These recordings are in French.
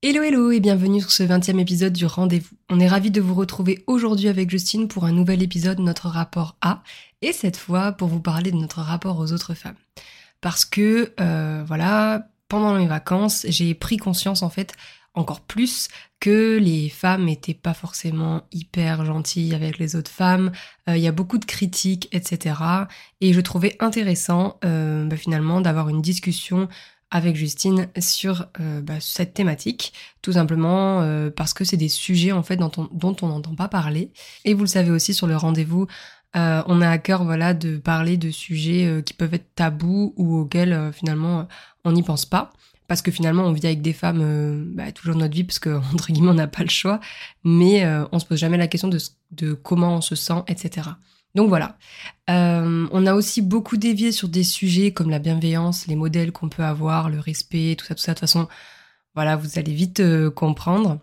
Hello hello et bienvenue sur ce 20e épisode du rendez-vous. On est ravis de vous retrouver aujourd'hui avec Justine pour un nouvel épisode de notre rapport à, et cette fois pour vous parler de notre rapport aux autres femmes. Parce que, euh, voilà, pendant mes vacances, j'ai pris conscience en fait encore plus que les femmes n'étaient pas forcément hyper gentilles avec les autres femmes. Euh, il y a beaucoup de critiques, etc. Et je trouvais intéressant euh, bah, finalement d'avoir une discussion avec Justine sur euh, bah, cette thématique, tout simplement parce que c'est des sujets en fait dont on n'entend pas parler. Et vous le savez aussi sur le rendez-vous, on a à cœur voilà de parler de sujets qui peuvent être tabous ou auxquels finalement on n'y pense pas. Parce que finalement on vit avec des femmes euh, bah, toujours notre vie parce que entre guillemets on n'a pas le choix. Mais euh, on se pose jamais la question de, de, comment on se sent etc donc voilà. Euh, on a aussi beaucoup dévié sur des sujets comme la bienveillance les modèles qu'on peut avoir le respect tout ça tout ça. De toute façon voilà vous allez vite comprendre.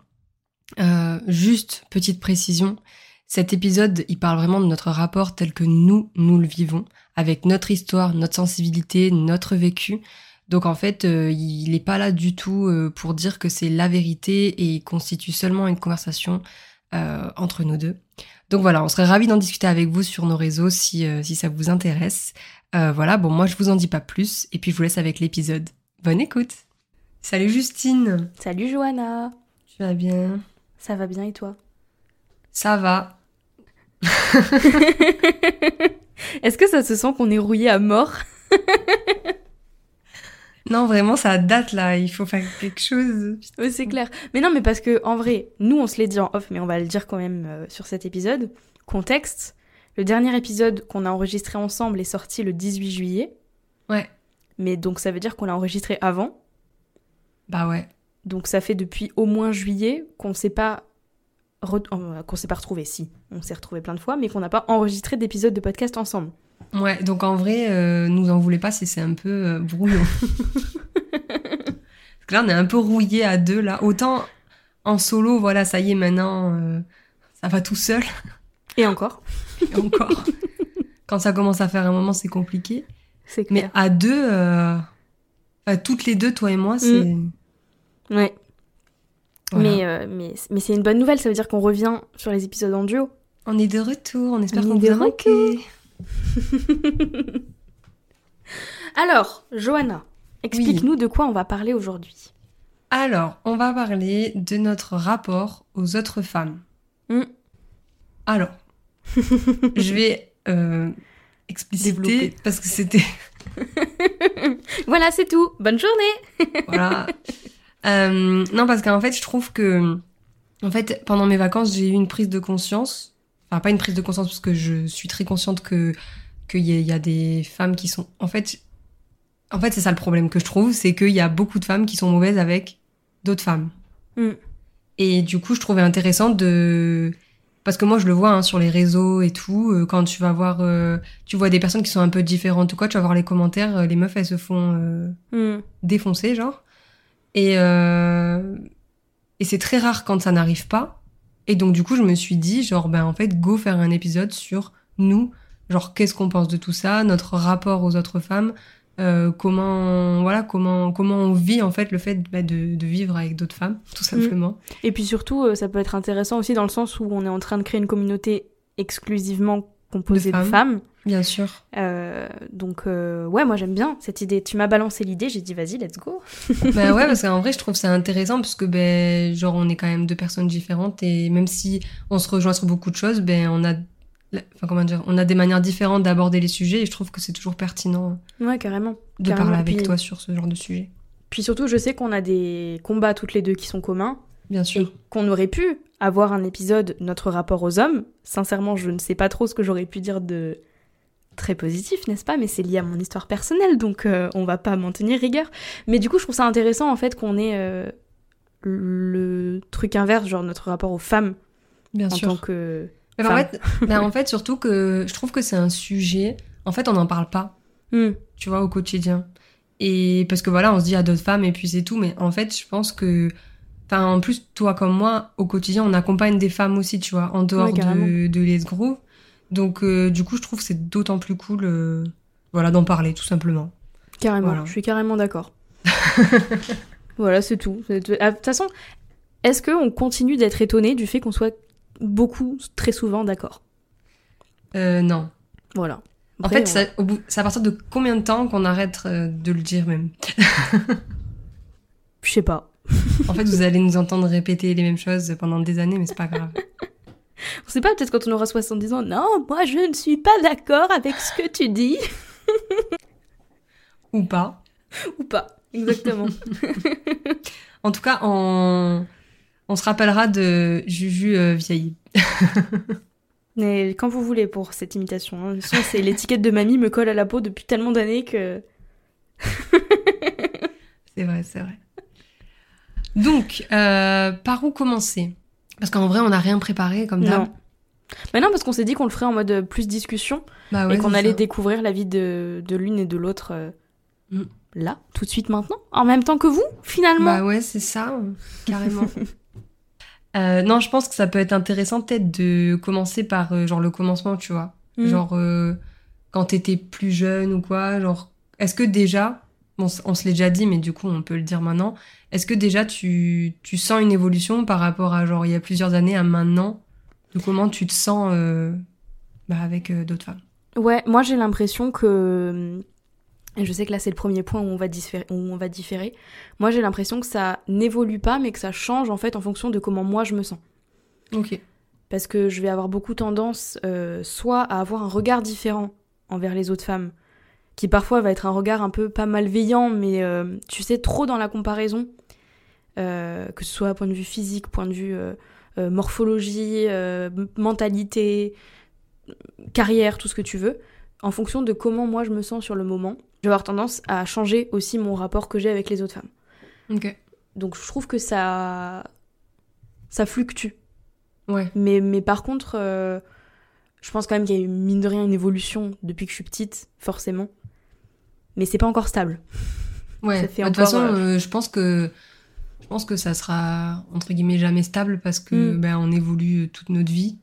Juste petite précision cet épisode il parle vraiment de notre rapport tel que nous nous le vivons avec notre histoire notre sensibilité notre vécu. Donc en fait, euh, il n'est pas là du tout euh, pour dire que c'est la vérité et constitue seulement une conversation euh, entre nous deux. Donc voilà, on serait ravis d'en discuter avec vous sur nos réseaux si, si ça vous intéresse. voilà, bon moi je vous en dis pas plus et puis je vous laisse avec l'épisode. Bonne écoute Salut Justine Salut Johanna Tu vas bien? Ça va bien et toi? Ça va. Est-ce que ça se sent qu'on est rouillé à mort? non, vraiment, ça date là. Il faut faire quelque chose. Oui, c'est clair. Mais non, mais parce que en vrai, nous, on se l'est dit en off, mais on va le dire quand même euh, sur cet épisode. Contexte le dernier épisode qu'on a enregistré ensemble est sorti le 18 juillet. Ouais. Mais donc, ça veut dire qu'on l'a enregistré avant. Bah ouais. Donc, ça fait depuis au moins juillet qu'on s'est pas. Euh, qu'on s'est pas retrouvé, si. On s'est retrouvé plein de fois, mais qu'on n'a pas enregistré d'épisode de podcast ensemble. Ouais, donc en vrai, euh, nous en voulez pas si c'est un peu euh, brouillon. Parce que là, on est un peu rouillé à deux, là. Autant en solo, voilà, ça y est, maintenant, euh, ça va tout seul. Et encore. Et encore. Quand ça commence à faire un moment, c'est compliqué. C'est Mais à deux, toutes les deux, toi et moi, c'est... Mm. Ouais. Mais, mais, mais c'est une bonne nouvelle, ça veut dire qu'on revient sur les épisodes en duo. On est de retour, on espère qu'on vous a Alors, Johanna, explique-nous de quoi on va parler aujourd'hui. Alors, on va parler de notre rapport aux autres femmes. Hmm. Alors, je vais euh, expliciter parce que c'était. voilà, c'est tout. Bonne journée. voilà. Euh, non, parce qu'en fait, je trouve que, en fait, pendant mes vacances, j'ai eu une prise de conscience enfin pas une prise de conscience parce que je suis très consciente que qu'il y, a des femmes qui sont en fait en fait c'est ça le problème que je trouve c'est qu'il y a beaucoup de femmes qui sont mauvaises avec d'autres femmes mm. et du coup je trouvais intéressant de parce que moi je le vois hein, sur les réseaux et tout euh, quand tu vas voir euh, tu vois des personnes qui sont un peu différentes ou quoi tu vas voir les commentaires euh, les meufs elles se font mm. défoncer genre et et c'est très rare quand ça n'arrive pas et donc, du coup, je me suis dit, genre, ben, en fait, go faire un épisode sur nous. Genre, qu'est-ce qu'on pense de tout ça, notre rapport aux autres femmes, euh, comment, voilà, comment, comment on vit, en fait, le fait bah, de, de, vivre avec d'autres femmes, tout mm. simplement. Et puis surtout, euh, ça peut être intéressant aussi dans le sens où on est en train de créer une communauté exclusivement composée de femmes. Bien sûr. Euh, donc, euh, ouais, moi j'aime bien cette idée. Tu m'as balancé l'idée, j'ai dit vas-y, let's go. bah ouais, parce qu'en vrai, je trouve ça intéressant parce que, ben, genre, on est quand même deux personnes différentes et même si on se rejoint sur beaucoup de choses, ben, on a enfin comment dire, on a des manières différentes d'aborder les sujets et je trouve que c'est toujours pertinent Ouais, carrément. de Carrément. parler avec Puis- toi sur ce genre de sujet. Puis surtout, je sais qu'on a des combats toutes les deux qui sont communs Bien sûr. qu'on aurait pu avoir un épisode notre rapport aux hommes. Sincèrement, je ne sais pas trop ce que j'aurais pu dire de très positif, n'est-ce pas Mais c'est lié à mon histoire personnelle, donc euh, on va pas m'en tenir rigueur. Mais du coup, je trouve ça intéressant en fait qu'on ait euh, le truc inverse, genre notre rapport aux femmes Bien en sûr. tant que. Mais en, fait, ben, en fait, surtout que je trouve que c'est un sujet. En fait, on n'en parle pas, Hmm. tu vois, au quotidien. Et parce que voilà, on se dit à d'autres femmes et puis c'est tout. Mais en fait, je pense que. Enfin, en plus, toi comme moi, au quotidien, on accompagne des femmes aussi, tu vois, en dehors Ouais, de, de Les Groove. Donc, euh, du coup, je trouve que c'est d'autant plus cool, euh, voilà, d'en parler, tout simplement. Carrément, Voilà. je suis carrément d'accord. voilà, c'est tout. Ah, De toute façon, est-ce qu'on continue d'être étonné du fait qu'on soit beaucoup, très souvent d'accord? Euh, non. Voilà. En fait, ça, au bout- c'est à partir de combien de temps qu'on arrête euh, de le dire même? Je sais pas. En fait, vous allez nous entendre répéter les mêmes choses pendant des années, mais c'est pas grave. On sait pas, peut-être quand on aura 70 ans, non, moi je ne suis pas d'accord avec ce que tu dis. Ou pas. Ou pas. Exactement. En tout cas, on, on se rappellera de Juju euh, vieille. Mais quand vous voulez pour cette imitation. hein. C'est l'étiquette de mamie me colle à la peau depuis tellement d'années que. C'est vrai, c'est vrai. Donc, euh, par où commencer? Parce qu'en vrai, on n'a rien préparé comme d'hab. Non. Mais non, parce qu'on s'est dit qu'on le ferait en mode euh, plus discussion Bah ouais, et qu'on allait ça. découvrir la vie de, de l'une et de l'autre euh, Mm. là, tout de suite maintenant, en même temps que vous, finalement. Bah ouais, c'est ça, carrément. Euh, non, je pense que ça peut être intéressant peut-être de commencer par euh, genre le commencement, tu vois. Mm. Genre euh, quand t'étais plus jeune ou quoi, genre est-ce que déjà, bon, on se l'est déjà dit, mais du coup on peut le dire maintenant, est-ce que déjà tu, tu sens une évolution par rapport à genre il y a plusieurs années à maintenant, de comment tu te sens euh, bah, avec euh, d'autres femmes? Ouais, moi j'ai l'impression que. Et je sais que là c'est le premier point où on va différer. Où on va différer. Moi j'ai l'impression que ça n'évolue pas, mais que ça change en fait en fonction de comment moi je me sens. Ok. Parce que je vais avoir beaucoup tendance euh, soit à avoir un regard différent envers les autres femmes, qui parfois va être un regard un peu pas malveillant, mais euh, tu sais, trop dans la comparaison, euh, que ce soit point de vue physique, point de vue euh, morphologie, mentalité, carrière, tout ce que tu veux, en fonction de comment moi je me sens sur le moment, je vais avoir tendance à changer aussi mon rapport que j'ai avec les autres femmes. Donc je trouve que ça, ça fluctue. Ouais. Mais, mais par contre, je pense quand même qu'il y a eu, mine de rien, une évolution depuis que je suis petite, forcément. Mais c'est pas encore stable. Ouais. Bah, de toute façon, euh, euh, je pense que je pense que ça sera entre guillemets jamais stable parce que Mm. ben on évolue euh, toute notre vie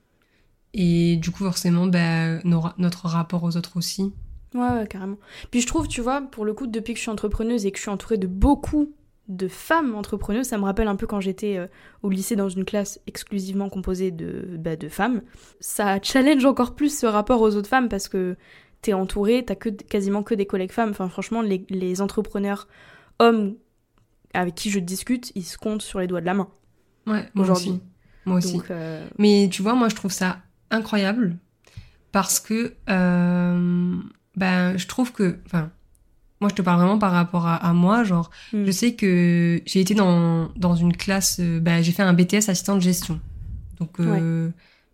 et du coup forcément ben nos notre rapport aux autres aussi. Ouais, ouais, carrément. Puis je trouve, tu vois, pour le coup, depuis que je suis entrepreneuse et que je suis entourée de beaucoup de femmes entrepreneuses, ça me rappelle un peu quand j'étais euh, au lycée dans une classe exclusivement composée de, bah, de femmes. Ça challenge encore plus ce rapport aux autres femmes parce que t'es entourée, t'as que, quasiment que des collègues femmes. Enfin, franchement, les, les entrepreneurs hommes avec qui je discute, ils se comptent sur les doigts de la main. Ouais. Moi Aujourd'hui. aussi. Moi aussi. Donc, euh, Mais tu vois, moi, je trouve ça incroyable parce que, euh, ben, je trouve que, enfin, moi, je te parle vraiment par rapport à, à moi. Genre, hmm. je sais que j'ai été dans, dans une classe, euh, ben, j'ai fait un BTS assistant de gestion. Donc, euh,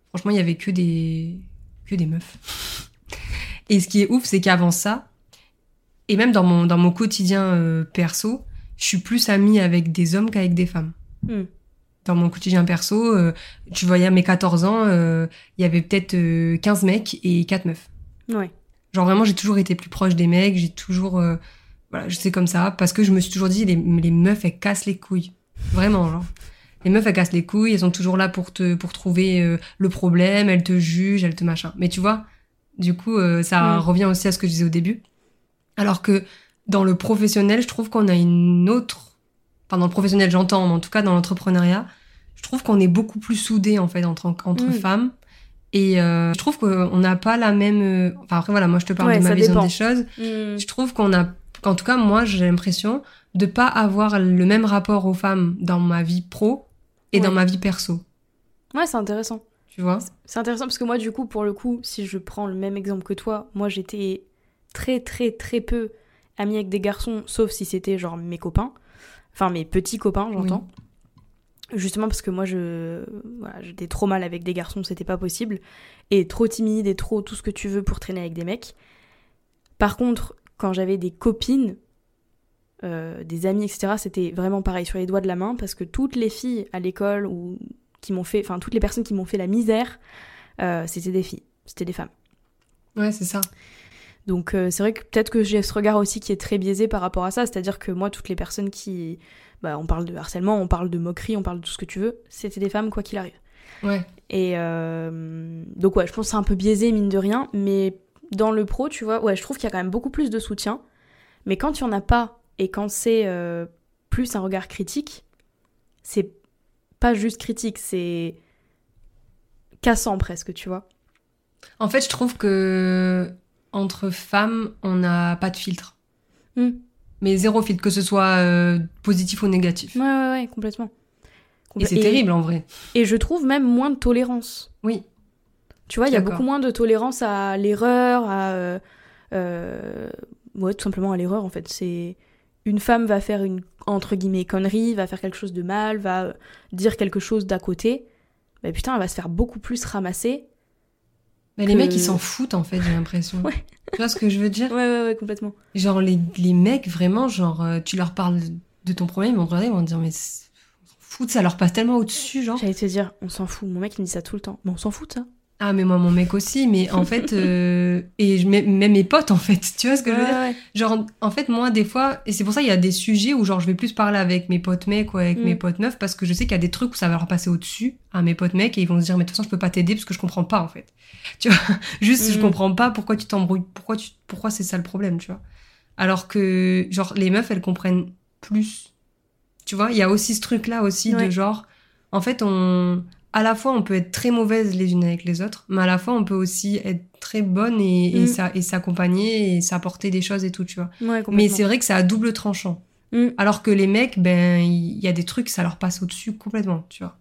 franchement, il y avait que des, que des meufs. Et ce qui est ouf, c'est qu'avant ça, et même dans mon, dans mon quotidien euh, perso, je suis plus amie avec des hommes qu'avec des femmes Hmm. dans mon quotidien perso, euh, tu voyais à mes 14 ans, euh, il y avait peut-être euh, 15 mecs et 4 meufs. Ouais. Genre vraiment, j'ai toujours été plus proche des mecs, j'ai toujours... euh, voilà, je sais comme ça, parce que je me suis toujours dit, les, les meufs, elles cassent les couilles. Vraiment, genre. Les meufs, elles cassent les couilles, elles sont toujours là pour te pour trouver euh, le problème, elles te jugent, elles te machin. Mais tu vois, du coup, euh, ça Mm. revient aussi à ce que je disais au début. Alors que dans le professionnel, je trouve qu'on a une autre... Enfin, dans le professionnel, j'entends, mais en tout cas dans l'entrepreneuriat, je trouve qu'on est beaucoup plus soudés, en fait, entre, entre Mm. femmes. Et euh, je trouve qu'on n'a pas la même... euh, Enfin, après, voilà, moi, je te parle Ouais, de ma vision dépend. des choses. Hmm. Je trouve qu'on a... qu'en tout cas, moi, j'ai l'impression de pas avoir le même rapport aux femmes dans ma vie pro et Ouais. dans ma vie perso. Ouais, c'est intéressant. Tu vois C'est intéressant parce que moi, du coup, pour le coup, si je prends le même exemple que toi, moi j'étais très très très peu amie avec des garçons, sauf si c'était genre mes copains, enfin mes petits copains, j'entends. Justement parce que moi, je, voilà, j'étais trop mal avec des garçons, c'était pas possible, et trop timide et trop tout ce que tu veux pour traîner avec des mecs. Par contre, quand j'avais des copines, euh, des amis, etc., c'était vraiment pareil sur les doigts de la main parce que toutes les filles à l'école ou qui m'ont fait, enfin toutes les personnes qui m'ont fait la misère, euh, c'était des filles, c'était des femmes. Ouais, c'est ça. Donc euh, c'est vrai que peut-être que j'ai ce regard aussi qui est très biaisé par rapport à ça, c'est-à-dire que moi toutes les personnes qui, bah, on parle de harcèlement, on parle de moquerie, on parle de tout ce que tu veux, c'était des femmes quoi qu'il arrive. Ouais. Et euh, donc ouais, je pense que c'est un peu biaisé mine de rien, mais dans le pro, tu vois, ouais, je trouve qu'il y a quand même beaucoup plus de soutien. Mais quand il n'y en a pas et quand c'est plus un regard critique, c'est pas juste critique, c'est cassant presque, tu vois. En fait, je trouve que entre femmes, on n'a pas de filtre. Hmm. Mais zéro filtre, que ce soit euh, positif ou négatif. Ouais, ouais, ouais, complètement. Et c'est terrible en vrai. Et je trouve même moins de tolérance. Oui. Tu vois, il y a beaucoup moins de tolérance à l'erreur, à. euh, euh, ouais, tout simplement à l'erreur en fait. C'est. Une femme va faire une, entre guillemets, connerie, va faire quelque chose de mal, va dire quelque chose d'à côté. Bah putain, elle va se faire beaucoup plus ramasser. Mais les mecs, ils s'en foutent en fait, j'ai l'impression. Ouais. Tu vois ce que je veux dire? Ouais, ouais, ouais, complètement. Genre, les, les mecs, vraiment, genre, euh, tu leur parles de ton problème, ils vont regarder, ils vont te dire, mais on s'en fout, ça leur passe tellement au-dessus, genre. J'allais te dire, on s'en fout. Mon mec, il me dit ça tout le temps. Mais on s'en fout de ça. Ah, mais moi, mon mec aussi, mais en fait, euh, et je, même mes potes, en fait, tu vois ce que je veux dire ouais. Genre, en fait, moi, des fois, et c'est pour ça, il y a des sujets où, genre, je vais plus parler avec mes potes mecs ou avec Mm. mes potes meufs, parce que je sais qu'il y a des trucs où ça va leur passer au-dessus à mes potes mecs, et ils vont se dire, mais de toute façon, je peux pas t'aider parce que je comprends pas, en fait. Tu vois Juste, je Mm. comprends pas pourquoi tu t'embrouilles, pourquoi, tu, pourquoi c'est ça le problème, tu vois Alors que, genre, les meufs, elles comprennent plus. Tu vois Il y a aussi ce truc-là aussi de genre, en fait, on. À la fois, on peut être très mauvaise les unes avec les autres, mais à la fois, on peut aussi être très bonne et, et Mm. ça- et s'accompagner et s'apporter des choses et tout, tu vois. Ouais, Mais c'est vrai que c'est à double tranchant. Mm. Alors que les mecs, ben, il y a des trucs, ça leur passe au-dessus complètement, tu vois.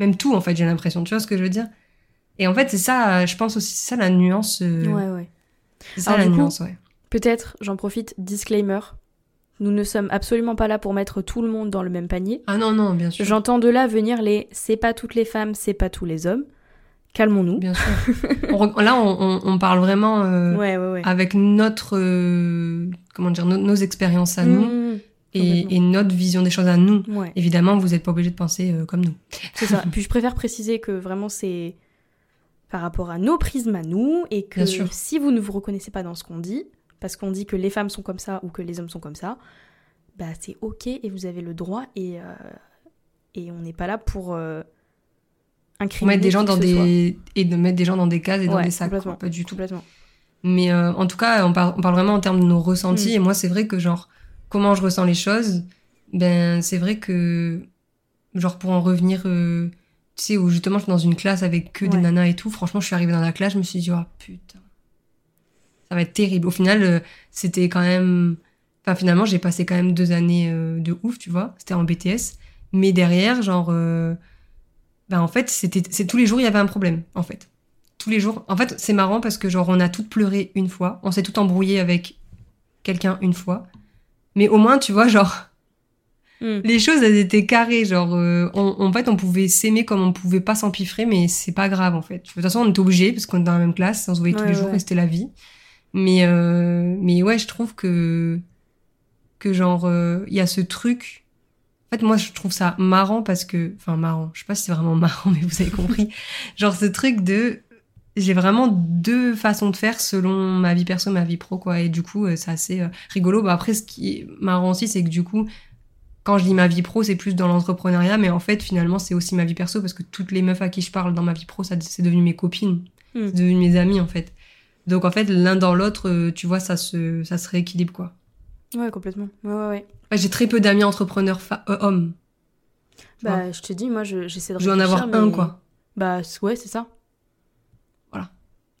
Même tout, en fait, j'ai l'impression, tu vois ce que je veux dire Et en fait, c'est ça, je pense aussi, c'est ça la nuance. euh, Ouais, ouais. C'est ça Alors, la coup, nuance, ouais. Peut-être, j'en profite, disclaimer. Nous ne sommes absolument pas là pour mettre tout le monde dans le même panier. Ah non, non, bien sûr. J'entends de là venir les c'est pas toutes les femmes, c'est pas tous les hommes. Calmons-nous. Bien sûr. On là, on, parle vraiment euh, Ouais, ouais, ouais. avec notre. euh, comment dire, no- nos expériences à nous Mmh, et, complètement. et notre vision des choses à nous. mmh. Évidemment, vous n'êtes pas obligé de penser euh, comme nous. c'est ça. Puis je préfère préciser que vraiment c'est par rapport à nos prismes à nous et que si vous ne vous reconnaissez pas dans ce qu'on dit, parce qu'on dit que les femmes sont comme ça ou que les hommes sont comme ça, bah c'est ok et vous avez le droit et, euh, et on n'est pas là pour euh, incriminer mettre des gens dans des. et de mettre des gens dans des cases et dans des sacs. quoi. Pas du tout. Complètement. Mais euh, en tout cas, on parle, on parle vraiment en termes de nos ressentis. Mm. Et moi, c'est vrai que, genre, comment je ressens les choses, ben, c'est vrai que, genre, pour en revenir, euh, tu sais, où justement, je suis dans une classe avec que des nanas et tout, franchement, je suis arrivée dans la classe, je me suis dit, oh putain, ça va être terrible. Au final, euh, c'était quand même. Enfin, finalement, j'ai passé quand même deux années euh, de ouf, tu vois. C'était en BTS. Mais derrière, genre. euh, ben, en fait, c'était tous les jours, il y avait un problème, en fait tous les jours. En fait, c'est marrant parce que genre on a toutes pleuré une fois, on s'est tout embrouillé avec quelqu'un une fois. Mais au moins, tu vois, genre Mm. les choses elles étaient carrées, genre euh, on- en fait, on pouvait s'aimer comme on pouvait pas s'empiffrer mais c'est pas grave en fait. De toute façon, on était obligés parce qu'on était dans la même classe, on se voyait tous Ouais, les jours et c'était la vie. Mais euh, mais ouais, je trouve que que genre euh, il y a ce truc en fait, moi, je trouve ça marrant parce que, enfin, marrant. Je sais pas si c'est vraiment marrant, mais vous avez compris. Genre, ce truc de, j'ai vraiment deux façons de faire selon ma vie perso, ma vie pro, quoi. Et du coup, euh, c'est assez euh, rigolo. Bah, après, ce qui est marrant aussi, c'est que du coup, quand je dis ma vie pro, c'est plus dans l'entrepreneuriat, mais en fait, finalement, c'est aussi ma vie perso parce que toutes les meufs à qui je parle dans ma vie pro, ça, c'est devenu mes copines. Mm. C'est devenu mes amis, en fait. Donc, en fait, l'un dans l'autre, euh, tu vois, ça se, ça se rééquilibre, quoi. Ouais, complètement. Ouais, ouais, ouais. Ouais, j'ai très peu d'amis entrepreneurs euh, hommes. Bah, je te dis, moi, je- j'essaie de Je vais en avoir un, quoi. Bah, ouais, c'est ça.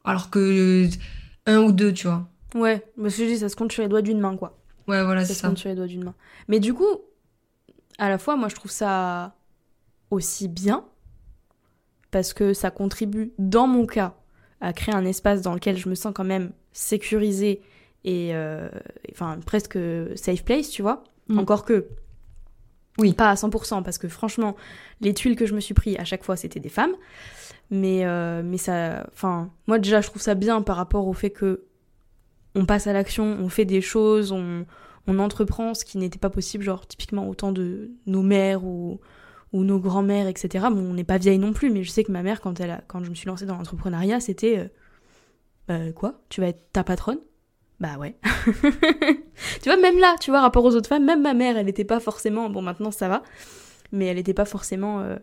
Alors que euh, un ou deux, tu vois. Ouais, mais je te dis, ça se compte sur les doigts d'une main, quoi. Ouais, voilà, ça c'est se ça. compte sur les doigts d'une main. Mais du coup, à la fois, moi, je trouve ça aussi bien parce que ça contribue, dans mon cas, à créer un espace dans lequel je me sens quand même sécurisée et euh, enfin presque safe place, tu vois. Mm. Encore que, Oui. pas à 100%, parce que franchement, les tuiles que je me suis pris à chaque fois, c'était des femmes. Mais, euh, mais ça, enfin, moi déjà, je trouve ça bien par rapport au fait que on passe à l'action, on fait des choses, on, on entreprend ce qui n'était pas possible, genre typiquement autant de nos mères ou, ou nos grands-mères, etc. Bon, on n'est pas vieille non plus, mais je sais que ma mère, quand, elle a, quand je me suis lancée dans l'entrepreneuriat, c'était euh, Bah, quoi? Tu vas être ta patronne? Bah ouais. tu vois, même là, tu vois, rapport aux autres femmes, même ma mère, elle n'était pas forcément. Bon, maintenant ça va, mais elle n'était pas forcément. euh,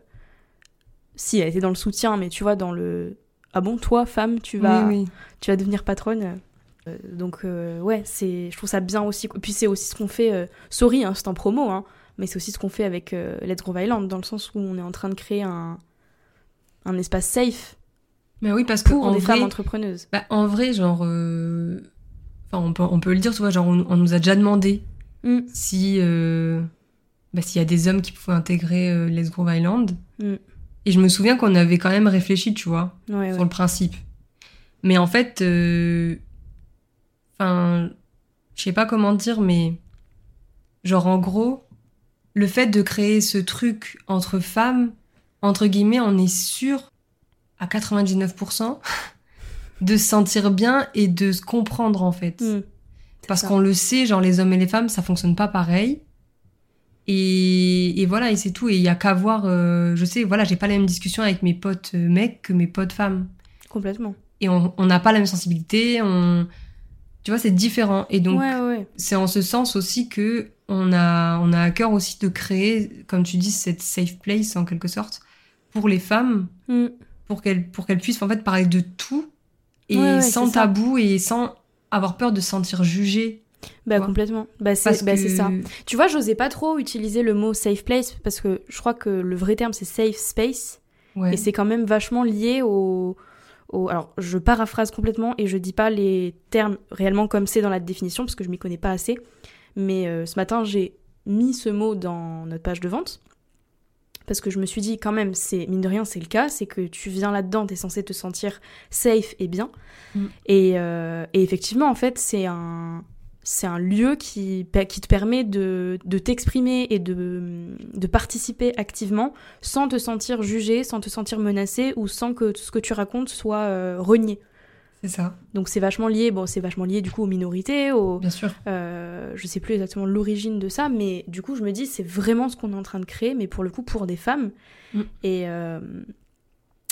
Si, elle était dans le soutien, mais tu vois, dans le. Ah bon, toi, femme, tu vas, Oui, oui. tu vas devenir patronne. Euh, donc euh, ouais, c'est, je trouve ça bien aussi. Puis c'est aussi ce qu'on fait. euh, sorry, hein, c'est en promo, hein, mais c'est aussi ce qu'on fait avec euh, Let's Grow Island, dans le sens où on est en train de créer un, un espace safe Mais oui, parce que pour en des vrai, femmes entrepreneuses. bah, en vrai, genre, euh, enfin, on peut, on peut le dire, tu vois, genre, on, on nous a déjà demandé Mm. si, euh, bah, s'il y a des hommes qui pouvaient intégrer euh, Let's Grow Island. Mm. Et je me souviens qu'on avait quand même réfléchi, tu vois, Ouais, sur ouais. le principe. Mais en fait, euh, enfin, je sais pas comment dire, mais genre en gros, le fait de créer ce truc entre femmes, entre guillemets, on est sûr à 99% de se sentir bien et de se comprendre en fait. Mm. Parce qu'on le sait, genre les hommes et les femmes, ça fonctionne pas pareil. Et, et voilà, et c'est tout. Et il y a qu'à voir, euh, je sais, voilà, j'ai pas la même discussion avec mes potes euh, mecs que mes potes femmes. Complètement. Et on on n'a pas la même sensibilité, on... tu vois, c'est différent. Et donc, ouais, ouais. c'est en ce sens aussi que on a, on a à cœur aussi de créer, comme tu dis, cette safe place en quelque sorte pour les femmes, Mm. pour qu'elles pour qu'elles puissent en fait parler de tout et Ouais, ouais, sans ça. tabou et sans avoir peur de se sentir jugée. Bah complètement. Bah c'est bah, que- ça. Tu vois, j'osais pas trop utiliser le mot safe place parce que je crois que le vrai terme c'est safe space. Ouais. Et c'est quand même vachement lié au, au- Alors, je paraphrase complètement et je dis pas les termes réellement comme c'est dans la définition parce que je m'y connais pas assez. Mais euh, ce matin, j'ai mis ce mot dans notre page de vente parce que je me suis dit, quand même, c'est mine de rien, c'est le cas, c'est que tu viens là-dedans, t'es censé te sentir safe et bien. Mm. Et, euh, et effectivement, en fait, c'est un. C'est un lieu qui, qui te permet de, de t'exprimer et de, de participer activement sans te sentir jugé, sans te sentir menacé ou sans que tout ce que tu racontes soit euh, renié. C'est ça, Donc c'est vachement lié, bon c'est vachement lié du coup aux minorités, aux, bien sûr. euh, je sais plus exactement l'origine de ça, mais du coup je me dis c'est vraiment ce qu'on est en train de créer, mais pour le coup pour des femmes. Mm. Et, euh,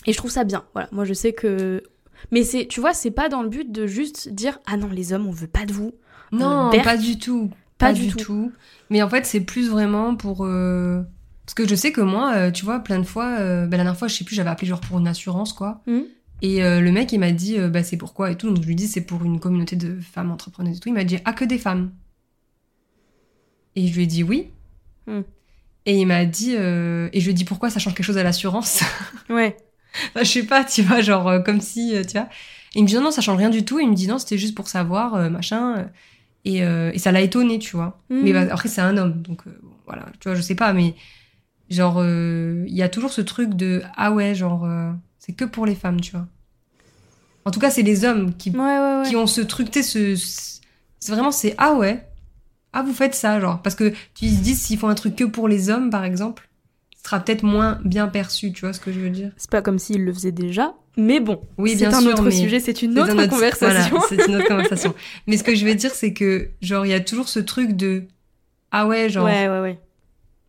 et je trouve ça bien. Voilà, moi je sais que... Mais c'est, tu vois, c'est pas dans le but de juste dire ah non les hommes on veut pas de vous. Non, Berk, pas du tout. pas Pas, du tout. tout. Mais en fait, c'est plus vraiment pour. euh, Parce que je sais que moi, euh, tu vois, plein de fois, euh, bah, la dernière fois, je sais plus, j'avais appelé genre pour une assurance, quoi. Mm. Et euh, le mec, il m'a dit, euh, bah, c'est pourquoi et tout. Donc je lui dis, c'est pour une communauté de femmes entrepreneuses et tout. Il m'a dit, ah, que des femmes. Et je lui ai dit oui. Mm. Et il m'a dit, euh, et je lui ai dit, pourquoi ça change quelque chose à l'assurance? Ouais. Enfin, je sais pas, tu vois, genre euh, comme si, euh, tu vois. Et il me dit non, non, ça change rien du tout. Il me dit non, c'était juste pour savoir, euh, machin. Et, euh, et ça l'a étonné, tu vois. Mhm. Mais bah, après, c'est un homme, donc voilà, tu vois, je sais pas, mais genre, euh, il y a toujours ce truc de ah ouais, genre, euh, c'est que pour les femmes, tu vois. En tout cas, c'est les hommes qui, Ouais, ouais, ouais. qui ont ce truc, tu ce, ce- c'est vraiment, c'est ah ouais, ah vous faites ça, genre. Parce que tu te dis, s'ils font un truc que pour les hommes, par exemple, ce sera peut-être moins bien perçu, tu vois ce que je veux dire. C'est pas comme s'ils le faisaient déjà, mais bon. Oui, c'est un sûr, autre sujet, c'est une autre conversation. voilà, c'est une autre conversation. Mais ce que je veux dire, c'est que, genre, il y a toujours ce truc de Ah ouais, genre, Ouais, ouais, ouais.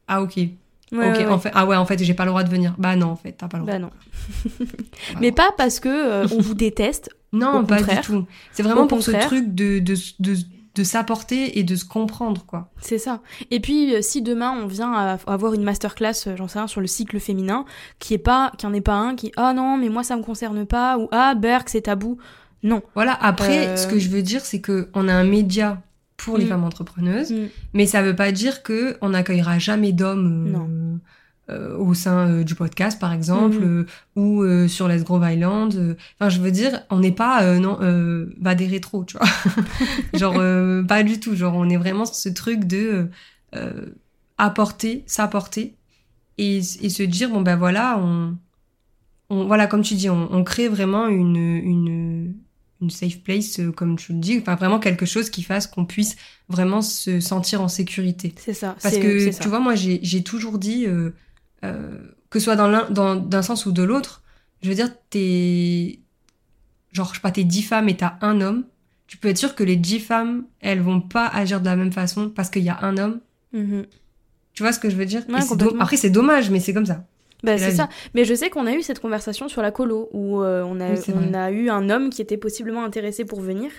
ah ok, Ouais, ok, ouais. En fait, ah ouais, en fait, j'ai pas le droit de venir. Bah non, en fait, t'as pas le droit. Bah non. Mais pas parce que euh, on vous déteste. non, au pas contraire. du tout. C'est vraiment Au pour contraire. ce truc de, de, de, de s'apporter et de se comprendre, quoi. C'est ça. Et puis euh, si demain on vient à avoir une masterclass, euh, j'en sais rien, sur le cycle féminin, qui est pas, qui en est pas un, qui ah non mais moi ça me concerne pas ou ah Berk c'est tabou. Non. Voilà, après, Euh. ce que je veux dire, c'est que on a un média pour les Mm. femmes entrepreneuses, Mm. mais ça veut pas dire que on n'accueillera jamais d'hommes euh, euh, au sein euh, du podcast, par exemple, euh, ou euh, sur Let's Grove Island. Enfin, je veux dire, on n'est pas, euh, non, euh, va des rétros, tu vois. genre, euh, pas du tout. Genre, on est vraiment sur ce truc de apporter, s'apporter, et, et se dire, bon, ben voilà, on, on, voilà, comme tu dis, on, on crée vraiment une, une, une safe place, euh, comme tu le dis, enfin vraiment quelque chose qui fasse qu'on puisse vraiment se sentir en sécurité. C'est ça. Parce que ça. tu vois, moi j'ai toujours dit, euh, euh, que ce soit dans l'un, dans, d'un sens ou de l'autre, je veux dire, t'es, genre, je sais pas, t'es dix femmes et t'as un homme, tu peux être sûr que les dix femmes, elles vont pas agir de la même façon parce qu'il y a un homme. Mhm. Tu vois ce que je veux dire? Ouais, do- Après, c'est dommage, mais c'est comme ça. Bah, C'est ça. Mais je sais qu'on a eu cette conversation sur la colo où euh, on, a, Oui, on a eu un homme qui était possiblement intéressé pour venir.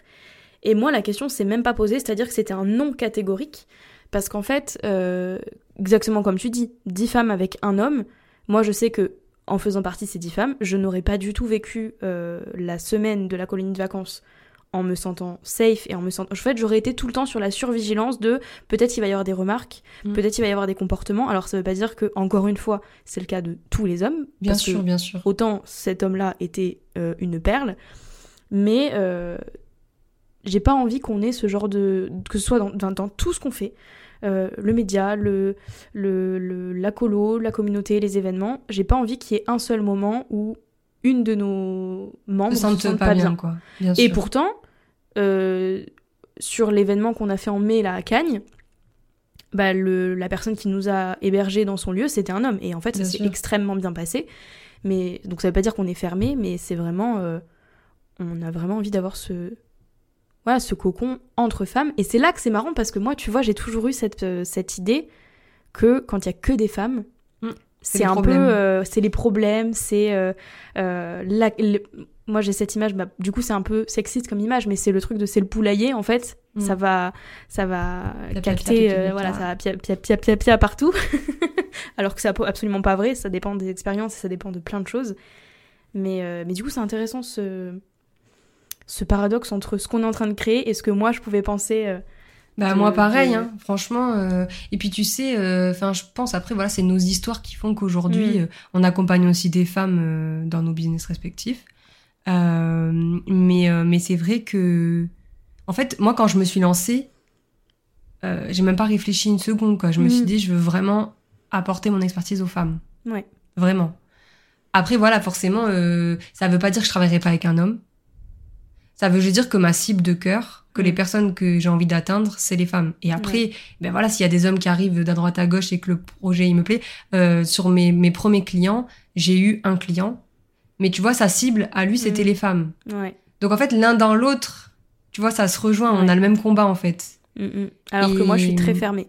Et moi, la question s'est même pas posée, c'est-à-dire que c'était un non catégorique. Parce qu'en fait, euh, exactement comme tu dis, 10 femmes avec un homme, moi je sais que en faisant partie de ces 10 femmes, je n'aurais pas du tout vécu euh, la semaine de la colonie de vacances en me sentant safe et en me sentant. En fait, j'aurais été tout le temps sur la survigilance de peut-être il va y avoir des remarques, Mm. peut-être il va y avoir des comportements. Alors ça veut pas dire que, encore une fois, c'est le cas de tous les hommes. Bien parce que sûr, bien sûr. autant cet homme-là était euh, une perle, mais euh, j'ai pas envie qu'on ait ce genre de. que ce soit dans, dans- dans tout ce qu'on fait. euh, le média, le, le, le- la colo, la communauté, les événements, j'ai pas envie qu'il y ait un seul moment où une de nos membres Se se sente pas, bien, quoi. Bien Et sûr. pourtant, sur l'événement qu'on a fait en mai là à Cagnes, bah, le, la personne qui nous a hébergés dans son lieu, c'était un homme. Et en fait, ça s'est extrêmement bien passé. Mais donc ça veut pas dire qu'on est fermé, mais c'est vraiment, euh, on a vraiment envie d'avoir ce, voilà, ce cocon entre femmes. Et c'est là que c'est marrant parce que moi, tu vois, j'ai toujours eu cette, euh, cette idée que quand il y a que des femmes, Mm. C'est un problèmes. peu, euh, c'est les problèmes, c'est euh, euh, la- le- moi j'ai cette image, bah, du coup c'est un peu sexiste comme image, mais c'est le truc de c'est le poulailler en fait, Mm. ça va, ça va capter, euh, voilà, ça va pia pia pia pia, pia partout, alors que c'est absolument pas vrai, ça dépend des expériences et ça dépend de plein de choses, mais mais du coup c'est intéressant ce ce paradoxe entre ce qu'on est en train de créer et ce que moi je pouvais penser. Euh, Bah moi pareil, hein, franchement. euh, Et puis tu sais, enfin je pense après voilà, c'est nos histoires qui font qu'aujourd'hui Mm. euh, on accompagne aussi des femmes euh, dans nos business respectifs. Euh, mais euh, mais c'est vrai que en fait moi quand je me suis lancée, euh, j'ai même pas réfléchi une seconde quoi. Je me Mm. suis dit je veux vraiment apporter mon expertise aux femmes. Ouais. Vraiment. Après voilà forcément euh, ça veut pas dire que je travaillerai pas avec un homme. Ça veut juste dire que ma cible de cœur, que Mm. les personnes que j'ai envie d'atteindre, c'est les femmes. Et après, ben voilà, s'il y a des hommes qui arrivent d'à droite à gauche et que le projet il me plaît, euh, sur mes, mes premiers clients, j'ai eu un client, mais tu vois, sa cible à lui, c'était Mm. les femmes. Ouais. Donc en fait, l'un dans l'autre, tu vois, ça se rejoint, on a le même combat en fait. Mm, mm. Alors que moi je suis très fermée.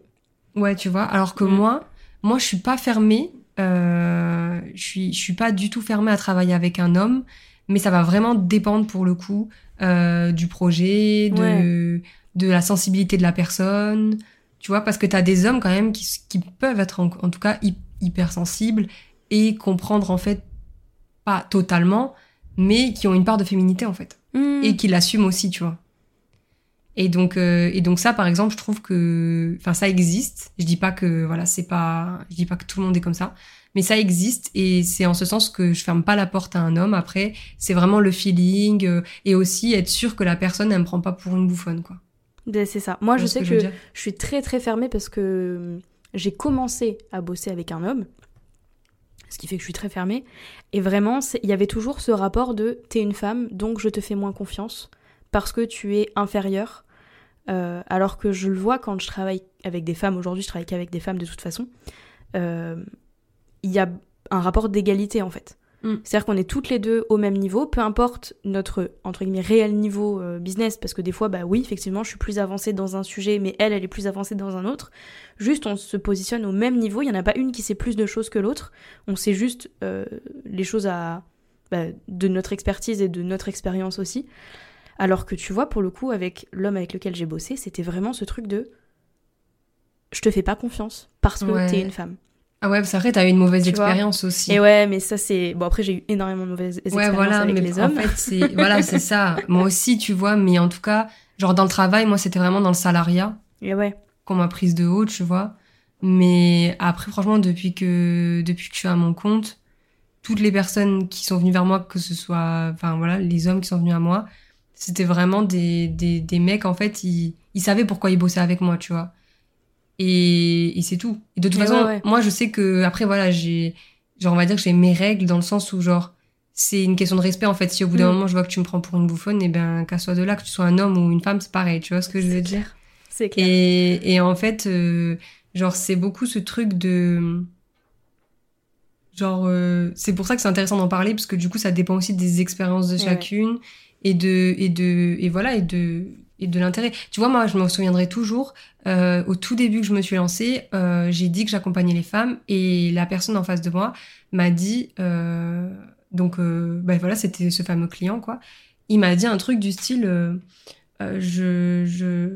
Ouais, tu vois. Alors que Mm. moi, moi, je suis pas fermée. Euh, je suis, je suis pas du tout fermée à travailler avec un homme, mais ça va vraiment dépendre pour le coup euh, du projet, de, de la sensibilité de la personne. Tu vois, parce que t'as des hommes quand même qui, qui peuvent être en, en tout cas hy- hypersensibles et comprendre en fait pas totalement, mais qui ont une part de féminité en fait Mm. et qui l'assument aussi, tu vois. Et donc, euh, et donc ça, par exemple, je trouve que, enfin, ça existe. Je dis pas que, voilà, c'est pas, je dis pas que tout le monde est comme ça, mais ça existe et c'est en ce sens que je ferme pas la porte à un homme. Après, c'est vraiment le feeling euh, et aussi être sûr que la personne, elle me prend pas pour une bouffonne, quoi. Ben, C'est ça. Moi, je sais que, je suis très très fermée parce que hum, j'ai commencé à bosser avec un homme, ce qui fait que je suis très fermée. Et vraiment, il y avait toujours ce rapport de t'es une femme, donc je te fais moins confiance parce que tu es inférieure. Euh, alors que je le vois quand je travaille avec des femmes, aujourd'hui je travaille qu'avec des femmes de toute façon, euh, il y a un rapport d'égalité en fait. Mm. C'est-à-dire qu'on est toutes les deux au même niveau, peu importe notre entre guillemets réel niveau euh, business, parce que des fois, bah oui, effectivement, je suis plus avancée dans un sujet, mais elle, elle est plus avancée dans un autre. Juste, on se positionne au même niveau. Il y en a pas une qui sait plus de choses que l'autre. On sait juste euh, les choses à bah, de notre expertise et de notre expérience aussi. Alors que tu vois, pour le coup, avec l'homme avec lequel j'ai bossé, c'était vraiment ce truc de je te fais pas confiance parce que Ouais. t'es une femme. Ah ouais, parce qu'après, t'as eu une mauvaise Tu expérience aussi. Et ouais, mais ça c'est bon. Après, j'ai eu énormément de mauvaises Ouais, expériences voilà, avec mais les en hommes. fait, c'est, voilà, c'est ça. Moi aussi, tu vois, mais en tout cas, genre dans le travail, moi, c'était vraiment dans le salariat. Et ouais. qu'on m'a prise de haut, tu vois. Mais après, franchement, depuis que, depuis que je suis à mon compte, toutes les personnes qui sont venues vers moi, que ce soit, enfin voilà, les hommes qui sont venus à moi, c'était vraiment des, des, des mecs, en fait, ils, ils savaient pourquoi ils bossaient avec moi, tu vois. Et, et c'est tout. Et de toute façon, ouais, ouais. moi, je sais que, après, voilà, j'ai, genre, on va dire que j'ai mes règles dans le sens où, genre, c'est une question de respect en fait. Si au bout d'un Mm. moment je vois que tu me prends pour une bouffonne, et ben qu'à soit de là, que tu sois un homme ou une femme, c'est pareil. Tu vois ce que je veux dire? C'est clair. et, et en fait, euh, genre, c'est beaucoup ce truc de. Genre, euh, c'est pour ça que c'est intéressant d'en parler, parce que du coup, ça dépend aussi des expériences de Ouais. chacune et de. Et de et voilà, et de. Et de l'intérêt. Tu vois, moi, je me souviendrai toujours, euh, au tout début que je me suis lancée, euh, j'ai dit que j'accompagnais les femmes et la personne en face de moi m'a dit, euh, donc, euh, ben voilà, c'était ce fameux client, quoi. Il m'a dit un truc du style, je, je,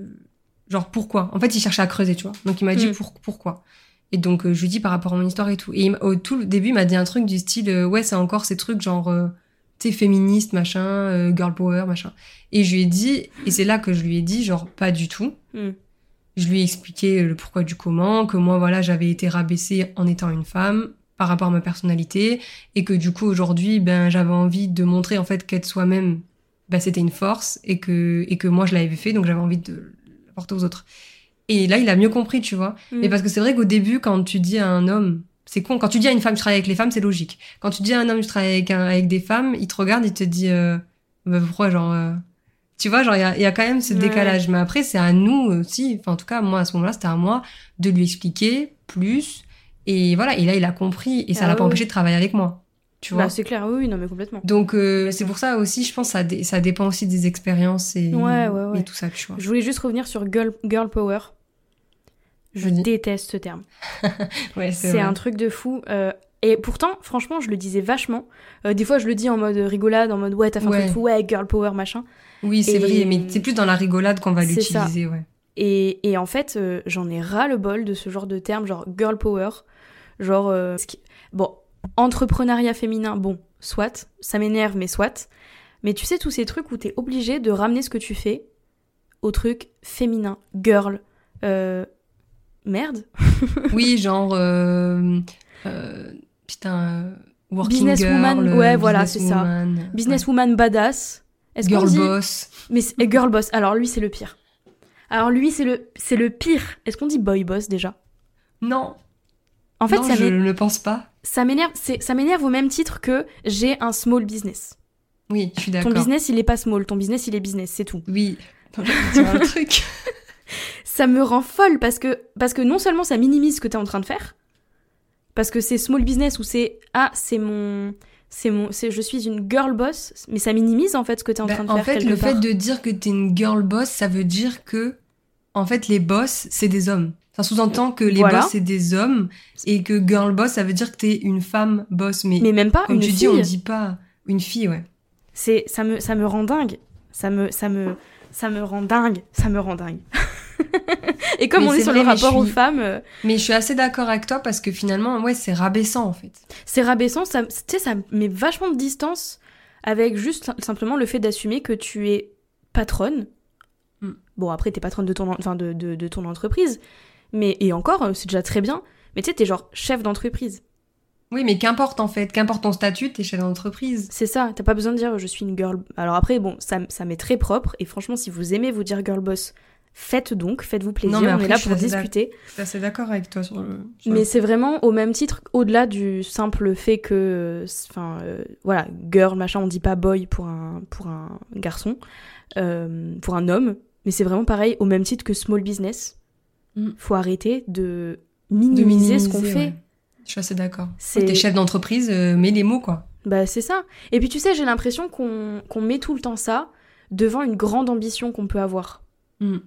genre pourquoi? En fait, il cherchait à creuser, tu vois. Donc il m'a dit Mm. pour, pourquoi? Et donc je lui dis par rapport à mon histoire et tout. Et il au tout début, il m'a dit un truc du style ouais, c'est encore ces trucs genre sais féministe, machin, euh, girl power, machin. Et je lui ai dit et c'est là que je lui ai dit genre pas du tout. Mm. Je lui ai expliqué le pourquoi du comment, que moi voilà, j'avais été rabaissée en étant une femme par rapport à ma personnalité et que du coup aujourd'hui, ben j'avais envie de montrer en fait qu'être soi-même ben, c'était une force et que et que moi je l'avais fait donc j'avais envie de l'apporter aux autres. Et là, il a mieux compris, tu vois. Mm. Mais parce que c'est vrai qu'au début, quand tu dis à un homme, c'est con, quand tu dis à une femme, tu travailles avec les femmes, c'est logique. Quand tu dis à un homme, tu travailles avec, un- avec des femmes, il te regarde, il te dit, euh, bah, pourquoi, genre, euh, tu vois, genre, il y a, y a quand même ce Ouais. décalage. Mais après, c'est à nous aussi, enfin, en tout cas, moi, à ce moment-là, c'était à moi de lui expliquer plus. Et voilà, et là, il a compris, et ça Ah l'a pas ouais. empêché de travailler avec moi. Tu vois? Bah, c'est clair, oui, oui, non, mais complètement. Donc, euh, c'est pour ça aussi, je pense, ça, ça dépend aussi des expériences et, Ouais, ouais, ouais. et tout ça, tu vois. Je voulais juste revenir sur girl, girl power. Je Vas-y. déteste ce terme. Ouais, C'est un truc de fou. euh, et pourtant, franchement, je le disais vachement. Euh, des fois, je le dis en mode rigolade, en mode ouais, t'as fait un Ouais. truc fou, ouais, girl power, machin. Oui, c'est vrai, mais c'est plus dans la rigolade qu'on va l'utiliser, ouais. Et, et en fait, euh, j'en ai ras le bol de ce genre de terme, genre girl power. Genre, qui- bon, entrepreneuriat féminin, bon, soit, ça m'énerve, mais soit. Mais tu sais, tous ces trucs où t'es obligé de ramener ce que tu fais au truc féminin, girl, euh, merde. Oui, genre. euh, euh, putain. euh, working Businesswoman, girl, ouais, voilà, c'est ça. businesswoman, ouais. Badass. Est-ce Girl dit... boss. Mais et girl boss. Alors lui, c'est le pire. Alors lui, c'est le, c'est le pire. Est-ce qu'on dit boy boss déjà? Non. En fait, non, ça je ne pense pas. ça m'énerve. c'est- Ça m'énerve au même titre que j'ai un small business. Oui, je suis Ton d'accord. business, il est pas small. Ton business, il est business. C'est tout. Oui. Dire un truc. Ça me rend folle parce que, parce que non seulement ça minimise ce que t'es en train de faire, parce que c'est small business ou c'est ah c'est mon c'est mon c'est je suis une girl boss, mais ça minimise en fait ce que t'es en Bah, train de en faire. fait, quelque le part. fait de dire que t'es une girl boss, ça veut dire que, en fait, les boss, c'est des hommes. Ça sous-entend que les Voilà. boss, c'est des hommes, et que girl boss, ça veut dire que t'es une femme boss. Mais, mais même pas comme une tu fille. dis, on dit pas une fille, ouais. C'est ça me ça me rend dingue. Ça me ça me ça me rend dingue. Ça me rend dingue. Et comme Mais on est sur vrai, le rapport aux femmes, euh, Mais je suis assez d'accord avec toi parce que finalement, ouais, c'est rabaissant en fait. c'est rabaissant. Ça, tu sais, ça met vachement de distance avec juste simplement le fait d'assumer que tu es patronne. Mm. Bon, après, t'es patronne de ton, en- enfin, de, de, de ton entreprise. Mais, et encore, euh, c'est déjà très bien. Mais tu sais, t'es genre chef d'entreprise. Oui, mais qu'importe en fait, qu'importe ton statut, t'es chef d'entreprise. C'est ça, t'as pas besoin de dire je suis une girl. Alors après, bon, ça, ça m'est très propre. Et franchement, si vous aimez vous dire girl boss, faites donc, faites-vous plaisir. mais on est là pour discuter. Je suis assez d'accord avec toi sur le. sur Mais le- c'est vraiment au même titre, au-delà du simple fait que, enfin, euh, voilà, girl, machin, on dit pas boy pour un, pour un garçon, euh, pour un homme, mais c'est vraiment pareil, au même titre que small business. Mm. Faut arrêter de de minimiser, ce qu'on fait. Je suis assez d'accord. C'est- T'es chef d'entreprise, euh, mets les mots quoi. Bah, c'est ça. Et puis, tu sais, j'ai l'impression qu'on qu'on met tout le temps ça devant une grande ambition qu'on peut avoir. Mm.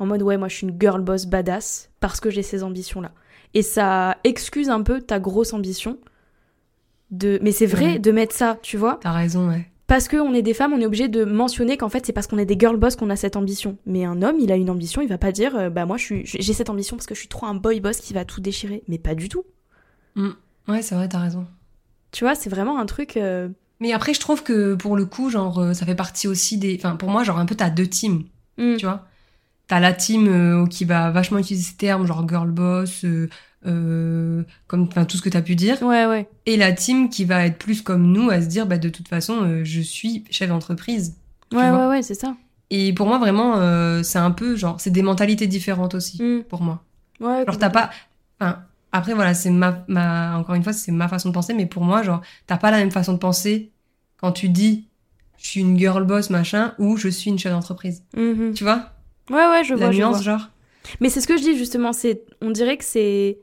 En mode, ouais, moi, je suis une girl boss badass parce que j'ai ces ambitions-là. Et ça excuse un peu ta grosse ambition. De... Mais c'est vrai Ouais. de mettre ça, tu vois. T'as raison, ouais. Parce qu'on est des femmes, on est obligé de mentionner qu'en fait, c'est parce qu'on est des girl boss qu'on a cette ambition. Mais un homme, il a une ambition, il va pas dire, euh, bah, moi, suis... j'ai cette ambition parce que je suis trop un boy boss qui va tout déchirer. Mais pas du tout. Ouais, c'est vrai, t'as raison. Tu vois, c'est vraiment un truc. euh, Mais après, je trouve que pour le coup, genre, euh, ça fait partie aussi des. Enfin, pour moi, genre, un peu, t'as deux teams, hmm. tu vois. T'as la team euh, qui va vachement utiliser ces termes, genre girl boss, euh, euh, comme enfin, tout ce que t'as pu dire. Ouais, ouais. Et la team qui va être plus comme nous, à se dire, bah, de toute façon, euh, je suis chef d'entreprise. Ouais, ouais, ouais, c'est ça. Et pour moi, vraiment, euh, c'est un peu, genre, c'est des mentalités différentes aussi, Hmm. pour moi. Ouais, Genre, t'as pas. Enfin, après, voilà, c'est ma, ma. Encore une fois, c'est ma façon de penser, mais pour moi, genre, t'as pas la même façon de penser quand tu dis je suis une girl boss machin ou je suis une chef d'entreprise. Mhm. Tu vois? Ouais, ouais, je La vois, je nuance, vois. genre. Mais c'est ce que je dis justement, c'est on dirait que c'est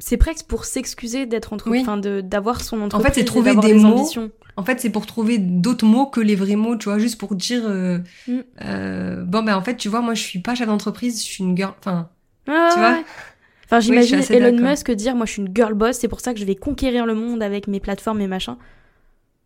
c'est presque pour s'excuser d'être entre Oui. enfin de d'avoir son entreprise c'est et trouver d'avoir des des mots. ambitions. En fait, c'est pour trouver d'autres mots que les vrais mots, tu vois, juste pour dire euh, Mm. euh, bon ben en fait, tu vois, moi je suis pas chef d'entreprise, je suis une girl. Enfin, ouais, Tu vois? Enfin, j'imagine Elon. Musk dire moi je suis une girl boss, c'est pour ça que je vais conquérir le monde avec mes plateformes et machin.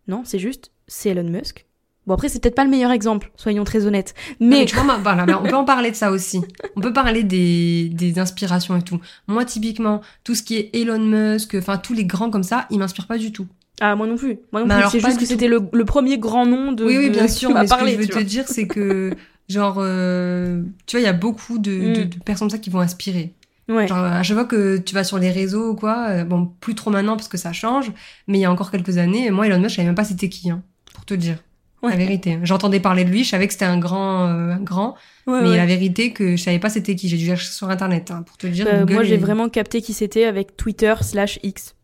Non, c'est juste c'est Elon Musk. Bon après c'est peut-être pas le meilleur exemple, soyons très honnêtes. Mais, tu vois, moi, voilà, ben, on peut en parler de ça aussi. On peut parler des, des inspirations et tout. Moi, typiquement, tout ce qui est Elon Musk, enfin tous les grands comme ça, ils m'inspirent pas du tout. ah moi non plus. Moi non Mais plus, c'est juste que c'était le, le premier grand nom de oui, oui, bien sûr. m'a Mais parlé, ce que je veux te vois. dire, c'est que genre, euh, tu vois, il y a beaucoup de, de- Mm. de personnes comme ça qui vont inspirer. Ouais. Genre, à chaque fois que tu vas sur les réseaux ou quoi, euh, bon, plus trop maintenant parce que ça change, mais il y a encore quelques années, moi, Elon Musk, je savais même pas c'était qui, hein, pour te dire. Ouais. La vérité. J'entendais parler de lui, je savais que c'était un grand, euh, un grand, Ouais, mais ouais. la vérité que je savais pas c'était qui. J'ai dû chercher sur internet, hein, pour te dire. Euh, Google moi j'ai vraiment capté qui c'était avec Twitter slash X.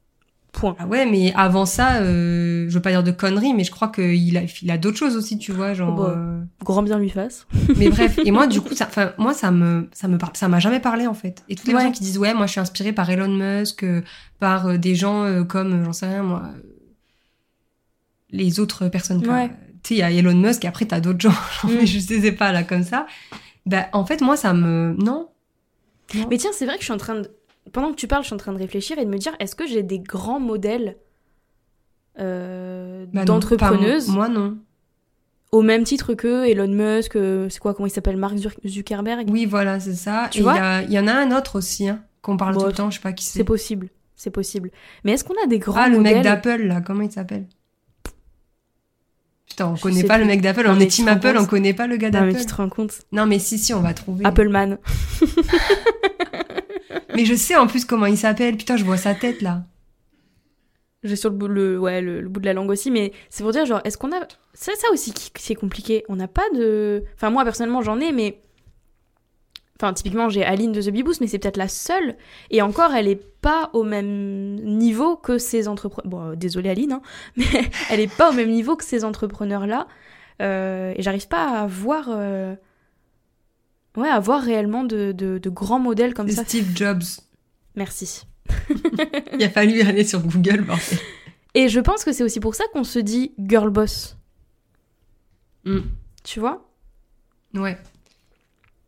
Point. Ah ouais, mais avant ça, euh, je veux pas dire de conneries, mais je crois qu'il a, il a d'autres choses aussi, tu vois, genre. Oh bah. euh, Grand bien lui fasse. Mais bref, et moi, du coup, ça, enfin, moi, ça me, ça me parle, ça m'a jamais parlé en fait. Et toutes les personnes qui disent ouais, moi, je suis inspirée par Elon Musk, euh, par euh, des gens comme, j'en sais rien, moi, les autres personnes. quoi. Ouais. Tu sais, il y a Elon Musk, et après, t'as d'autres gens, mais je sais pas là comme ça. Bah, en fait, moi, ça me, non. Non. Mais tiens, c'est vrai que je suis en train de. Pendant que tu parles, je suis en train de réfléchir et de me dire est-ce que j'ai des grands modèles euh, Bah d'entrepreneuses? Moi, non. au même titre que Elon Musk, euh, c'est quoi, comment il s'appelle Mark Zuckerberg? Oui, voilà, c'est ça. Tu et il vois? y, a- il y en a un autre aussi, hein, qu'on parle Bon, tout le temps, je sais pas qui C'est c'est. possible, c'est possible. Mais est-ce qu'on a des grands Ah, le mec modèles? d'Apple, là, comment il s'appelle? Putain, on connaît pas plus. le mec d'Apple, on est team Apple, on connaît pas le gars Non, mais d'Apple. tu te rends compte Non, mais si, si, on va trouver. Appleman. Mais je sais en plus comment il s'appelle. Putain, je vois sa tête là. J'ai sur le bout, le, ouais, le, le bout de la langue aussi, mais c'est pour dire, genre, est-ce qu'on a. C'est ça aussi qui, qui est compliqué. On n'a pas de. Enfin, moi, personnellement, j'en ai, mais. Enfin, typiquement, j'ai Aline de The Bee Boost, mais c'est peut-être la seule. Et encore, elle est pas au même niveau que ces entrepreneurs. Bon, euh, désolée Aline, hein, mais elle est pas au même niveau que ces entrepreneurs-là. Euh, et j'arrive pas à voir. euh, Ouais, à voir réellement de, de, de grands modèles comme ça. Steve Jobs. Merci. Il a fallu aller sur Google, bordel. Et je pense que c'est aussi pour ça qu'on se dit girl boss. Mm. Tu vois? Ouais.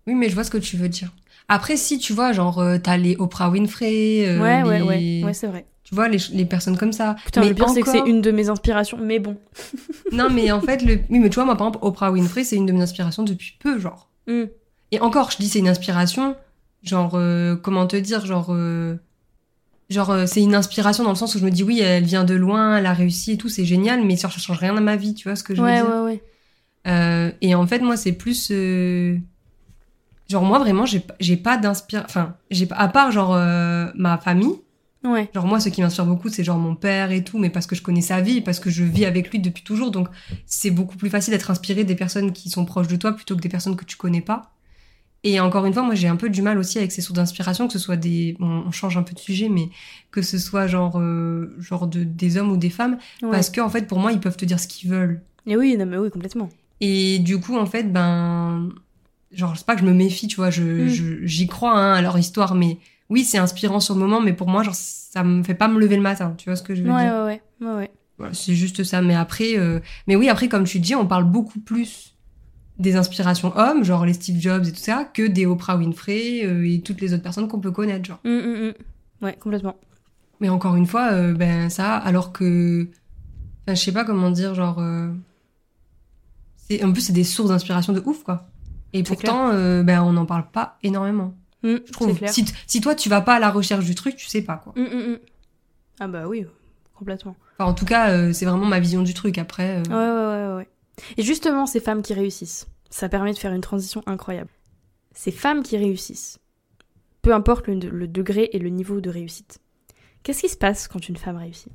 Oui, mais je vois ce que tu veux dire. Après, si tu vois, genre, euh, t'as les Oprah Winfrey. euh, Ouais, ouais, les- ouais, ouais, c'est vrai. Tu vois, les, les personnes comme ça. Putain, mais le pire, c'est que c'est une de mes inspirations, mais bon. Non, mais en fait, le... oui, mais tu vois, moi, par exemple, Oprah Winfrey, c'est une de mes inspirations depuis peu, genre. Hmm. Et encore, je dis c'est une inspiration, genre, euh, comment te dire, genre, euh, genre, euh, c'est une inspiration dans le sens où je me dis, oui, elle vient de loin, elle a réussi et tout, c'est génial, mais ça, ça change rien à ma vie, tu vois ce que je veux Ouais, dire ouais, ouais. Euh, Et en fait, moi, c'est plus, euh, genre, moi, vraiment, j'ai pas- j'ai pas d'inspiration, enfin, j'ai pas, à part, genre, euh, ma famille, Ouais. Genre moi, ce qui m'inspire beaucoup, c'est genre mon père et tout, mais parce que je connais sa vie, parce que je vis avec lui depuis toujours, donc c'est beaucoup plus facile d'être inspiré des personnes qui sont proches de toi plutôt que des personnes que tu connais pas. Et encore une fois, moi j'ai un peu du mal aussi avec ces sources d'inspiration, que ce soit des, bon, on change un peu de sujet, mais que ce soit genre, euh, genre de, des hommes ou des femmes, ouais. parce que en fait, pour moi, ils peuvent te dire ce qu'ils veulent. Et oui, non, mais oui, complètement. Et du coup, en fait, ben, genre, c'est pas que je me méfie, tu vois, je, Mm. je- j'y crois hein, à leur histoire, mais oui, c'est inspirant sur le moment, mais pour moi, genre, ça me fait pas me lever le matin, tu vois ce que je veux Ouais, dire ouais, ouais, ouais, ouais. Voilà, c'est juste ça. Mais après, euh, mais oui, après, comme tu dis, on parle beaucoup plus des inspirations hommes, genre les Steve Jobs et tout ça, que des Oprah Winfrey euh, et toutes les autres personnes qu'on peut connaître, genre. Hum, hum, hum. Ouais, complètement. Mais encore une fois, euh, ben ça, alors que, enfin, je sais pas comment dire, genre, euh, c'est en plus c'est des sources d'inspiration de ouf, quoi. Et pourtant, euh, ben on n'en parle pas énormément. Hum, Je trouve. clair. Si, si toi tu vas pas à la recherche du truc, tu sais pas quoi. Hum, hum. Ah bah oui, complètement. Enfin, en tout cas, euh, c'est vraiment ma vision du truc. Après, euh, Ouais, ouais, ouais, ouais. Et justement, ces femmes qui réussissent, ça permet de faire une transition incroyable. Ces femmes qui réussissent, peu importe le, le degré et le niveau de réussite, qu'est-ce qui se passe quand une femme réussit?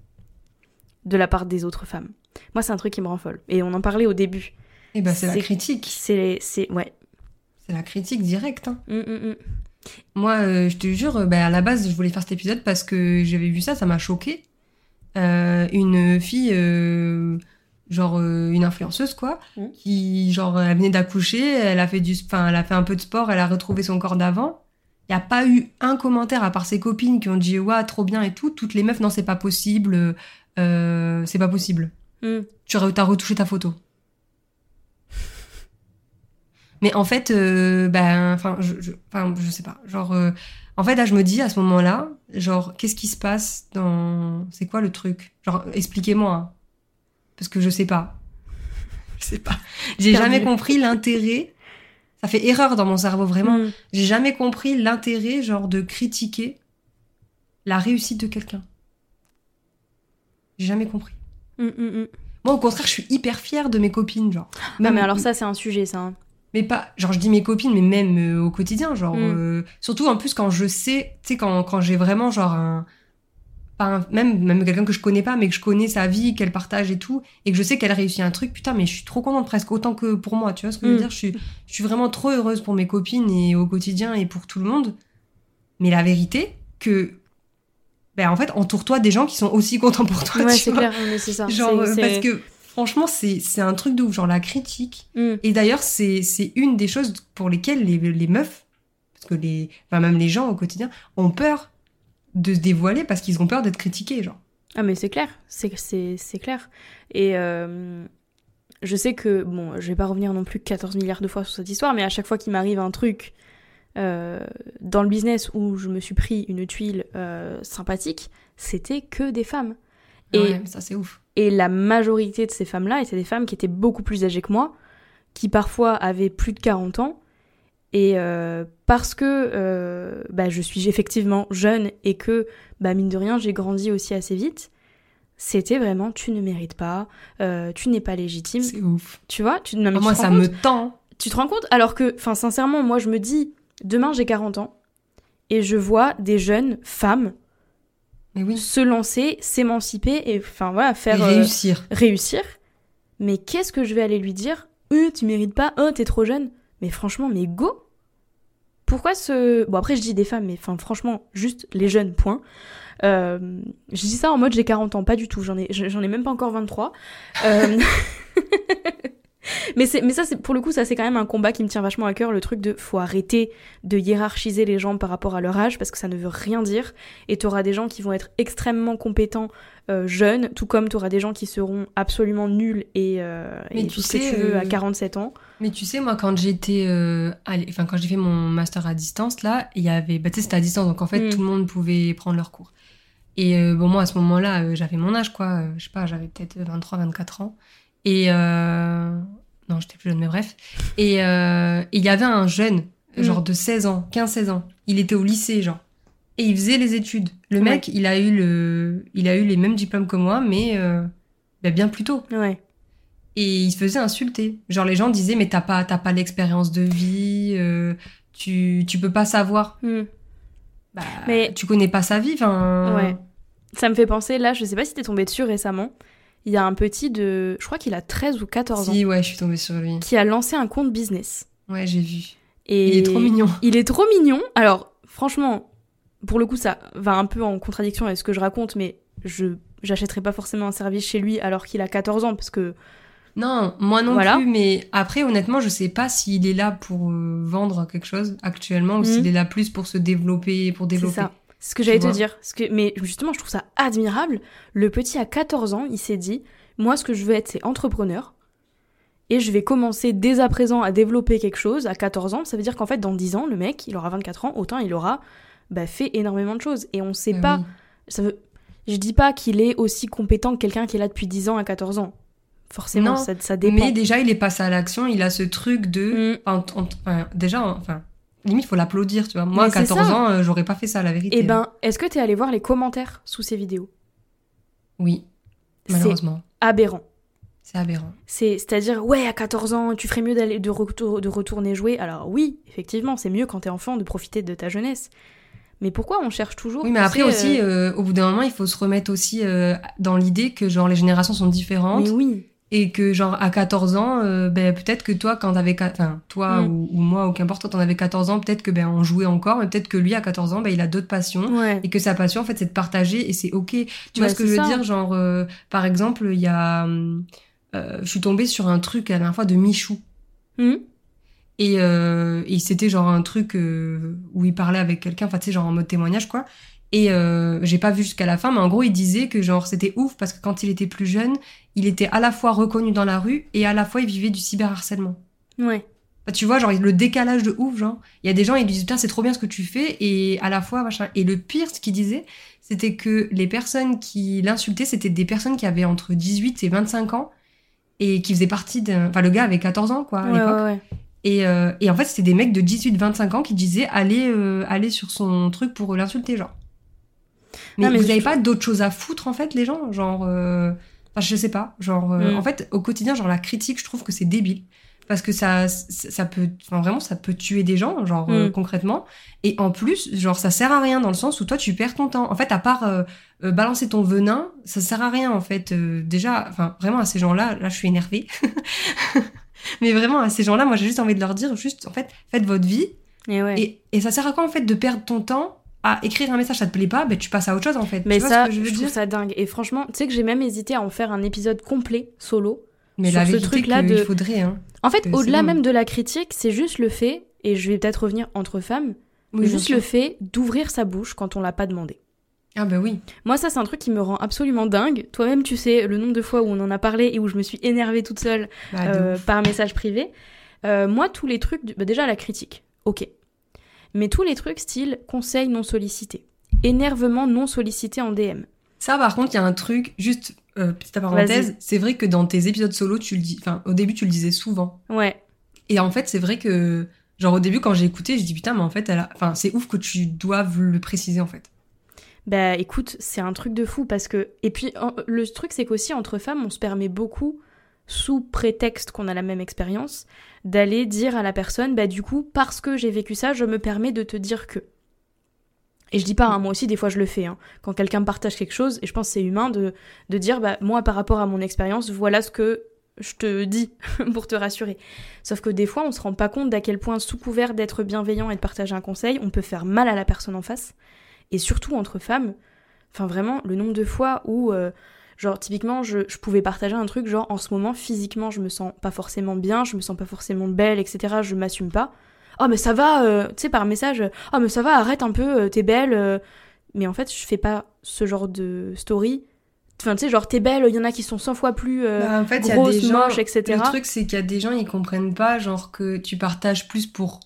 De la part des autres femmes. Moi, c'est un truc qui me rend folle. Et on en parlait au début. eh ben c'est la critique. C'est. c'est ouais. C'est la critique directe. hein. Hum, hum, hum. Moi, euh, je te jure, euh, ben, à la base, je voulais faire cet épisode parce que j'avais vu ça, ça m'a choqué. euh, une fille, euh, genre euh, une influenceuse quoi, qui genre elle venait d'accoucher, elle a fait du, enfin elle a fait un peu de sport, elle a retrouvé son corps d'avant. Il y a pas eu un commentaire à part ses copines qui ont dit ouais trop bien et tout. Toutes les meufs non c'est pas possible, euh, c'est pas possible. Tu as retouché ta photo. Mais en fait, euh, ben, enfin, je, je, je sais pas. Genre, euh, en fait, là, je me dis à ce moment-là, genre, qu'est-ce qui se passe dans, c'est quoi le truc? Genre, expliquez-moi, parce que je sais pas. Je sais pas. J'ai jamais compris l'intérêt. Ça fait erreur dans mon cerveau vraiment. Hmm. J'ai jamais compris l'intérêt, genre, de critiquer la réussite de quelqu'un. J'ai jamais compris. Hmm, hmm, hmm. Moi, au contraire, je suis hyper fière de mes copines, genre. Non, mais alors ça, c'est un sujet, ça. hein. Mais pas, genre, je dis mes copines, mais même euh, au quotidien, genre. Mm. euh, surtout en plus quand je sais, tu sais, quand, quand j'ai vraiment, genre, un. Pas un- même même quelqu'un que je connais pas, mais que je connais sa vie, qu'elle partage et tout, et que je sais qu'elle réussit un truc, putain, mais je suis trop contente, presque autant que pour moi, tu vois ce que je veux Mm. dire? Je suis, je suis vraiment trop heureuse pour mes copines et au quotidien et pour tout le monde. Mais la vérité, que. Ben, en fait, entoure-toi des gens qui sont aussi contents pour toi, Ouais, tu c'est vois? clair, mais c'est ça. Genre, euh, parce que franchement, c'est un truc de ouf. Genre, la critique. Hmm. Et d'ailleurs, c'est une des choses pour lesquelles les, les meufs, parce que les, enfin, même les gens au quotidien, ont peur de se dévoiler parce qu'ils ont peur d'être critiqués, genre. Ah mais c'est clair, c'est clair. Et euh, je sais que bon, je vais pas revenir non plus 14 milliards de fois sur cette histoire, mais à chaque fois qu'il m'arrive un truc euh, dans le business où je me suis pris une tuile euh, sympathique, c'était que des femmes. Et Ouais, ça, c'est ouf. Et la majorité de ces femmes-là étaient des femmes qui étaient beaucoup plus âgées que moi, qui parfois avaient plus de 40 ans. Et euh, parce que euh, bah, je suis effectivement jeune et que, bah, mine de rien, j'ai grandi aussi assez vite, c'était vraiment tu ne mérites pas, euh, tu n'es pas légitime. C'est ouf. Tu vois tu, non, mais Ah, tu moi, ça me tend. tu te rends compte? Alors que, enfin, sincèrement, moi, je me dis, demain, j'ai 40 ans et je vois des jeunes femmes Mais oui. se lancer, s'émanciper et, enfin, voilà, Et faire. euh, réussir. réussir. Mais qu'est-ce que je vais aller lui dire? Euh, tu mérites pas, oh, t'es trop jeune. Mais franchement, mais go Pourquoi ce. Bon, après, je dis des femmes, mais enfin, franchement, juste les jeunes, point. Euh, je dis ça en mode j'ai 40 ans, pas du tout, j'en ai, j'en ai même pas encore 23. Euh, mais, c'est, mais ça, c'est, pour le coup, ça c'est quand même un combat qui me tient vachement à cœur, le truc de faut arrêter de hiérarchiser les gens par rapport à leur âge, parce que ça ne veut rien dire. Et t'auras des gens qui vont être extrêmement compétents euh, jeunes, tout comme t'auras des gens qui seront absolument nuls et, euh, Mais et tu tout ce que sais, tu veux à euh, 47 ans. Mais tu sais, moi, quand j'étais, euh, enfin, quand j'ai fait mon master à distance, là, il y avait, bah, tu sais, c'était à distance, donc en fait, Mm. tout le monde pouvait prendre leur cours. Et euh, bon, moi, à ce moment-là, euh, j'avais mon âge, quoi. euh, je sais pas, j'avais peut-être 23, 24 ans. Et euh, non, j'étais plus jeune, mais bref. Et euh, il y avait un jeune, Mm. genre de 16 ans, 15-16 ans. Il était au lycée, genre. Et il faisait les études. Le Ouais. mec, il a eu le, il a eu les mêmes diplômes que moi, mais euh, bah, bien plus tôt Ouais. et il se faisait insulter. Genre les gens disaient mais t'as pas t'as pas l'expérience de vie, euh, tu tu peux pas savoir. Hmm. Bah, Mais- tu connais pas sa vie. Enfin. Ouais. Ça me fait penser, là, je sais pas si t'es tombé dessus récemment, il y a un petit de. Je crois qu'il a 13 ou 14 ans, Si ouais, je suis tombée sur lui. qui a lancé un compte business. Ouais, j'ai vu. Et Il est trop mignon. Il est trop mignon. Alors, franchement, pour le coup, ça va un peu en contradiction avec ce que je raconte, mais je j'achèterai pas forcément un service chez lui alors qu'il a 14 ans, parce que. Non, moi non Voilà. plus. Mais après, honnêtement, je sais pas s'il est là pour euh, vendre quelque chose actuellement ou Mhm. s'il est là plus pour se développer, pour C'est développer. ça. Ce que j'allais te dire. Parce que, mais justement, je trouve ça admirable. Le petit à 14 ans, il s'est dit Moi, ce que je veux être, c'est entrepreneur. Et je vais commencer dès à présent à développer quelque chose à 14 ans. Ça veut dire qu'en fait, dans 10 ans, le mec, il aura 24 ans, autant il aura bah, fait énormément de choses. Et on sait Ah pas. oui. Ça veut... Je dis pas qu'il est aussi compétent que quelqu'un qui est là depuis 10 ans à 14 ans. Forcément, Non, ça, ça dépend. Mais déjà, il est passé à l'action. Il a ce truc de. Mm. En- en- déjà, enfin, limite, faut l'applaudir, tu vois. Moi, à c'est 14 ça. ans, euh, j'aurais pas fait ça, la vérité. Eh ben, est-ce que t'es allé voir les commentaires sous ces vidéos? Oui, C'est malheureusement. aberrant. C'est aberrant. C'est, c'est-à-dire, ouais, à 14 ans, tu ferais mieux d'aller de, retour- de retourner jouer. Alors oui, effectivement, c'est mieux quand t'es enfant de profiter de ta jeunesse. Mais pourquoi on cherche toujours Oui, mais après aussi, euh, euh, au bout d'un moment, il faut se remettre aussi euh, dans l'idée que genre les générations sont différentes Mais oui, Et que, genre, à 14 ans, euh, ben, peut-être que toi, quand t'avais, enfin, toi Mm. ou, ou moi, ou qu'importe, quand on avait 14 ans, peut-être que, ben, on jouait encore, mais peut-être que lui, à 14 ans, ben, il a d'autres passions. Ouais. Et que sa passion, en fait, c'est de partager et c'est ok. Tu vois ce que je veux ça. dire? Genre, euh, par exemple, il y a, euh, je suis tombée sur un truc la dernière fois de Michou. Mhm. Et, euh, et c'était genre un truc euh, où il parlait avec quelqu'un, enfin tu sais, genre en mode témoignage quoi. Et euh, j'ai pas vu jusqu'à la fin, mais en gros il disait que genre c'était ouf parce que quand il était plus jeune, il était à la fois reconnu dans la rue et à la fois il vivait du cyberharcèlement. Ouais. Enfin, tu vois, genre le décalage de ouf, genre. Il y a des gens, ils disent putain c'est trop bien ce que tu fais et à la fois machin. Et le pire, ce qu'il disait, c'était que les personnes qui l'insultaient, c'était des personnes qui avaient entre 18 et 25 ans et qui faisaient partie d'un. Enfin le gars avait 14 ans quoi à Ouais, l'époque. ouais, ouais. Et, euh, et en fait, c'était des mecs de 18-25 ans qui disaient aller, euh, aller sur son truc pour l'insulter, genre. Mais, Non, mais vous je avez trouve- pas d'autres choses à foutre, en fait, les gens Genre. euh, Enfin, je sais pas. Genre, euh, Mm. en fait, au quotidien, genre, la critique, je trouve que c'est débile. Parce que ça, ça ça peut. Enfin, vraiment, ça peut tuer des gens, genre, euh, Mm. concrètement. Et en plus, genre, ça sert à rien dans le sens où toi, tu perds ton temps. En fait, à part euh, euh, balancer ton venin, ça sert à rien, en fait. Euh, déjà, enfin, vraiment, à ces gens-là, là, je suis énervée. Mais vraiment, à ces gens-là, moi, j'ai juste envie de leur dire, juste, en fait, faites votre vie. Et ouais. Et, et ça sert à quoi, en fait, de perdre ton temps à écrire un message, ça te plaît pas, ben, tu passes à autre chose, en fait. Mais tu vois ça, ce que je je, veux trouve dire ça dingue. Et franchement, tu sais que j'ai même hésité à en faire un épisode complet, solo. Mais sur la ce truc-là de- faudrait, hein. En fait, au-delà même de la critique, c'est juste le fait, et je vais peut-être revenir entre femmes, Oui, juste le fait d'ouvrir sa bouche quand on l'a pas demandé. Ah, ben oui. Moi, ça, c'est un truc qui me rend absolument dingue. Toi-même, tu sais le nombre de fois où on en a parlé et où je me suis énervée toute seule Bah, euh, par message privé. Euh, moi, tous les trucs, du- bah, déjà la critique, ok. Mais tous les trucs style conseil non sollicité, énervement non sollicité en DM. Ça, par contre, il y a un truc, juste, euh, petite parenthèse, c'est vrai que dans tes épisodes solo, tu le dis, enfin, au début, tu le disais souvent. Ouais, Et en fait, c'est vrai que, genre, au début, quand j'ai écouté, j'ai dit, putain, mais en fait, elle a... enfin, c'est ouf que tu doives le préciser, en fait. bah écoute, c'est un truc de fou parce que. Et puis, en- le truc, c'est qu'aussi entre femmes, on se permet beaucoup, sous prétexte qu'on a la même expérience, d'aller dire à la personne, bah du coup, parce que j'ai vécu ça, je me permets de te dire que. Et je dis pas, hein, moi aussi, des fois je le fais. hein. Quand quelqu'un me partage quelque chose, et je pense c'est humain de, de dire, bah moi, par rapport à mon expérience, voilà ce que je te dis pour te rassurer. Sauf que des fois, on se rend pas compte d'à quel point, sous couvert d'être bienveillant et de partager un conseil, on peut faire mal à la personne en face. Et surtout entre femmes, enfin vraiment, le nombre de fois où, euh, genre, typiquement, je, je pouvais partager un truc, genre, en ce moment, physiquement, je me sens pas forcément bien, je me sens pas forcément belle, etc., je m'assume pas. Oh, mais ça va, euh, tu sais, par message, oh, mais ça va, arrête un peu, euh, t'es belle. euh. Mais en fait, je fais pas ce genre de story. Enfin, tu sais, genre, t'es belle, il y en a qui sont 100 fois plus. euh, Bah, en fait, il y a des gens... moche, etc. Le truc, c'est qu'il y a des gens, ils comprennent pas, genre, que tu partages plus pour...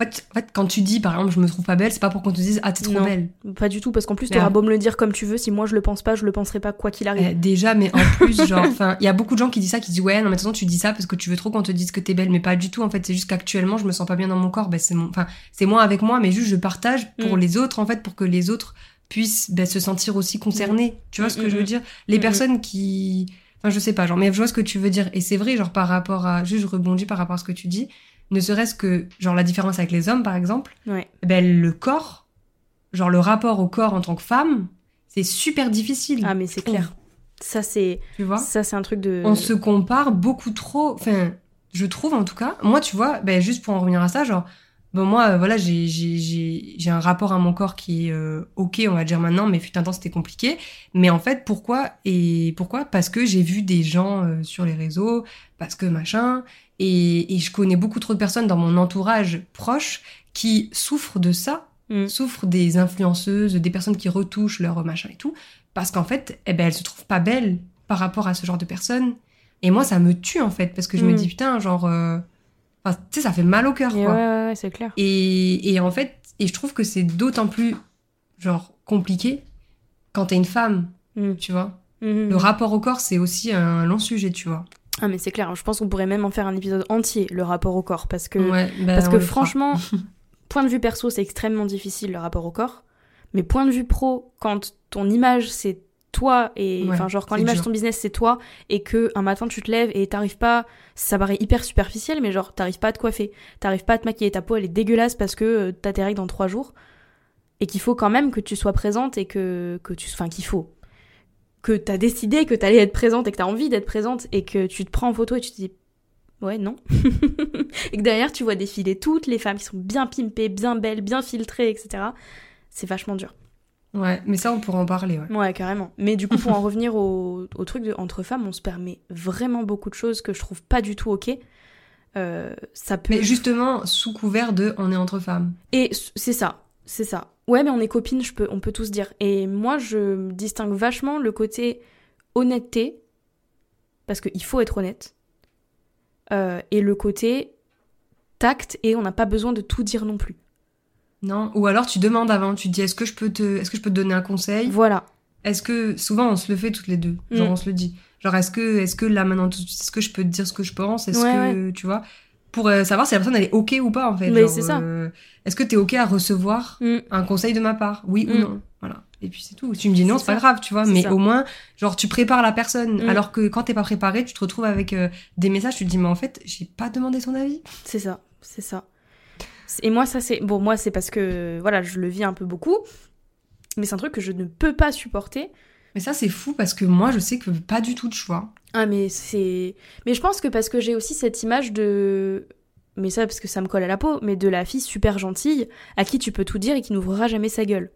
En fait, en fait, quand tu dis, par exemple, je me trouve pas belle, c'est pas pour qu'on te dise, ah, t'es trop Non. belle. Pas du tout, parce qu'en plus, t'auras beau me le dire comme tu veux, si moi je le pense pas, je le penserai pas quoi qu'il arrive. Eh, déjà, mais en plus, genre, enfin, il y a beaucoup de gens qui disent ça, qui disent, ouais, non, mais de toute façon, tu dis ça parce que tu veux trop qu'on te dise que t'es belle, mais pas du tout, en fait, c'est juste qu'actuellement, je me sens pas bien dans mon corps, ben, c'est mon, enfin, c'est moi avec moi, mais juste, je partage pour Mm. les autres, en fait, pour que les autres puissent, ben, se sentir aussi concernés. Tu vois ce que Mm, je veux mm, dire? Les Mm, mm. personnes qui, enfin, je sais pas, genre, mais je vois ce que tu veux dire. Et c'est vrai, genre, par rapport à, juste, je rebondis par rapport à ce que tu dis, ne serait-ce que, genre, la différence avec les hommes, par exemple, Ouais. ben, le corps, genre, le rapport au corps en tant que femme, c'est super difficile. Ah, mais c'est clair. Ça, c'est Tu vois? ça c'est un truc de. on se compare beaucoup trop. Enfin, je trouve en tout cas. Moi, tu vois, ben, juste pour en revenir à ça, genre, bon, moi, euh, voilà, j'ai, j'ai, j'ai, j'ai un rapport à mon corps qui est euh, ok, on va dire maintenant, mais fut un temps, c'était compliqué. Mais en fait, pourquoi Et pourquoi? Parce que j'ai vu des gens euh, sur les réseaux, parce que machin. Et, et je connais beaucoup trop de personnes dans mon entourage proche qui souffrent de ça, Mm. souffrent des influenceuses, des personnes qui retouchent leur machin et tout, parce qu'en fait, eh ben, elles se trouvent pas belles par rapport à ce genre de personnes. Et moi, ça me tue en fait, parce que je me Mm. dis putain, genre, euh, enfin, tu sais, ça fait mal au cœur, quoi. ouais, ouais, ouais, c'est clair. Et, et en fait, et je trouve que c'est d'autant plus genre compliqué quand t'es une femme, Mm. tu vois. Mhm. Le rapport au corps, c'est aussi un long sujet, tu vois. Ah, mais c'est clair. Je pense qu'on pourrait même en faire un épisode entier, le rapport au corps. Parce que, Ouais, ben, parce que franchement, point de vue perso, c'est extrêmement difficile le rapport au corps. Mais point de vue pro, quand ton image, c'est toi, et Ouais, enfin, genre, quand l'image de ton business, c'est toi, et que un matin, tu te lèves et t'arrives pas. Ça paraît hyper superficiel, mais genre, t'arrives pas à te coiffer. T'arrives pas à te maquiller. Ta peau, elle est dégueulasse parce que euh, t'as tes règles dans trois jours. Et qu'il faut quand même que tu sois présente et que, que tu. Enfin, qu'il faut. que t'as décidé que t'allais être présente et que t'as envie d'être présente et que tu te prends en photo et tu te dis ouais non et que derrière tu vois défiler toutes les femmes qui sont bien pimpées, bien belles, bien filtrées, etc. C'est vachement dur. Ouais, mais ça on pourra en parler. Ouais, ouais carrément. Mais du coup pour en revenir au, au, truc de entre femmes, on se permet vraiment beaucoup de choses que je trouve pas du tout ok. Euh, ça peut... Mais justement sous couvert de on est entre femmes. Et c'est ça, c'est ça. Ouais, mais on est copines, je peux, on peut tous dire. Et moi, je distingue vachement le côté honnêteté, parce qu'il faut être honnête, euh, et le côté tact, et on n'a pas besoin de tout dire non plus. Non, ou alors tu demandes avant, tu dis est-ce que je peux te, est-ce que je peux te donner un conseil? Voilà. Est-ce que souvent on se le fait toutes les deux, genre mm. on se le dit. Genre est-ce que, est-ce que là maintenant, est-ce que je peux te dire ce que je pense, est-ce que tu vois? Pour euh, savoir si la personne elle est ok ou pas en fait. Mais c'est ça. Euh, est-ce que t'es ok à recevoir mm. un conseil de ma part, oui ou mm. non, voilà. Et puis c'est tout. Tu me dis non, c'est pas grave, tu vois. Mais au moins, genre tu prépares la personne. Alors que quand t'es pas préparé, tu te retrouves avec euh, des messages, tu te dis mais en fait j'ai pas demandé son avis. C'est ça, c'est ça. Et moi ça c'est bon moi c'est parce que voilà je le vis un peu beaucoup, mais c'est un truc que je ne peux pas supporter. Mais ça c'est fou parce que moi je sais que pas du tout de choix. Ah mais c'est... Mais je pense que parce que j'ai aussi cette image de... Mais ça parce que ça me colle à la peau, mais de la fille super gentille à qui tu peux tout dire et qui n'ouvrira jamais sa gueule.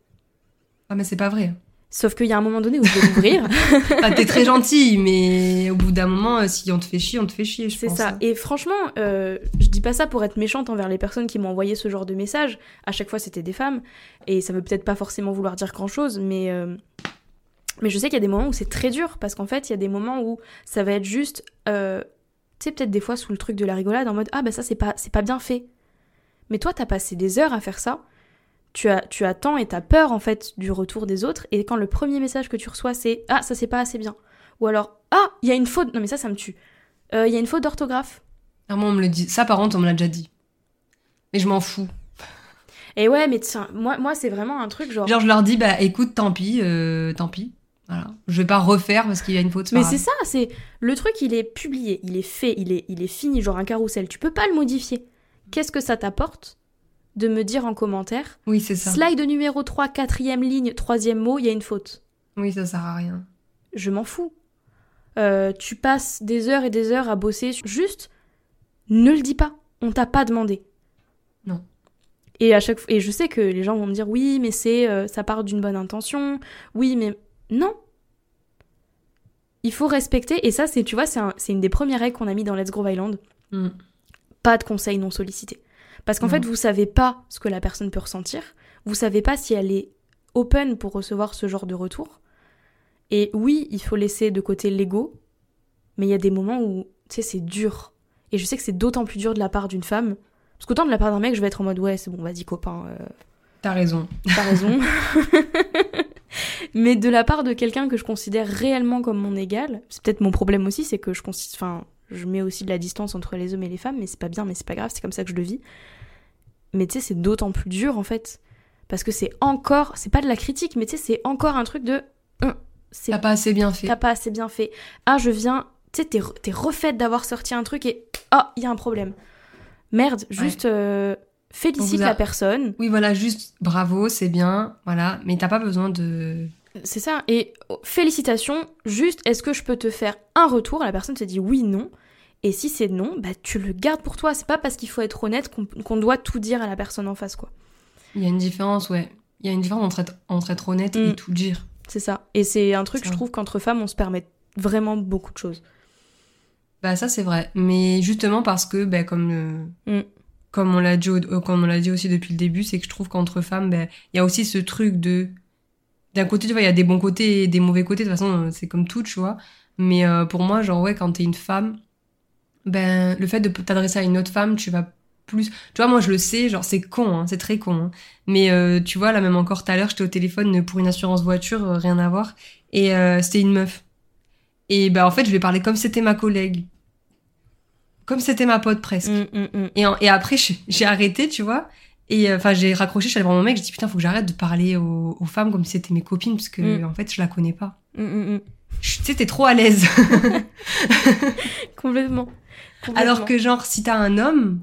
Ah mais c'est pas vrai. Sauf qu'il y a un moment donné où je vais l'ouvrir. ah, t'es très gentille, mais au bout d'un moment, euh, si on te fait chier, on te fait chier, je C'est ça. Et franchement, euh, je dis pas ça pour être méchante envers les personnes qui m'ont envoyé ce genre de message. À chaque fois, c'était des femmes. Et ça veut peut-être pas forcément vouloir dire grand-chose, mais... Euh, mais je sais qu'il y a des moments où c'est très dur, parce qu'en fait, il y a des moments où ça va être juste, euh, tu sais, peut-être des fois sous le truc de la rigolade, en mode Ah, bah ça, c'est pas, c'est pas bien fait. Mais toi, t'as passé des heures à faire ça, tu, as, tu attends et t'as peur, en fait, du retour des autres, et quand le premier message que tu reçois, c'est Ah, ça, c'est pas assez bien. Ou alors Ah, il y a une faute. Non, mais ça, ça me tue. Euh, Il y a une faute d'orthographe. Ah, moi, on me le dit. Ça, par contre, on me l'a déjà dit. Mais je m'en fous. Et ouais, mais tiens, moi, moi c'est vraiment un truc genre. Genre, je leur dis, bah écoute, tant pis, euh, tant pis. Voilà. Je vais pas refaire parce qu'il y a une faute. Mais c'est ça, c'est le truc, il est publié, il est fait, il est, il est fini, genre un carrousel. Tu peux pas le modifier. Qu'est-ce que ça t'apporte? De me dire en commentaire Oui, c'est ça. Slide numéro 3, quatrième ligne, troisième mot, il y a une faute. Oui, ça sert à rien. Je m'en fous. Euh, tu passes des heures et des heures à bosser. Juste, ne le dis pas. On t'a pas demandé. Non. Et à chaque fois, et je sais que les gens vont me dire oui, mais c'est, euh, ça part d'une bonne intention. Oui, mais non. Il faut respecter, et ça, c'est, tu vois, c'est une des premières règles qu'on a mis dans Let's Grow Island. Mm. Pas de conseils non sollicités. Parce qu'en fait, vous savez pas ce que la personne peut ressentir. Vous savez pas si elle est open pour recevoir ce genre de retour. Et oui, il faut laisser de côté l'ego, mais il y a des moments où, tu sais, c'est dur. Et je sais que c'est d'autant plus dur de la part d'une femme. Parce qu'autant de la part d'un mec, je vais être en mode, ouais, c'est bon, vas-y, copain. Euh, T'as raison. T'as raison. mais de la part de quelqu'un que je considère réellement comme mon égal, c'est peut-être mon problème aussi, c'est que je enfin, je mets aussi de la distance entre les hommes et les femmes, mais c'est pas bien, mais c'est pas grave, c'est comme ça que je le vis. Mais tu sais, c'est d'autant plus dur en fait, parce que c'est encore, c'est pas de la critique, mais tu sais, c'est encore un truc de, hum, t'as pas assez bien fait. T'as pas assez bien fait. Ah, je viens, tu sais, t'es, refaite d'avoir sorti un truc et ah, il y a un problème. Merde, juste. Euh, félicite la personne. Oui, voilà, juste bravo, c'est bien, voilà, mais t'as pas besoin de. C'est ça, et oh, félicitations, juste est-ce que je peux te faire un retour? La personne te dit oui, non. Et si c'est non, bah tu le gardes pour toi. C'est pas parce qu'il faut être honnête qu'on doit tout dire à la personne en face, quoi. Il y a une différence, ouais. Il y a une différence entre être, entre être honnête et mm. tout dire. C'est ça. Et c'est un truc, je trouve, qu'entre femmes, on se permet vraiment beaucoup de choses. Bah ça, c'est vrai. Mais justement parce que, bah, comme le... Mm comme on l'a dit, euh, comme on l'a dit aussi depuis le début, c'est que je trouve qu'entre femmes, ben, il y a aussi ce truc de, d'un côté, tu vois, il y a des bons côtés et des mauvais côtés. De toute façon, euh, c'est comme tout, tu vois. Mais euh, pour moi, genre, ouais, quand t'es une femme, ben, le fait de t'adresser à une autre femme, tu vas plus. Tu vois, moi, je le sais, genre, c'est con, hein, c'est très con. Hein. Mais tu vois, là, même encore tout à l'heure, j'étais au téléphone pour une assurance voiture, rien à voir. Et c'était une meuf. Et ben, en fait, je lui ai parlé comme c'était ma collègue comme c'était ma pote presque. Mm, mm, mm. Et, et, après, j'ai arrêté, tu vois. Et euh, enfin, j'ai raccroché, je suis allée voir mon mec, j'ai dit putain, faut que j'arrête de parler aux, femmes comme si c'était mes copines, parce que en fait, je la connais pas. tu sais, t'es trop à l'aise. Complètement. Alors que, genre, si t'as un homme,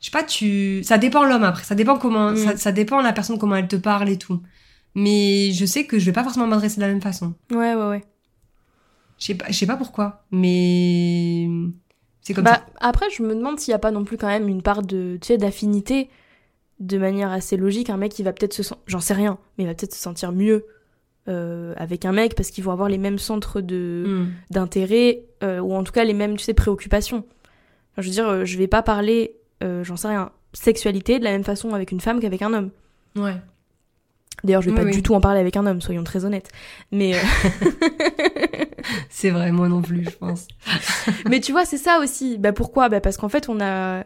je sais pas, tu. Ça dépend l'homme après, ça dépend comment. Ça, ça, dépend la personne, comment elle te parle et tout. Mais je sais que je vais pas forcément m'adresser de la même façon. Ouais, ouais, ouais. Je sais pas, je sais pas pourquoi, mais c'est comme Bah, ça. après, je me demande s'il n'y a pas non plus quand même une part de, tu sais, d'affinité de manière assez logique. Un mec, il va peut-être se sentir, j'en sais rien, mais il va peut-être se sentir mieux euh, avec un mec parce qu'ils vont avoir les mêmes centres de Hmm. d'intérêt euh, ou en tout cas les mêmes, tu sais, préoccupations. Je veux dire, euh, je vais pas parler, euh, j'en sais rien, sexualité de la même façon avec une femme qu'avec un homme. Ouais. D'ailleurs, je vais Oui, pas oui. du tout en parler avec un homme, soyons très honnêtes. Mais euh, C'est vrai, moi non plus, je pense. Mais tu vois, c'est ça aussi. Bah pourquoi? Bah parce qu'en fait, on a.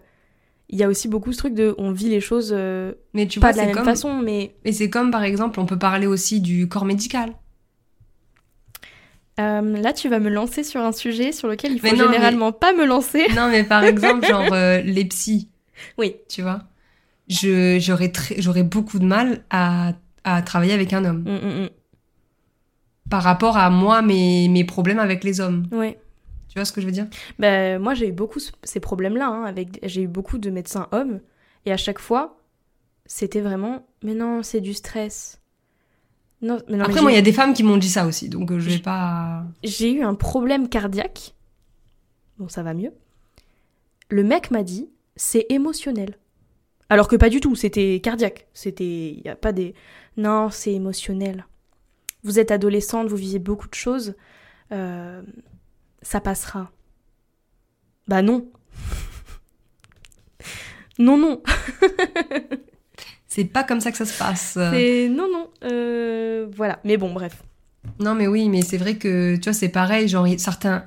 Il y a aussi beaucoup ce truc de. On vit les choses euh, Mais tu pas vois, de la même comme. façon, mais. Mais c'est comme par exemple, on peut parler aussi du corps médical. Euh, là, tu vas me lancer sur un sujet sur lequel il faut non, généralement pas me lancer. Non, mais par exemple, genre euh, les psys, Oui. tu vois? J'aurais beaucoup de mal à à travailler avec un homme Mm, mm, par rapport à moi mes mes problèmes avec les hommes. mm. Ouais. Tu vois ce que je veux dire? Bah, moi, j'ai eu beaucoup ce- ces problèmes-là. hein, avec... J'ai eu beaucoup de médecins hommes. Et à chaque fois, c'était vraiment. Mais non, c'est du stress. Non, mais non, mais Après, moi, il y a des femmes qui m'ont dit ça aussi, donc euh, je vais pas. j'ai eu un problème cardiaque. Bon, ça va mieux. Le mec m'a dit, c'est émotionnel. Alors que pas du tout, c'était cardiaque. C'était. Il n'y a pas des. Non, c'est émotionnel. Vous êtes adolescente, vous vivez beaucoup de choses. euh, ça passera. Bah non. non, non. C'est pas comme ça que ça se passe. C'est. Non, non. euh, Voilà. Mais bon, bref. Non, mais oui, mais c'est vrai que tu vois, c'est pareil. Genre, certains.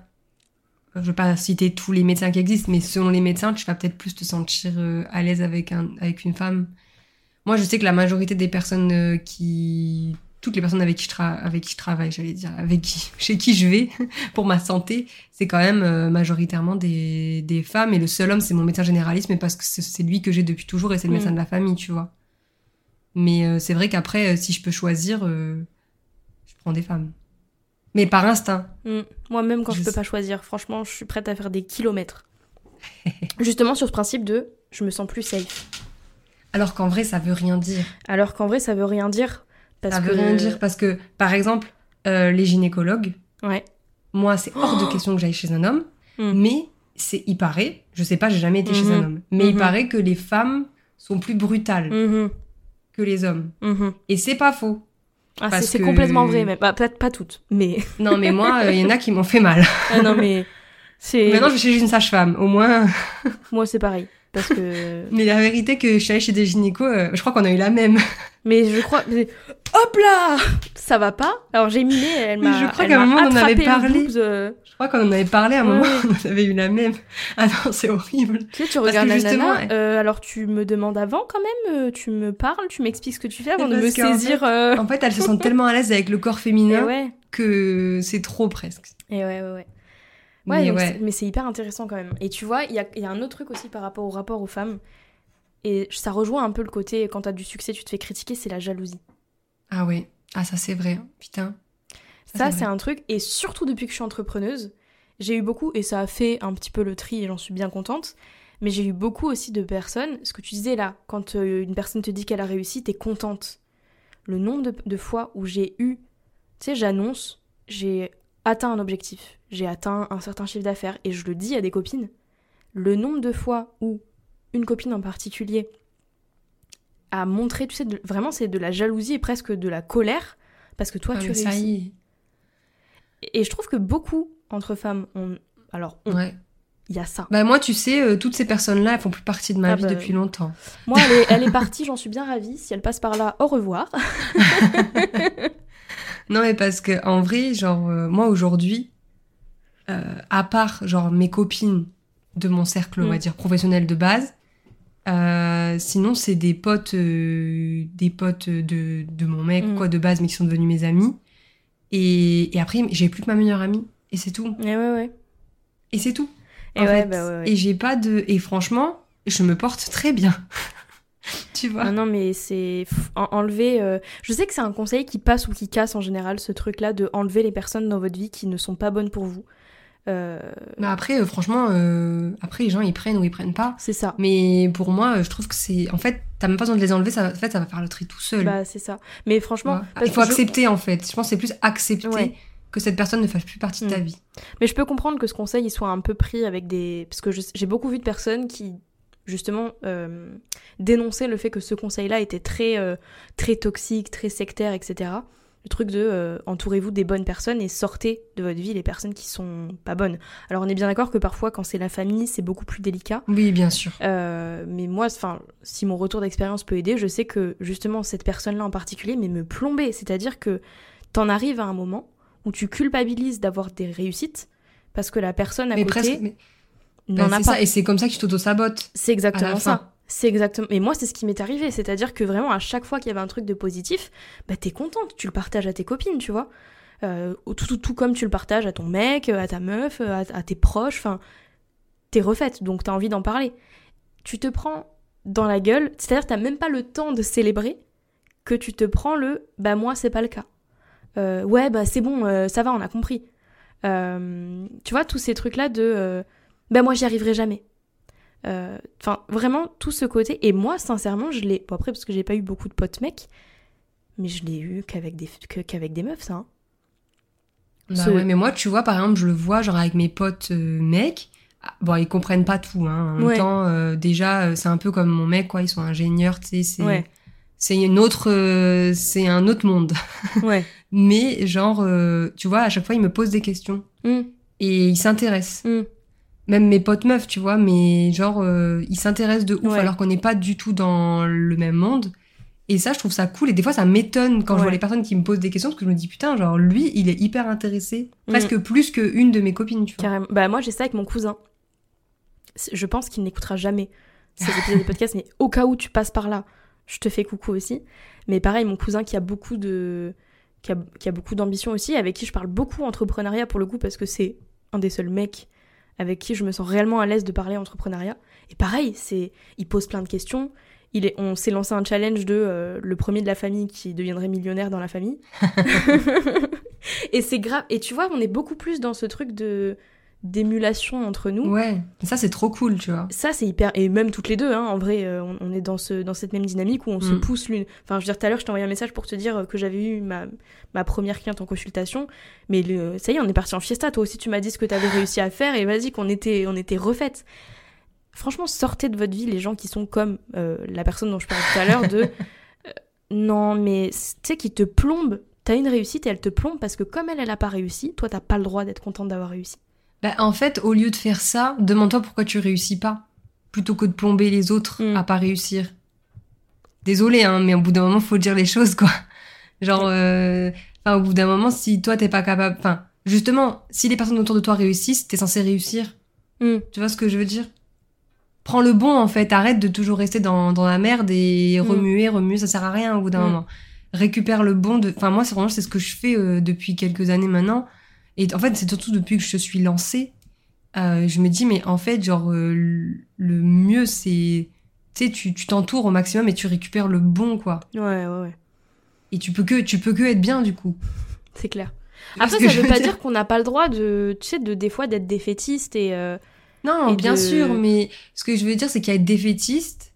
Je veux pas citer tous les médecins qui existent, mais selon les médecins, tu vas peut-être plus te sentir euh, à l'aise avec, un, avec une femme. Moi, je sais que la majorité des personnes euh, qui. Toutes les personnes avec qui je, tra- avec qui je travaille, j'allais dire, avec qui, chez qui je vais pour ma santé, c'est quand même euh, majoritairement des, des femmes. Et le seul homme, c'est mon médecin généraliste, mais parce que c'est lui que j'ai depuis toujours et c'est le Mm. médecin de la famille, tu vois. Mais euh, c'est vrai qu'après, euh, si je peux choisir, euh, je prends des femmes. Mais par instinct. Mm. Moi-même, quand je, Je peux sais. pas choisir, franchement, je suis prête à faire des kilomètres. Justement sur ce principe de je me sens plus safe. Alors qu'en vrai, ça veut rien dire. Alors qu'en vrai, ça veut rien dire. Parce ça que... veut rien dire parce que, par exemple, euh, les gynécologues, Ouais. moi, c'est hors de question que j'aille chez un homme, Mm. mais c'est, il paraît, je sais pas, j'ai jamais été chez un homme, mais il Mhm. paraît que les femmes sont plus brutales Mhm. Que les hommes. Mhm. Et c'est pas faux. Ah, c'est que- complètement vrai, mais bah, peut-être pas toutes. Mais Non, mais moi, euh, il y en a qui m'ont fait mal. ah, non, mais c'est Maintenant, je chez une sage-femme, au moins. moi c'est pareil parce que Mais la vérité que je suis allée chez des gynécos, euh, je crois qu'on a eu la même. mais je crois mais- hop là ça va pas? Alors j'ai Milé, elle m'a je crois qu'à un moment, on en avait parlé. boobs, euh, Je crois qu'on en avait parlé à un moment, ouais. on avait eu la même. Ah non, c'est horrible. Tu sais, tu regardes la justement, nana, ouais. euh, alors tu me demandes avant quand même, euh, tu me parles, tu m'expliques ce que tu fais avant de me saisir. euh, En fait, elles se sentent tellement à l'aise avec le corps féminin ouais, que c'est trop presque. et ouais, ouais, ouais. Ouais, Mais ouais. c'est- hyper intéressant quand même. Et tu vois, il y a, il y a un autre truc aussi par rapport au rapport aux femmes. Et ça rejoint un peu le côté, quand t'as du succès, tu te fais critiquer, c'est la jalousie. Ah oui. Ah ça c'est vrai. Putain. Ça, c'est un truc. Et surtout depuis que je suis entrepreneuse, j'ai eu beaucoup, et ça a fait un petit peu le tri, et j'en suis bien contente. Mais j'ai eu beaucoup aussi de personnes. Ce que tu disais là, quand euh, une personne te dit qu'elle a réussi, t'es contente. Le nombre de, de fois où j'ai eu. Tu sais, j'annonce, j'ai atteint un objectif, j'ai atteint un certain chiffre d'affaires, et je le dis à des copines. Le nombre de fois où une copine en particulier a montré, tu sais, de- vraiment c'est de la jalousie et presque de la colère, parce que toi Ah, tu ça réussis. y Et je trouve que beaucoup entre femmes, on... alors on- Ouais. il y a ça. Bah moi tu sais, euh, toutes ces personnes-là, elles font plus partie de ma Ah vie bah, depuis longtemps. Moi, elle est, elle est partie, j'en suis bien ravie. Si elle passe par là, au revoir. Non mais parce que en vrai, genre euh, moi aujourd'hui, euh, à part genre mes copines de mon cercle, on va Mm. dire professionnel de base, euh, sinon c'est des potes, euh, des potes de, de mon mec Mm. quoi de base, mais qui sont devenus mes amis. Et, et après j'ai plus que ma meilleure amie et c'est tout. Et ouais, ouais. Et c'est tout. Et en ouais, bah ouais, ouais. Et j'ai pas de. Et franchement, je me porte très bien. tu vois Non, non, mais c'est enlever. euh, Je sais que c'est un conseil qui passe ou qui casse en général, ce truc-là de enlever les personnes dans votre vie qui ne sont pas bonnes pour vous. Euh, Mais après, euh, franchement, euh, après, les gens, ils prennent ou ils prennent pas. C'est ça. Mais pour moi, je trouve que c'est. En fait, t'as même pas besoin de les enlever, ça, en fait, ça va faire le tri tout seul. Bah, c'est ça. Mais franchement, Il faut que je- accepter, en fait. Je pense que c'est plus accepter Ouais. que cette personne ne fasse plus partie de ta Mm. vie. Mais je peux comprendre que ce conseil il soit un peu pris avec des. Parce que j'ai beaucoup vu de personnes qui, justement, euh, dénonçaient le fait que ce conseil-là était très, euh, très toxique, très sectaire, etc. Le truc de euh, entourez-vous des bonnes personnes et sortez de votre vie les personnes qui sont pas bonnes. Alors on est bien d'accord que parfois quand c'est la famille c'est beaucoup plus délicat. Oui, bien sûr. Euh, mais moi, enfin, si mon retour d'expérience peut aider, je sais que justement cette personne-là en particulier, mais me plomber, c'est-à-dire que t'en arrives à un moment où tu culpabilises d'avoir des réussites parce que la personne à Mais côté presque. mais- n'en bah, a c'est pas. ça, et c'est comme ça que tu t'auto-sabotes. C'est exactement ça. C'est exactement. Et moi, c'est ce qui m'est arrivé, c'est-à-dire que vraiment à chaque fois qu'il y avait un truc de positif, bah t'es contente, tu le partages à tes copines, tu vois. Euh, tout, tout, tout comme tu le partages à ton mec, à ta meuf, à, à tes proches, enfin, t'es refaite, donc t'as envie d'en parler. Tu te prends dans la gueule, c'est-à-dire t'as même pas le temps de célébrer que tu te prends le bah moi c'est pas le cas. Euh, ouais bah c'est bon, euh, ça va, on a compris. Euh, tu vois tous ces trucs là de bah moi j'y arriverai jamais. Euh, Enfin vraiment tout ce côté et moi sincèrement je l'ai bon après parce que j'ai pas eu beaucoup de potes mecs, mais je l'ai eu qu'avec des qu'avec des meufs ça. hein. Bah Ce- ouais, mais moi, tu vois, par exemple, je le vois, genre avec mes potes euh, mecs. Ah, Bon, ils comprennent pas tout, hein. En même temps, euh, déjà, c'est un peu comme mon mec, quoi. Ils sont ingénieurs, tu sais. C'est, Ouais. c'est une autre, c'est un autre monde. Ouais. Mais genre, tu vois, à chaque fois, ils me posent des questions Mm, et ils s'intéressent. mm. Même mes potes meufs, tu vois, mais genre, euh, ils s'intéressent de ouf Ouais. alors qu'on n'est pas du tout dans le même monde. Et ça, je trouve ça cool. Et des fois, ça m'étonne quand je vois les personnes qui me posent des questions parce que je me dis, putain, genre, lui, il est hyper intéressé. Mm. Presque plus qu'une de mes copines, tu vois. Carrément. Bah moi j'ai ça avec mon cousin. Je pense qu'il n'écoutera jamais ces épisodes de podcast, mais au cas où tu passes par là, je te fais coucou aussi. Mais pareil, mon cousin qui a beaucoup de qui a, qui a beaucoup d'ambition aussi, avec qui je parle beaucoup entrepreneuriat pour le coup parce que c'est un des seuls mecs avec qui je me sens réellement à l'aise de parler entrepreneuriat. Et pareil, c'est il pose plein de questions. Il est, on s'est lancé un challenge de euh, le premier de la famille qui deviendrait millionnaire dans la famille. et c'est grave. Et tu vois, on est beaucoup plus dans ce truc de d'émulation entre nous. Ouais, ça, c'est trop cool, tu vois. Ça, c'est hyper. Et même toutes les deux, hein, en vrai, euh, on, on est dans, ce, dans cette même dynamique où on se Mm. pousse l'une. Enfin, je veux dire, tout à l'heure, je t'ai envoyé un message pour te dire euh, que j'avais eu ma, ma première cliente en consultation. Mais le, ça y est, on est parti en fiesta. Toi aussi, tu m'as dit ce que tu avais réussi à faire et vas-y, qu'on était, on était refaites. Franchement, sortez de votre vie les gens qui sont comme euh, la personne dont je parlais tout à l'heure de. euh, non, mais tu sais, qui te plombe. T'as une réussite et elle te plombe parce que comme elle, elle a pas réussi, toi, t'as pas le droit d'être contente d'avoir réussi. Bah, en fait, au lieu de faire ça, demande-toi pourquoi tu réussis pas. Plutôt que de plomber les autres Mm. à pas réussir. Désolée, hein, mais au bout d'un moment, faut dire les choses, quoi. Genre, euh, enfin, au bout d'un moment, si toi, t'es pas capable. Enfin, justement, si les personnes autour de toi réussissent, t'es censé réussir. Mm. Tu vois ce que je veux dire? Prends le bon, en fait. Arrête de toujours rester dans, dans la merde et Mm. remuer, remuer. Ça sert à rien au bout d'un moment. Récupère le bon de. Enfin, moi, c'est vraiment c'est ce que je fais euh, depuis quelques années maintenant. Et en fait, c'est surtout depuis que je suis lancée. euh, je me dis, mais en fait, genre, euh, le mieux, c'est. Tu sais, tu t'entoures au maximum et tu récupères le bon, quoi. Ouais, ouais, ouais. Et tu peux que, tu peux que être bien, du coup. C'est clair. Après, ça veut pas dire qu'on n'a pas le droit de, tu sais, de des fois d'être défaitiste et. euh, Non, Et bien de- sûr, mais ce que je veux dire, c'est qu'il y a être défaitiste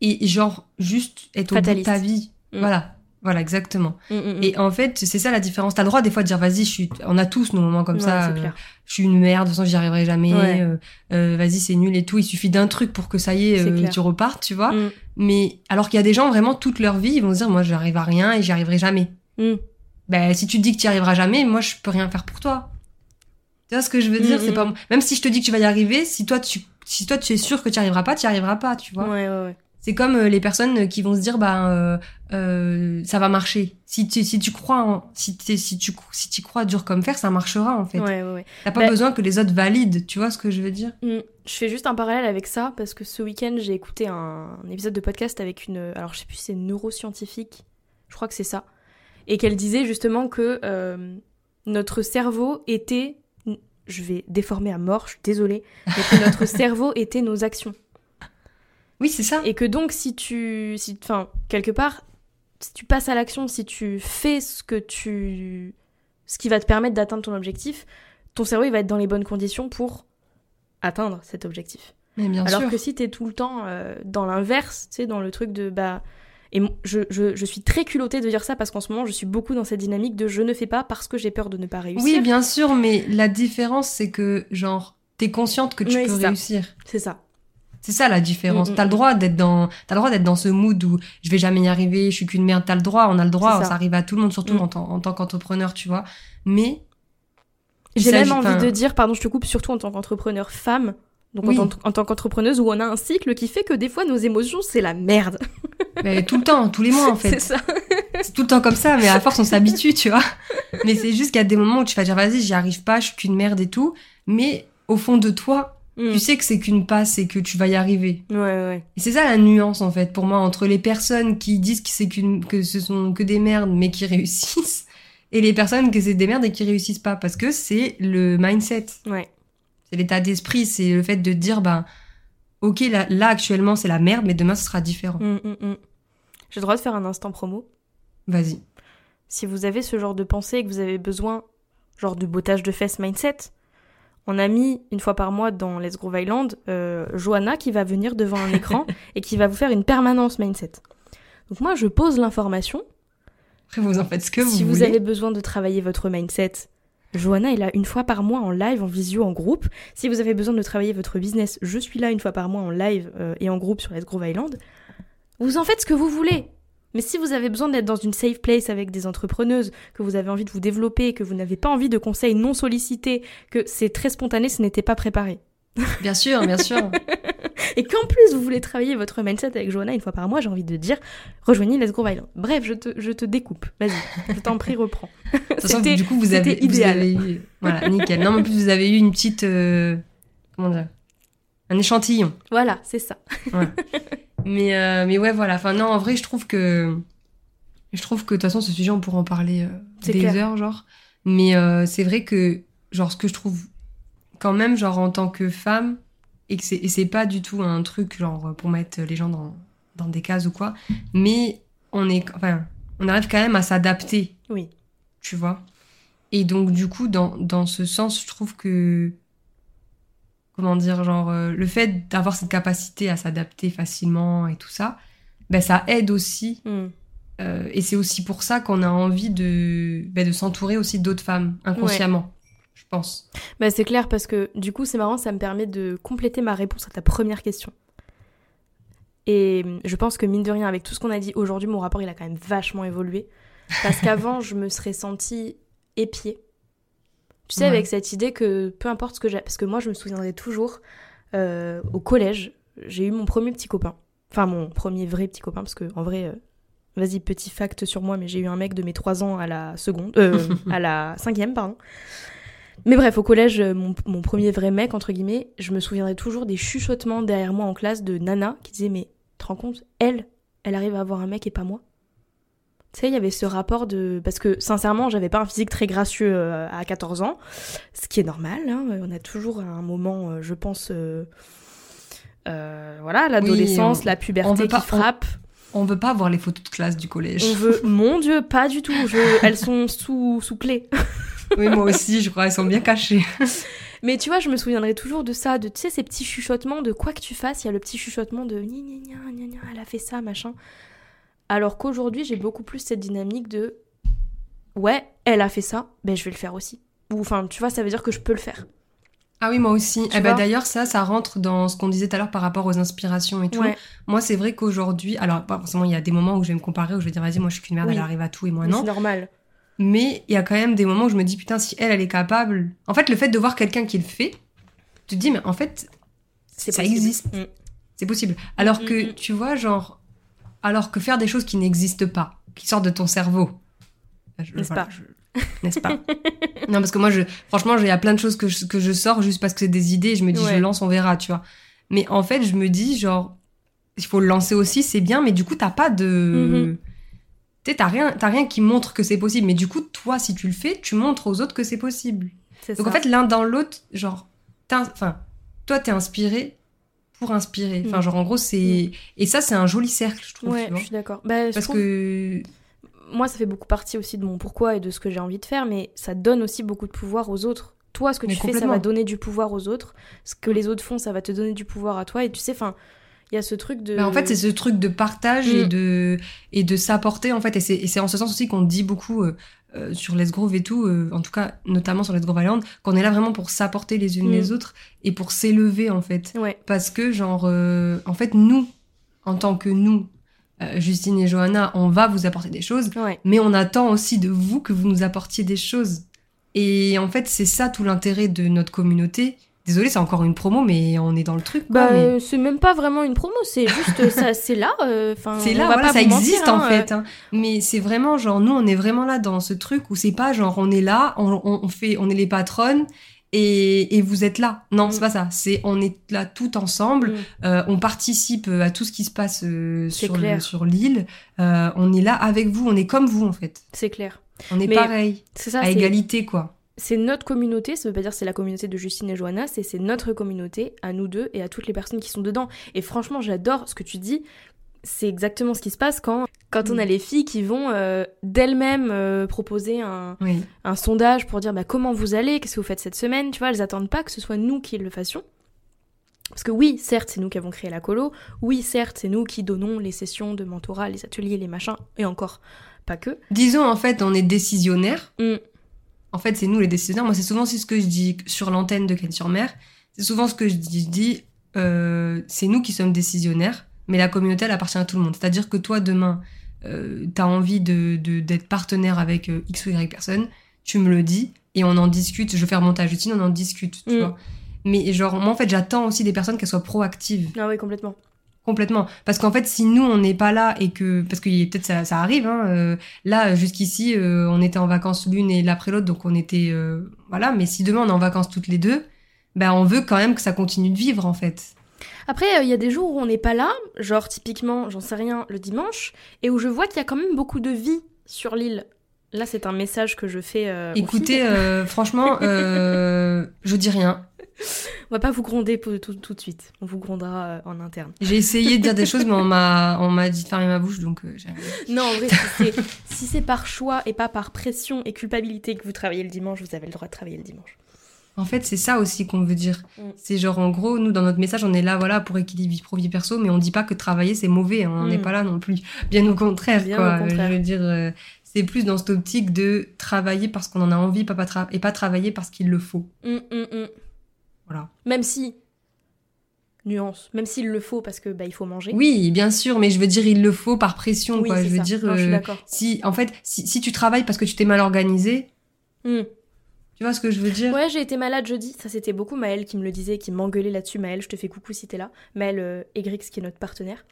et genre juste être au bout de ta vie. Mm. Voilà, voilà, exactement. mm, mm, mm. Et en fait, c'est ça la différence. T'as le droit des fois de dire, vas-y, je suis... on a tous nos moments comme Ouais, ça. euh, je suis une merde, de toute façon, j'y arriverai jamais. Ouais. euh, euh, vas-y, c'est nul et tout. Il suffit d'un truc pour que ça y est, tu repartes, tu vois. Mais alors qu'il y a des gens vraiment toute leur vie, ils vont se dire, moi, j'arrive à rien et j'y arriverai jamais. Ben, si tu te dis que tu y arriveras jamais, moi, je peux rien faire pour toi. Tu vois ce que je veux dire? C'est pas même si je te dis que tu vas y arriver, si toi tu si toi tu es sûr que tu arriveras pas, tu arriveras pas, tu vois. Ouais, ouais, ouais. C'est comme euh, les personnes qui vont se dire bah euh, euh, ça va marcher. Si tu si tu crois en, si t'es- si tu si tu crois dur comme fer, ça marchera en fait. Ouais, ouais, ouais. T'as pas Bah- besoin que les autres valident, tu vois ce que je veux dire? Mm. Je fais juste un parallèle avec ça parce que ce week-end j'ai écouté un, un épisode de podcast avec une, alors je sais plus si c'est neuroscientifique, je crois que c'est ça, et qu'elle disait justement que euh, notre cerveau était, je vais déformer à mort, je suis désolée, mais que notre cerveau était nos actions. Oui, c'est ça. Et que donc, si tu. Si, enfin, quelque part, si tu passes à l'action, si tu fais ce que tu. ce qui va te permettre d'atteindre ton objectif, ton cerveau, il va être dans les bonnes conditions pour atteindre cet objectif. Mais bien Alors sûr. que si t'es tout le temps euh, dans l'inverse, tu sais, dans le truc de. bah Et je, je, je, suis très culottée de dire ça parce qu'en ce moment, je suis beaucoup dans cette dynamique de je ne fais pas parce que j'ai peur de ne pas réussir. Oui, bien sûr, mais la différence, c'est que, genre, t'es consciente que tu peux réussir. C'est ça. C'est ça la différence. Mm, t'as le mm, droit d'être dans, t'as le droit d'être dans ce mood où je vais jamais y arriver, je suis qu'une merde. T'as le droit, on a le droit, ça. arrive à tout le monde, surtout en, en, tant qu'entrepreneur, tu vois. Mais j'ai même envie de dire, pardon, je te coupe, surtout en tant qu'entrepreneur femme, donc en, tant qu'entrepreneuse, où on a un cycle qui fait que des fois nos émotions, c'est la merde. Mais tout le temps, tous les mois en fait. C'est ça. c'est tout le temps comme ça, mais à force on s'habitue, tu vois. Mais c'est juste qu'il y a des moments où tu vas dire vas-y, j'y arrive pas, je suis qu'une merde et tout. Mais au fond de toi, mm. tu sais que c'est qu'une passe et que tu vas y arriver. Ouais, ouais. Et c'est ça la nuance en fait pour moi entre les personnes qui disent que c'est qu'une que ce sont que des merdes mais qui réussissent et les personnes que c'est des merdes et qui réussissent pas parce que c'est le mindset. Ouais. C'est l'état d'esprit, c'est le fait de dire, ben, ok, là, actuellement c'est la merde, mais demain ce sera différent. Mm, mm, mm. J'ai le droit de faire un instant promo Vas-y. Si vous avez ce genre de pensée et que vous avez besoin, genre de bottage de fesses mindset, on a mis une fois par mois dans Let's Groove Island euh, Johanna qui va venir devant un écran et qui va vous faire une permanence mindset. Donc moi, je pose l'information. Après, vous en faites ce que vous voulez. Si vous avez besoin de travailler votre mindset, Johanna est là une fois par mois en live, en visio, en groupe. Si vous avez besoin de travailler votre business, je suis là une fois par mois en live euh, et en groupe sur Let's Groove Island. Vous en faites ce que vous voulez. Mais si vous avez besoin d'être dans une safe place avec des entrepreneuses, que vous avez envie de vous développer, que vous n'avez pas envie de conseils non sollicités, que c'est très spontané, ce n'était pas préparé. Bien sûr, bien sûr. et qu'en plus vous voulez travailler votre mindset avec Johanna une fois par mois, j'ai envie de dire, rejoignez Let's Groove Island. Bref, je te, je te découpe. Vas-y, je t'en prie, reprends. du coup, vous avez, idéal. eu... Voilà, nickel. Non, mais en plus, vous avez eu une petite... Euh, comment dire Un échantillon. Voilà, c'est ça. mais, euh, mais ouais, voilà. Enfin, non, en vrai, je trouve que... Je trouve que, de toute façon, ce sujet, on pourra en parler euh, des heures, genre. Mais c'est vrai que, genre, ce que je trouve quand même, genre, en tant que femme, et que c'est pas du tout un truc, genre, pour mettre les gens dans, dans des cases ou quoi, mais on est, enfin, on arrive quand même à s'adapter. Oui. Tu vois? Et donc, du coup, dans, dans ce sens, je trouve que, comment dire, genre, euh, le fait d'avoir cette capacité à s'adapter facilement et tout ça, ben, ça aide aussi. Hmm. Euh, et c'est aussi pour ça qu'on a envie de, ben, de s'entourer aussi d'autres femmes, inconsciemment je pense. Bah, c'est clair parce que du coup, c'est marrant, ça me permet de compléter ma réponse à ta première question. Et je pense que mine de rien, avec tout ce qu'on a dit aujourd'hui, mon rapport il a quand même vachement évolué. Parce qu'avant, je me serais sentie épiée. Tu sais, avec cette idée que peu importe ce que j'ai. Parce que moi, je me souviendrai toujours, euh, au collège, j'ai eu mon premier petit copain. Enfin, mon premier vrai petit copain, parce que en vrai, euh, vas-y, petit fact sur moi, mais j'ai eu un mec de mes 3 ans à la seconde. Euh, à la cinquième, pardon. Mais bref, au collège, euh, mon, premier vrai mec, entre guillemets, je me souviendrai toujours des chuchotements derrière moi en classe de Nana qui disait Mais tu te rends compte, elle, elle arrive à avoir un mec et pas moi? Tu sais, il y avait ce rapport de. Parce que sincèrement, j'avais pas un physique très gracieux euh, à 14 ans, ce qui est normal. Hein. On a toujours un moment, euh, je pense. voilà, l'adolescence, la puberté qui frappe. On, veut pas voir les photos de classe du collège. On veut. Mon Dieu, pas du tout. Elles sont sous, sous clé. oui, moi aussi, je crois, elles sont bien cachées. Mais tu vois, je me souviendrai toujours de ça, de tu sais, ces petits chuchotements de quoi que tu fasses, il y a le petit chuchotement de gna gna gna gna elle a fait ça, machin. Alors qu'aujourd'hui, j'ai beaucoup plus cette dynamique de ouais, elle a fait ça, ben je vais le faire aussi. Ou enfin, tu vois, ça veut dire que je peux le faire. Ah oui, moi aussi. Eh ben, D'ailleurs, ça, ça rentre dans ce qu'on disait tout à l'heure par rapport aux inspirations et tout. Moi, c'est vrai qu'aujourd'hui, alors, forcément, il y a des moments où je vais me comparer, où je vais dire, vas-y, moi, je suis qu'une merde, elle arrive à tout et moi, non. C'est normal. Mais il y a quand même des moments où je me dis, putain, si elle, elle est capable. En fait, le fait de voir quelqu'un qui le fait, tu te dis, mais en fait, ça existe. Mm. C'est possible. Alors mm, que, mm, tu vois, genre, alors que faire des choses qui n'existent pas, qui sortent de ton cerveau. N'est-ce pas N'est-ce pas? Non, parce que moi, je, franchement, il y a plein de choses que je, que je sors juste parce que c'est des idées et je me dis, je lance, on verra, tu vois. Mais en fait, je me dis, genre, il faut le lancer aussi, c'est bien, mais du coup, t'as pas de. Mm-hmm tu sais, t'as rien, rien qui montre que c'est possible. Mais du coup, toi, si tu le fais, tu montres aux autres que c'est possible. Donc en fait, l'un dans l'autre, genre, enfin, toi, t'es inspiré pour inspirer. Enfin, mm. genre, en gros, c'est. Mm. Et ça, c'est un joli cercle, je trouve. Ouais, je suis d'accord. Bah, Parce que. Moi, ça fait beaucoup partie aussi de mon pourquoi et de ce que j'ai envie de faire, mais ça donne aussi beaucoup de pouvoir aux autres. Toi, ce que tu fais, ça va donner du pouvoir aux autres. Ce que les autres font, ça va te donner du pouvoir à toi. Et tu sais, enfin, Il y a ce truc de. Bah, en fait, c'est ce truc de partage et Mm. de et de s'apporter en fait. Et c'est et c'est en ce sens aussi qu'on dit beaucoup euh, euh, sur Let's Grove et tout, euh, en tout cas notamment sur Let's Grove Island, qu'on est là vraiment pour s'apporter les unes Mm. les autres et pour s'élever en fait. Ouais. Parce que genre, euh, en fait, nous, en tant que nous, euh, Justine et Johanna, on va vous apporter des choses, Ouais. mais on attend aussi de vous que vous nous apportiez des choses. Et en fait, c'est ça tout l'intérêt de notre communauté. Désolée, c'est encore une promo, mais on est dans le truc. quoi, Bah, mais- euh, c'est même pas vraiment une promo, c'est juste ça, c'est là. euh, Enfin, C'est on là, va voilà, pas ça mentir, existe hein, en fait. hein. Mais c'est vraiment genre, nous, on est vraiment là dans ce truc où c'est pas genre, on est là, on, on- fait, on est les patronnes et, et vous êtes là. Non, Mm. c'est pas ça. C'est on est là tout ensemble. Mm. euh, on participe à tout ce qui se passe euh, sur le- sur l'île. Euh, on est là avec vous. On est comme vous en fait. C'est clair. On est Mais pareil, C'est ça. à égalité quoi. C'est notre communauté, ça veut pas dire c'est la communauté de Justine et Johanna, c'est notre communauté, à nous deux et à toutes les personnes qui sont dedans. Et franchement, j'adore ce que tu dis. C'est exactement ce qui se passe quand, quand on Mm. a les filles qui vont euh, d'elles-mêmes euh, proposer un, Oui. un sondage pour dire bah, comment vous allez, qu'est-ce que vous faites cette semaine. Tu vois, elles attendent pas que ce soit nous qui le fassions. Parce que oui, certes, c'est nous qui avons créé la colo. Oui, certes, c'est nous qui donnons les sessions de mentorat, les ateliers, les machins, et encore pas que. Disons en fait, on est décisionnaire. Mm. En fait, c'est nous les décisionnaires. Moi, c'est souvent ce que je dis sur l'antenne de Cannes-sur-Mer. C'est souvent ce que je dis. Je dis, euh, c'est nous qui sommes décisionnaires, mais la communauté, elle appartient à tout le monde. C'est-à-dire que toi, demain, euh, t'as envie de d'être partenaire avec euh, X ou Y personne, tu me le dis et on en discute. Je vais faire montage utile, on en discute, tu Mm. vois. Mais genre, moi, en fait, j'attends aussi des personnes qu'elles soient proactives. Ah oui, complètement. Complètement. Parce qu'en fait, si nous, on n'est pas là et que... Parce que peut-être ça, ça arrive, hein, euh, là, jusqu'ici, euh, on était en vacances l'une et l'après l'autre, donc on était... euh, voilà, mais si demain on est en vacances toutes les deux, ben on veut quand même que ça continue de vivre, en fait. Après, euh, il y a des jours où on n'est pas là, genre typiquement, j'en sais rien, le dimanche, et où je vois qu'il y a quand même beaucoup de vie sur l'île. Là, c'est un message que je fais. euh, Écoutez, euh, franchement, euh, je dis rien. on va pas vous gronder tout, tout de suite. On vous grondera euh, en interne. J'ai essayé de dire des choses, mais on m'a on m'a dit de fermer ma bouche, donc Non, en vrai, si c'est si c'est par choix et pas par pression et culpabilité que vous travaillez le dimanche, vous avez le droit de travailler le dimanche. En fait, c'est ça aussi qu'on veut dire. Mm. C'est genre, en gros, nous, dans notre message, on est là, voilà, pour équilibre vie pro, vie perso, mais on dit pas que travailler, c'est mauvais. hein. On n'est Mm. pas là non plus. Bien au contraire, Bien quoi. au contraire. Je veux dire, euh, c'est plus dans cette optique de travailler parce qu'on en a envie, pas, et pas travailler parce qu'il le faut. Hum, hum, hum. Voilà. Même si, nuance, même s'il le faut parce que bah, il faut manger. Oui, bien sûr, mais je veux dire, il le faut par pression, Oui, quoi. Je veux ça. dire, Non, euh, d'accord. si, en fait, si, si tu travailles parce que tu t'es mal organisé, tu vois ce que je veux dire? Ouais, j'ai été malade jeudi. Ça, c'était beaucoup Maëlle qui me le disait, qui m'engueulait là-dessus. Maëlle, je te fais coucou si t'es là. Maëlle euh, Egrix, qui est notre partenaire.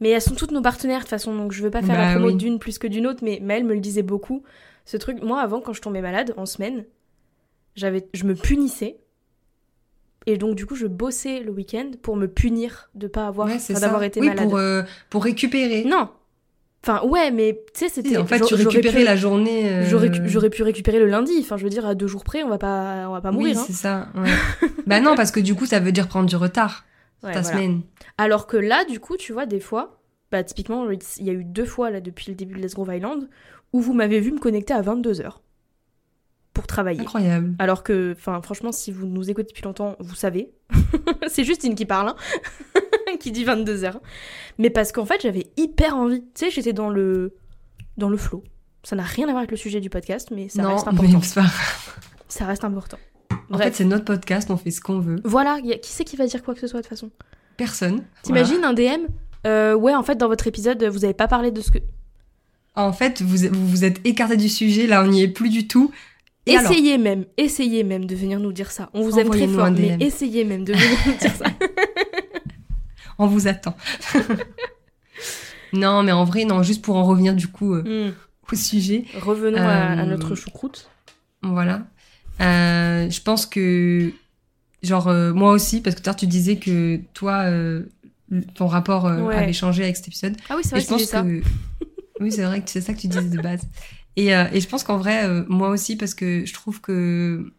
Mais elles sont toutes nos partenaires de toute façon, donc je veux pas faire la Bah promo oui. d'une plus que d'une autre. Mais Maëlle me le disait beaucoup. Ce truc, moi, avant, quand je tombais malade, en semaine, j'avais, je me punissais. Et donc, du coup, je bossais le week-end pour me punir de pas avoir, Ouais, d'avoir été oui, malade. pour, euh, pour récupérer. Non. Enfin, ouais, mais tu sais, c'était. En fait, tu récupérais pu- la journée. euh, J'aurais, j'aurais pu récupérer le lundi. Enfin, je veux dire, à deux jours près, on va pas, on va pas mourir. Oui, hein. c'est ça. ouais. bah non, parce que du coup, ça veut dire prendre du retard Ouais, ta voilà. semaine. Alors que là, du coup, tu vois, des fois, bah, typiquement, il y a eu deux fois, là, depuis le début de Let's Grove Island, où vous m'avez vu me connecter à 22h pour travailler. Incroyable. Alors que, enfin, franchement, si vous nous écoutez depuis longtemps, vous savez. c'est Justine qui parle, hein, qui dit 22h. Mais parce qu'en fait, j'avais hyper envie. Tu sais, j'étais dans le, dans le flow. Ça n'a rien à voir avec le sujet du podcast, mais ça non, reste important. Ça reste important. En Bref. fait, c'est notre podcast, on fait ce qu'on veut. Voilà, y a- qui c'est qui va dire quoi que ce soit de toute façon Personne. T'imagines un DM euh, Ouais, en fait, dans votre épisode, vous avez pas parlé de ce que. Voilà. En fait, vous vous êtes écarté du sujet, là, on n'y est plus du tout. Et alors essayez même, essayez même de venir nous dire ça. On vous aime très fort, un mais essayez même de venir nous dire ça. On vous attend. non, mais en vrai, non, juste pour en revenir du coup euh, Hmm. au sujet. Revenons à, à Euh, notre choucroute. Voilà. Euh, je pense que, genre, euh, moi aussi, parce que l'heure, tu disais que toi, euh, ton rapport euh, Ouais. avait changé avec cet épisode. Ah oui, c'est vrai je que pense c'est ça. que. Oui, c'est vrai que c'est ça que tu disais de base. Et, euh, et je pense qu'en vrai, euh, moi aussi, parce que je trouve que.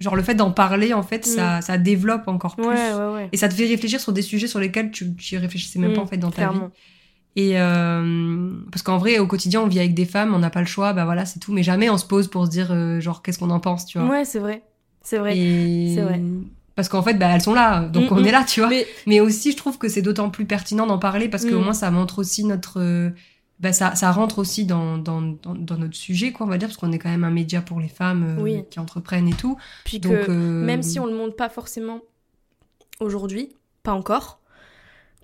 Genre, le fait d'en parler, en fait, Mm. ça, ça développe encore plus. Ouais, ouais, ouais. Et ça te fait réfléchir sur des sujets sur lesquels tu, tu réfléchissais même Mm, pas, en fait, dans ta vie. Et euh, parce qu'en vrai, au quotidien, on vit avec des femmes, on n'a pas le choix, bah voilà, c'est tout. Mais jamais on se pose pour se dire, euh, genre, qu'est-ce qu'on en pense, tu vois. Ouais, c'est vrai. C'est vrai. Et C'est vrai. parce qu'en fait, bah, elles sont là, donc Mm, on mm. est là, tu vois. Mais Mais aussi, je trouve que c'est d'autant plus pertinent d'en parler parce qu'au Mm. moins, ça montre aussi notre. euh, bah, ça, ça rentre aussi dans, dans, dans, dans notre sujet, quoi, on va dire, parce qu'on est quand même un média pour les femmes euh, Oui. qui entreprennent et tout. puis Donc, que même si on le montre pas forcément aujourd'hui, pas encore,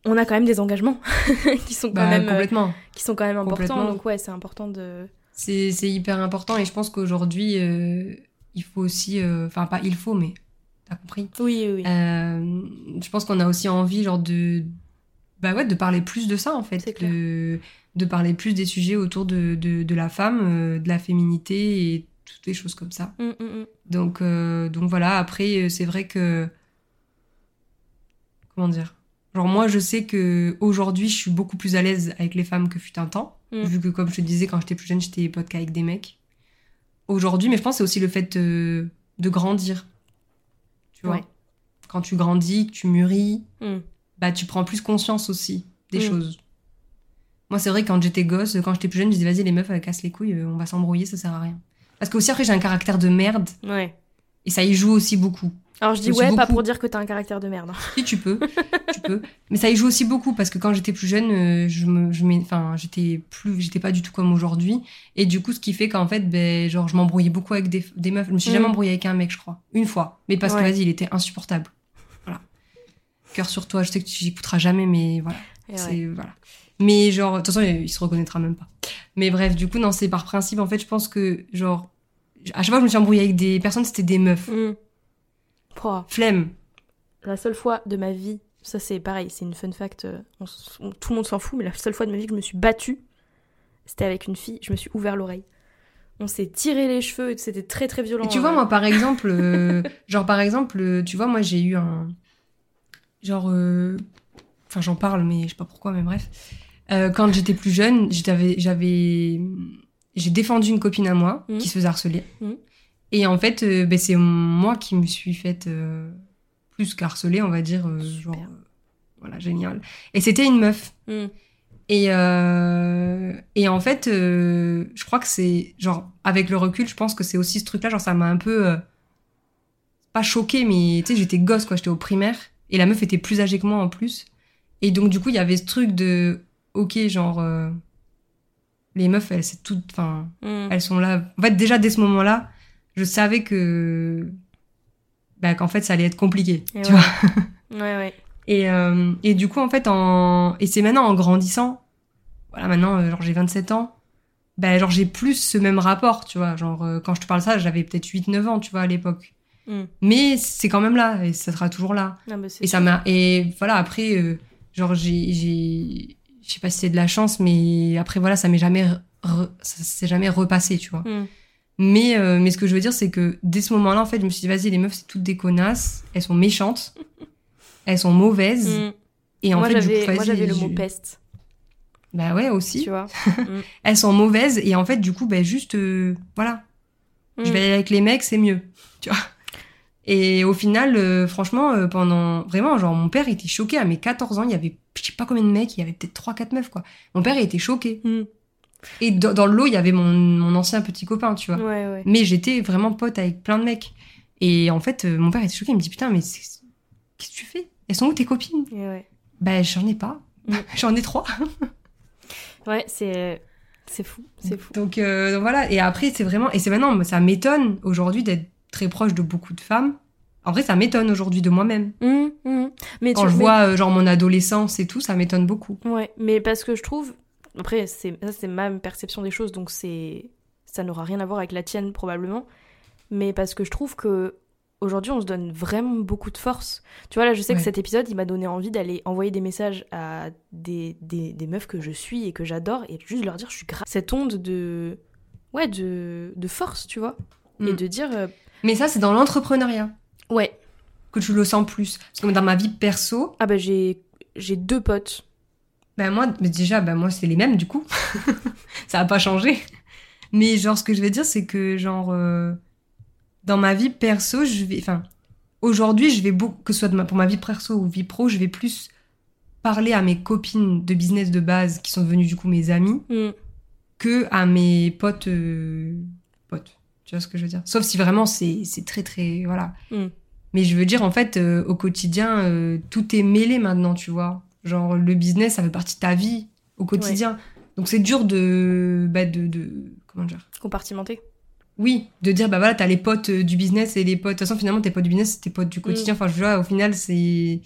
on a quand même des engagements qui sont quand bah, même euh, qui sont quand même importants. Donc ouais, c'est important de. C'est hyper important et je pense qu'aujourd'hui, euh, il faut aussi. euh, Enfin, pas il faut, mais t'as compris. Oui, oui, je pense qu'on a aussi envie, genre, de. Bah ouais, de parler plus de ça, en fait. De, de parler plus des sujets autour de, de, de la femme, de la féminité et toutes les choses comme ça. Mm, mm, mm. Donc, donc voilà, après, c'est vrai que. Comment dire Genre, moi, je sais que aujourd'hui, je suis beaucoup plus à l'aise avec les femmes que fut un temps. Mm. Vu que, comme je te disais, quand j'étais plus jeune, j'étais pote qu'avec des mecs. Aujourd'hui, mais je pense c'est aussi le fait euh, de grandir. Tu vois? Ouais. Quand tu grandis, que tu mûris, Mm. bah, tu prends plus conscience aussi des Mm. choses. Moi, c'est vrai, quand j'étais gosse, quand j'étais plus jeune, je disais, vas-y, les meufs, elles cassent les couilles, euh, on va s'embrouiller, ça sert à rien. Parce que aussi, après, j'ai un caractère de merde, Ouais. et ça y joue aussi beaucoup. Alors je dis ouais, pas pour dire que t'as un caractère de merde. Si tu peux, tu peux. Mais ça y joue aussi beaucoup parce que quand j'étais plus jeune, euh, je me, je enfin, j'étais plus, j'étais pas du tout comme aujourd'hui. Et du coup, ce qui fait qu'en fait, ben, genre, je m'embrouillais beaucoup avec des, des meufs. Je me suis Mm. jamais embrouillée avec un mec, je crois, une fois. Mais parce que vas-y, il était insupportable. Voilà. Cœur sur toi. Je sais que tu écouteras jamais, mais voilà. Ouais. Voilà. Mais genre, de toute façon, il se reconnaîtra même pas. Mais bref, du coup, non, c'est par principe. En fait, je pense que genre, à chaque fois que je me suis embrouillée avec des personnes, c'était des meufs. Mm. Pouah. Flemme. La seule fois de ma vie, ça c'est pareil, c'est une fun fact, euh, on s- on- tout le monde s'en fout, mais la seule fois de ma vie que je me suis battue, c'était avec une fille, je me suis ouvert l'oreille. On s'est tiré les cheveux, et c'était très très violent. Et tu vois, euh. moi, par exemple, euh, genre, par exemple, euh, tu vois, moi, j'ai eu un. Genre. euh, Enfin, j'en parle, mais je sais pas pourquoi, mais bref. Euh, quand j'étais plus jeune, j'avais. j'avais- J'ai défendu une copine à moi Mhm. qui se faisait harceler. Mhm. Et en fait, euh, ben, c'est moi qui me suis faite euh, plus qu'harceler, on va dire. euh, genre. voilà, génial. Et c'était une meuf. Mm. Et, et en fait, je crois que c'est, genre, avec le recul, je pense que c'est aussi ce truc-là, genre, ça m'a un peu, pas choqué, mais tu sais, j'étais gosse, quoi, j'étais au primaire, et la meuf était plus âgée que moi en plus. Et donc, du coup, il y avait ce truc de, ok, genre, les meufs, elles, c'est tout, enfin, Mm. elles sont là. En fait, déjà, dès ce moment-là, je savais que, bah, qu'en fait, ça allait être compliqué, Et tu ouais. vois. Ouais, ouais. Et, euh, et du coup, en fait, en... et c'est maintenant en grandissant, voilà, maintenant, euh, genre, j'ai 27 ans, ben, genre, j'ai plus ce même rapport, tu vois. Genre, euh, quand je te parle ça, j'avais peut-être 8-9 ans, tu vois, à l'époque. Mm. Mais c'est quand même là, et ça sera toujours là. Mais c'est Et ça m'a. Et voilà, après, euh, genre, j'ai. j'ai- Je sais pas si c'est de la chance, mais après, voilà, ça m'est jamais. re- Ça s'est jamais repassé, tu vois. Mm. Mais, euh, mais ce que je veux dire, c'est que dès ce moment-là, en fait, je me suis dit, vas-y, les meufs, c'est toutes des connasses, elles sont méchantes, elles sont mauvaises. Mm. Et en moi fait, du j'avais coup, moi, j'avais le je- mot peste, Bah ouais, aussi. tu vois. Elles sont mauvaises et en fait, du coup, bah juste, euh, voilà. Je Mm. vais aller avec les mecs, c'est mieux. Tu vois. Et au final, euh, franchement, euh, pendant. Vraiment, genre, mon père était choqué. À mes 14 ans, il y avait, je sais pas combien de mecs, il y avait peut-être 3-4 meufs, quoi. Mon père, il était choqué. Et dans, dans le lot, il y avait mon, mon ancien petit copain, tu vois. Ouais, ouais. Mais j'étais vraiment pote avec plein de mecs. Et en fait, euh, mon père était choqué. Il me dit, putain, mais qu'est-ce que tu fais? Elles sont où tes copines? Ouais. Bah, j'en ai pas. Mm. j'en ai trois. Ouais, c'est c'est fou, c'est fou. Donc, euh, donc voilà. Et après, c'est vraiment. Et c'est maintenant, ça m'étonne aujourd'hui d'être très proche de beaucoup de femmes. En vrai, ça m'étonne aujourd'hui de moi-même. Mm, mm. Mais Quand tu je mais- vois, euh, genre, mon adolescence et tout, ça m'étonne beaucoup. Ouais, mais parce que je trouve. Après, c'est ça, c'est ma perception des choses, donc c'est ça n'aura rien à voir avec la tienne probablement. Mais parce que je trouve que aujourd'hui, on se donne vraiment beaucoup de force. Tu vois, là, je sais que cet épisode, il m'a donné envie d'aller envoyer des messages à des, des, des meufs que je suis et que j'adore et juste leur dire, je suis grave. Cette onde de. Ouais, de, de force, tu vois. Et Mm. de dire. euh, Mais ça, c'est dans l'entrepreneuriat Ouais. que tu le sens plus. Parce que dans ma vie perso, Ah bah, j'ai j'ai deux potes. Ben moi, mais déjà, ben moi, c'est les mêmes du coup. ça a pas changé. Mais genre, ce que je veux dire, c'est que genre, euh, dans ma vie perso, je vais, enfin, aujourd'hui, je vais beaucoup, que ce soit de ma- pour ma vie perso ou vie pro, je vais plus parler à mes copines de business de base qui sont devenues du coup mes amies Mm. que à mes potes euh, potes. Tu vois ce que je veux dire? Sauf si vraiment c'est c'est très très voilà. Mm. Mais je veux dire, en fait, euh, au quotidien, euh, tout est mêlé maintenant, tu vois. Genre, le business, ça fait partie de ta vie au quotidien. Donc, c'est dur de, bah, de, de. Comment dire? Compartimenté. Oui, de dire, bah voilà, t'as les potes euh, du business et les potes. De toute façon, finalement, tes potes du business, c'est tes potes du quotidien. Enfin, je vois, au final, c'est.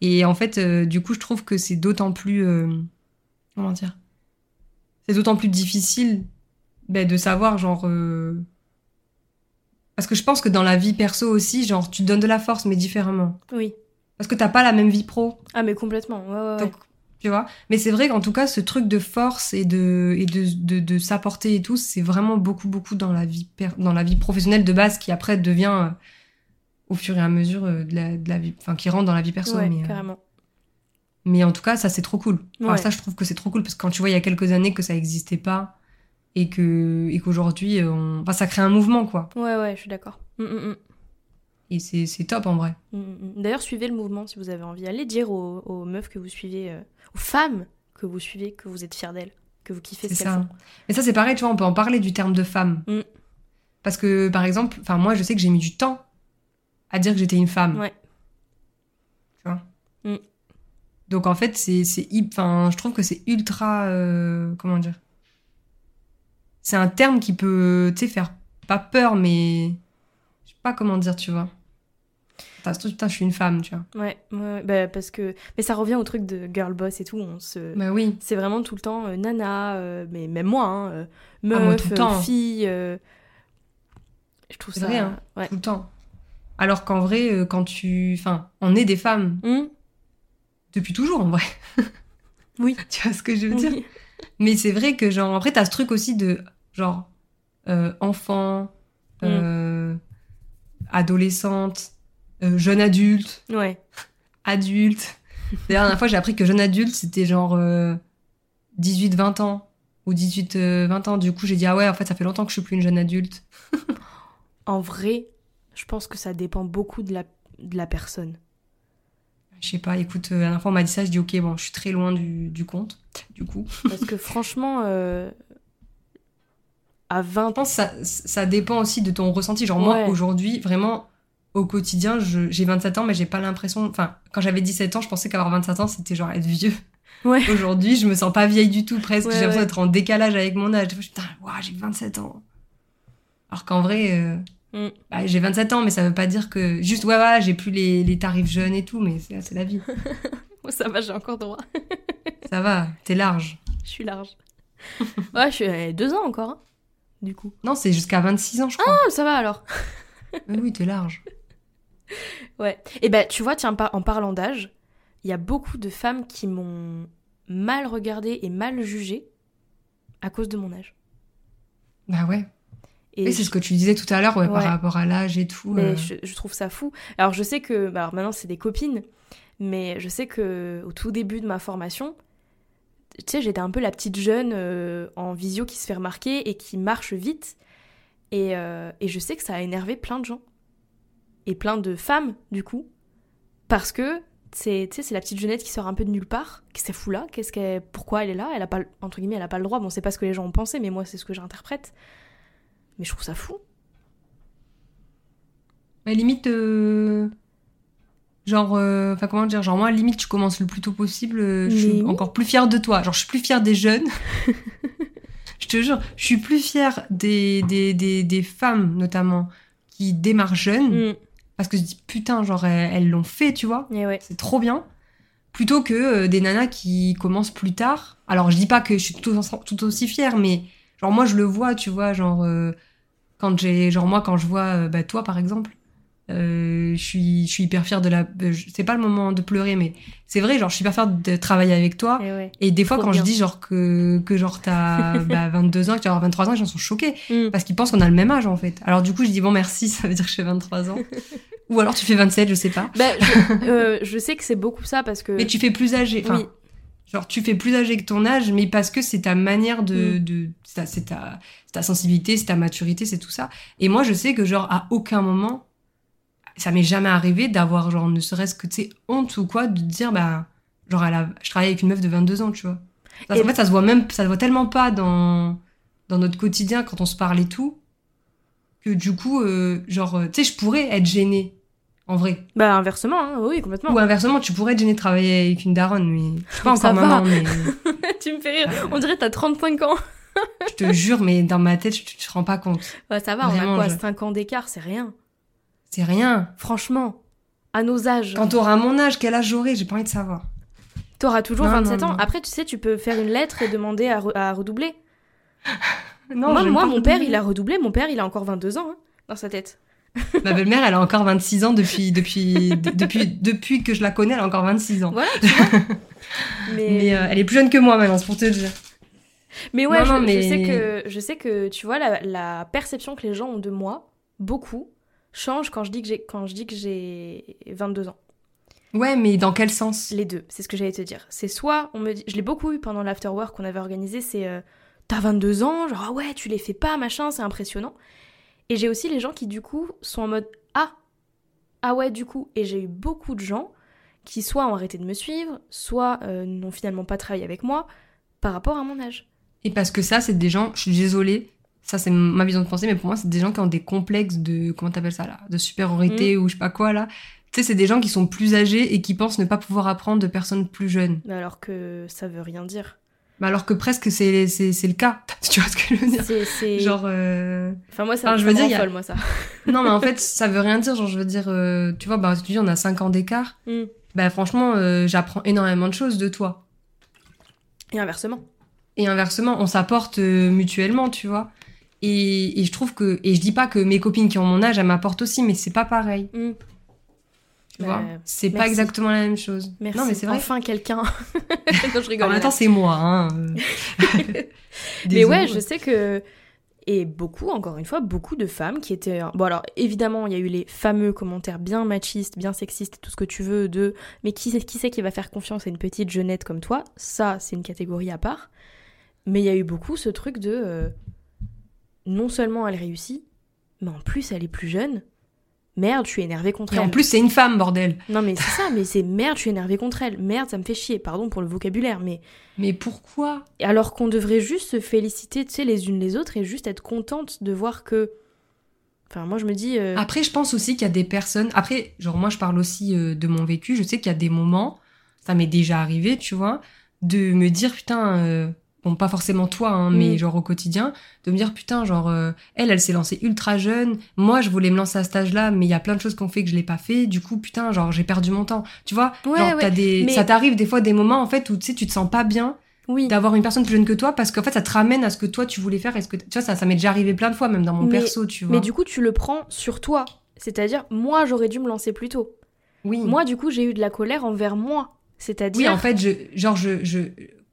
Et en fait, euh, du coup, je trouve que c'est d'autant plus. euh, Comment dire? C'est d'autant plus difficile bah, de savoir, genre. euh, Parce que je pense que dans la vie perso aussi, genre, tu te donnes de la force, mais différemment. Oui. Parce que t'as pas la même vie pro. Ah, mais complètement. Ouais, ouais. Donc, tu vois Mais c'est vrai qu'en tout cas, ce truc de force et de, et de, de, de s'apporter et tout, c'est vraiment beaucoup, beaucoup dans la vie, per- dans la vie professionnelle de base qui après devient euh, au fur et à mesure euh, de, la, de la vie, enfin, qui rentre dans la vie perso. Ouais, mais, euh, carrément. mais en tout cas, ça, c'est trop cool. Enfin, Ouais. ça, je trouve que c'est trop cool parce que quand tu vois il y a quelques années que ça existait pas et que et qu'aujourd'hui, on... enfin, ça crée un mouvement, quoi. Ouais, ouais, je suis d'accord. Mm, mm, mm. Et c'est top en vrai. Mm, mm. D'ailleurs, suivez le mouvement si vous avez envie. Allez dire aux, aux meufs que vous suivez, euh, aux femmes que vous suivez, que vous êtes fiers d'elles, que vous kiffez ce qu'elles font. Mais ça, c'est pareil, tu vois, on peut en parler du terme de femme. Mm. Parce que, par exemple, moi, je sais que j'ai mis du temps à dire que j'étais une femme. Ouais. Tu vois Mm. Donc, en fait, c'est, je trouve que c'est ultra, euh, comment dire? C'est un terme qui peut, tu sais, faire pas peur, mais je sais pas comment dire, tu vois. Putain, putain, je suis une femme, tu vois. Ouais, bah, parce que. Mais ça revient au truc de girl boss et tout. On se. Bah oui. C'est vraiment tout le temps euh, nana, euh, mais même moi, hein, euh, Ah, moi, meuf, tout le temps. fille. Je trouve ça. vrai, hein. Ouais. Tout le temps. Alors qu'en vrai, quand tu, enfin, on est des femmes Hum, depuis toujours, en vrai. Oui. tu vois ce que je veux dire? Oui. Mais c'est vrai que, genre, après, t'as ce truc aussi de, genre, euh, enfant, Mm. euh, adolescente, euh, jeune adulte, Ouais. adulte. D'ailleurs, la dernière fois, j'ai appris que jeune adulte, c'était genre euh, 18-20 ans. Ou 18-20 ans. Du coup, j'ai dit, ah ouais, en fait, ça fait longtemps que je suis plus une jeune adulte. En vrai, je pense que ça dépend beaucoup de la, de la personne. Je sais pas, écoute, euh, la dernière fois, on m'a dit ça, je dis, ok, bon, je suis très loin du, du compte, du coup. Parce que franchement, euh, à 20 Je pense que ça, ça dépend aussi de ton ressenti. Genre, moi, aujourd'hui, vraiment, au quotidien, j'ai 27 ans, mais j'ai pas l'impression. Enfin, quand j'avais 17 ans, je pensais qu'avoir 27 ans, c'était genre être vieux. Ouais. Aujourd'hui, je me sens pas vieille du tout, presque. Ouais, j'ai l'impression ouais. d'être en décalage avec mon âge. Putain, waouh, j'ai 27 ans. Alors qu'en vrai, euh, Mm. bah, j'ai 27 ans, mais ça veut pas dire que. Juste, ouais, voilà, j'ai plus les, les tarifs jeunes et tout, mais c'est la vie. Ça va, j'ai encore droit. ça va, t'es large. Je suis large. ouais, je suis euh, deux ans encore, hein, du coup. Non, c'est jusqu'à 26 ans, je crois. Ah, ça va alors. Mais oui, t'es large. Ouais. Et ben, tu vois, tiens, par- en parlant d'âge, il y a beaucoup de femmes qui m'ont mal regardée et mal jugée à cause de mon âge. Bah ouais. Et c'est ce que tu disais tout à l'heure, ouais, par rapport à l'âge et tout. Mais euh. je, je trouve ça fou. Alors je sais que, bah, alors maintenant c'est des copines, mais je sais que au tout début de ma formation, tu sais, j'étais un peu la petite jeune euh, en visio qui se fait remarquer et qui marche vite. Et, euh, et je sais que ça a énervé plein de gens. Et plein de femmes, du coup. Parce que c'est la petite jeunette qui sort un peu de nulle part. Qu'est-ce qu'elle fout là Qu'est-ce qu'elle, Pourquoi elle est là Elle a pas, le- entre guillemets, elle a pas le droit. Bon, c'est pas ce que les gens ont pensé, mais moi, c'est ce que j'interprète. Mais je trouve ça fou. Mais limite, euh, genre, euh, enfin comment dire, genre moi, limite, tu commences le plus tôt possible. euh, je suis oui. encore plus fière de toi. Genre, je suis plus fière des jeunes. je te jure, je suis plus fière des, des, des, des femmes, notamment, qui démarrent jeunes. Mm. Parce que je dis, putain, genre, elles l'ont fait, tu vois. Ouais. C'est trop bien. Plutôt que euh, des nanas qui commencent plus tard. Alors, je dis pas que je suis tout aussi fière, mais genre, moi, je le vois, tu vois, genre, euh, quand j'ai, genre, moi, quand je vois, euh, bah, toi, par exemple, euh, je suis, je suis hyper fière de la. euh, c'est pas le moment de pleurer, mais c'est vrai, genre, je suis hyper fière de travailler avec toi. Et ouais. Et des fois, quand bien. je dis, genre, que, que genre, t'as bah, 22 ans, que tu vas avoir 23 ans, les gens sont choqués. Mm. Parce qu'ils pensent qu'on a le même âge, en fait. Alors, du coup, je dis, bon, merci, ça veut dire que j'ai 23 ans. Ou alors, tu fais 27, je sais pas. Bah, je, euh, je sais que c'est beaucoup ça parce que. Mais tu fais plus âgé. Enfin, Oui. Genre, tu fais plus âgé que ton âge, mais parce que c'est ta manière de. Mm. de c'est ta, c'est ta, c'est ta sensibilité, c'est ta maturité, c'est tout ça. Et moi, je sais que, genre, à aucun moment, ça m'est jamais arrivé d'avoir, genre, ne serait-ce que, tu sais, honte ou quoi, de dire, bah, genre, elle a- je travaille avec une meuf de 22 ans, tu vois. Parce Et- qu'en fait, ça se voit même, ça se voit tellement pas dans, dans notre quotidien quand on se parle et tout, que du coup, euh, genre, euh, tu sais, je pourrais être gênée En vrai. Bah, inversement, hein, oui, complètement. Ou inversement, tu pourrais être gêné de travailler avec une daronne, mais je suis pas Ça encore maman, mais tu me fais rire. On dirait que t'as 35 ans. je te jure, mais dans ma tête, tu te rends pas compte. Ouais, ça va, Vraiment, on a quoi je- 5 ans d'écart, c'est rien. C'est rien. Franchement, à nos âges. Quand t'auras mon âge, quel âge j'aurai, j'ai pas envie de savoir. T'auras toujours Non, 27 non, ans. Après, tu sais, tu peux faire une lettre et demander à, re- à redoubler. Non, moi, moi mon père, il a redoublé. Mon père, il a encore 22 ans hein, dans sa tête. Ma belle-mère, elle a encore 26 ans depuis, depuis, de- depuis, depuis que je la connais, elle a encore 26 ans. Voilà, tu vois. mais, Mais euh, elle est plus jeune que moi maintenant, c'est pour te dire. mais ouais, non, je, non, je mais- sais que, je sais que, tu vois, la, la perception que les gens ont de moi, beaucoup, change quand je dis que j'ai, quand je dis que j'ai 22 ans. Ouais, mais dans quel sens? Les deux, c'est ce que j'allais te dire. C'est soit, on me dit, je l'ai beaucoup eu pendant l'afterwork qu'on avait organisé, c'est euh, t'as 22 ans, genre ah ouais, tu les fais pas, machin, c'est impressionnant. Et j'ai aussi les gens qui du coup sont en mode ah, ah ouais, du coup. Et j'ai eu beaucoup de gens qui soit ont arrêté de me suivre, soit euh, n'ont finalement pas travaillé avec moi par rapport à mon âge. Et parce que ça, c'est des gens, je suis désolée, ça c'est ma vision de pensée, mais pour moi, c'est des gens qui ont des complexes de, comment t'appelles ça là, de supériorité ou je sais pas quoi là. Tu sais, c'est des gens qui sont plus âgés et qui pensent ne pas pouvoir apprendre de personnes plus jeunes. Mais alors que ça veut rien dire. Mais alors que presque c'est, c'est, c'est le cas. tu vois ce que je veux dire? C'est, c'est- Genre, euh, Enfin moi ça, enfin, je veux dire, a- moi ça. non, mais en fait, ça veut rien dire. Genre, je veux dire, euh, tu vois, bah, tu dis, on a 5 ans d'écart. Mm. Bah, franchement, euh, j'apprends énormément de choses de toi. Et inversement. Et inversement, on s'apporte euh, mutuellement, tu vois. Et, et je trouve que, et je dis pas que mes copines qui ont mon âge, elles m'apportent aussi, mais c'est pas pareil. Mm. Tu Bah, vois, c'est pas exactement la même chose. Merci. Non, mais c'est vrai. Enfin quelqu'un. non, je rigole. en même temps, c'est moi. Hein. euh. Mais ouais, je sais que. Et beaucoup, encore une fois, beaucoup de femmes qui étaient. Bon, alors évidemment, il y a eu les fameux commentaires bien machistes, bien sexistes, tout ce que tu veux, de. Mais qui c'est qui, c'est qui va faire confiance à une petite jeunette comme toi? Ça, c'est une catégorie à part. Mais il y a eu beaucoup ce truc de. Non seulement elle réussit, mais en plus elle est plus jeune. Merde, je suis énervée contre Et elle. en plus, c'est une femme, bordel. Non, mais c'est ça, mais c'est merde, je suis énervée contre elle. Merde, ça me fait chier, pardon pour le vocabulaire, mais. Mais pourquoi? Alors qu'on devrait juste se féliciter, tu sais, les unes les autres et juste être contente de voir que. Enfin, moi je me dis. euh, Après, je pense aussi qu'il y a des personnes. Après, genre, moi, je parle aussi euh, de mon vécu. Je sais qu'il y a des moments, ça m'est déjà arrivé, tu vois, de me dire, putain, euh, bon, pas forcément toi, hein, mais Mm. genre au quotidien, de me dire, putain, genre, euh, elle, elle s'est lancée ultra jeune. Moi, je voulais me lancer à cet âge-là, mais il y a plein de choses qu'on fait que je l'ai pas fait. Du coup, putain, genre, j'ai perdu mon temps. Tu vois, Ouais, genre, ouais, des... mais- ça t'arrive des fois des moments, en fait, où tu sais, tu te sens pas bien Oui. d'avoir une personne plus jeune que toi parce qu'en fait, ça te ramène à ce que toi, tu voulais faire. Et ce que... Tu vois, ça, ça m'est déjà arrivé plein de fois, même dans mon Mais- perso, tu vois. Mais du coup, tu le prends sur toi. C'est-à-dire, moi j'aurais dû me lancer plus tôt. oui. Moi, du coup, j'ai eu de la colère envers moi. C'est-à-dire. Oui, en fait, je, genre, je, je,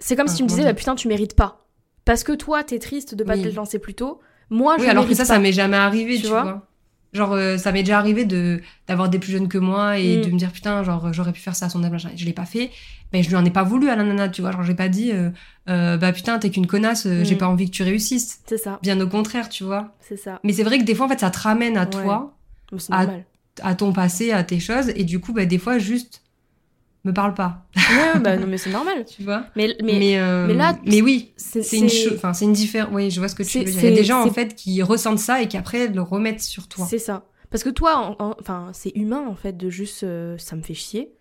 C'est comme si Ah, tu me disais, comment bah putain, tu mérites pas. Parce que toi, t'es triste de pas Oui. te lancer plus tôt. Moi, je oui, alors que ça, pas. ça m'est jamais arrivé, Tu tu, vois vois. Genre, euh, ça m'est déjà arrivé de d'avoir des plus jeunes que moi et Mm. de me dire putain, genre, j'aurais pu faire ça à son âge, machin. je l'ai pas fait. Mais je lui en ai pas voulu à la nana, tu vois. Genre, j'ai pas dit, euh, euh, bah putain, t'es qu'une connasse, j'ai Mm. pas envie que tu réussisses. C'est ça, Bien au contraire, tu vois. c'est ça. Mais c'est vrai que des fois, en fait, ça te ramène à Ouais. toi, Ah. normal. à ton passé, à tes choses, et du coup, bah, des fois, juste, me parle pas, ouais, bah non, mais c'est normal. tu vois. Mais, mais, Mais, euh, mais là, mais oui, c'est une chose, enfin, c'est une différence. Oui, je vois ce que tu veux dire. Il y a des gens, en fait, qui ressentent ça et qui après le remettent sur toi. C'est ça. Parce que toi, en- en- enfin, c'est humain en fait de juste euh, ça me fait chier.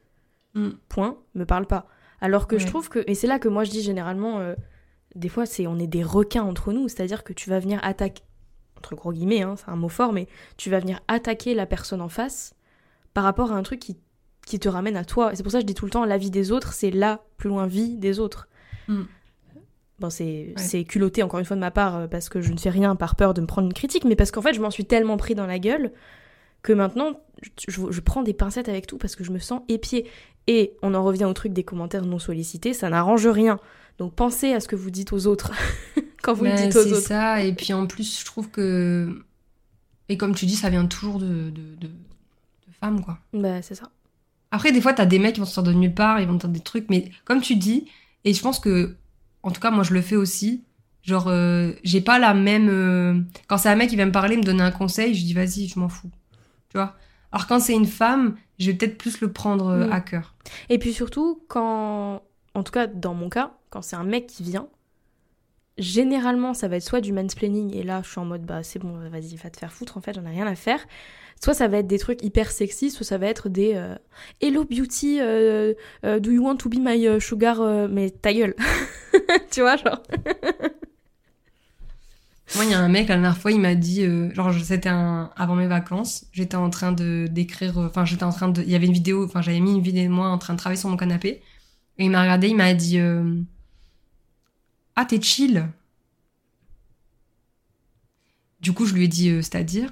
Mm. Point, me parle pas. Alors que je trouve que et c'est là que moi je dis généralement euh, des fois c'est on est des requins entre nous, c'est-à-dire que tu vas venir attaquer entre gros guillemets, hein, c'est un mot fort, mais tu vas venir attaquer la personne en face par rapport à un truc qui, qui te ramène à toi. Et c'est pour ça que je dis tout le temps la vie des autres, c'est la plus loin vie des autres. Mm. Bon, c'est Ouais. c'est culotté encore une fois de ma part euh, parce que je ne fais rien par peur de me prendre une critique, mais parce qu'en fait je m'en suis tellement pris dans la gueule que maintenant je, je- prends des pincettes avec tout parce que je me sens épiée. Et on en revient au truc des commentaires non sollicités, ça n'arrange rien. Donc pensez à ce que vous dites aux autres quand vous le dites aux c'est autres. ça. Et puis en plus, je trouve que. Et comme tu dis, ça vient toujours de, de, de, de femmes, quoi. Bah c'est ça. Après, des fois, t'as des mecs qui vont sortir de nulle part, ils vont te dire des trucs, mais comme tu dis, et je pense que, en tout cas, moi, je le fais aussi. Genre, euh, j'ai pas la même. euh, Quand c'est un mec qui vient me parler, me donner un conseil, je dis vas-y, je m'en fous. Tu vois? Alors, quand c'est une femme, je vais peut-être plus le prendre euh, Mm. à cœur. Et puis surtout, quand, en tout cas dans mon cas, quand c'est un mec qui vient, généralement, ça va être soit du mansplaining, et là, je suis en mode, bah, c'est bon, vas-y, va te faire foutre, en fait, j'en ai rien à faire. Soit ça va être des trucs hyper sexy, soit ça va être des euh, Hello beauty, euh, euh, do you want to be my sugar Mais ta gueule Tu vois, genre. Moi, il y a un mec, la dernière fois, il m'a dit, genre, c'était avant mes vacances, j'étais en train de d'écrire, enfin, j'étais en train de. Il y avait une vidéo, enfin, j'avais mis une vidéo de moi en train de travailler sur mon canapé, et il m'a regardé, il m'a dit Ah, t'es chill Du coup, je lui ai dit C'est-à-dire?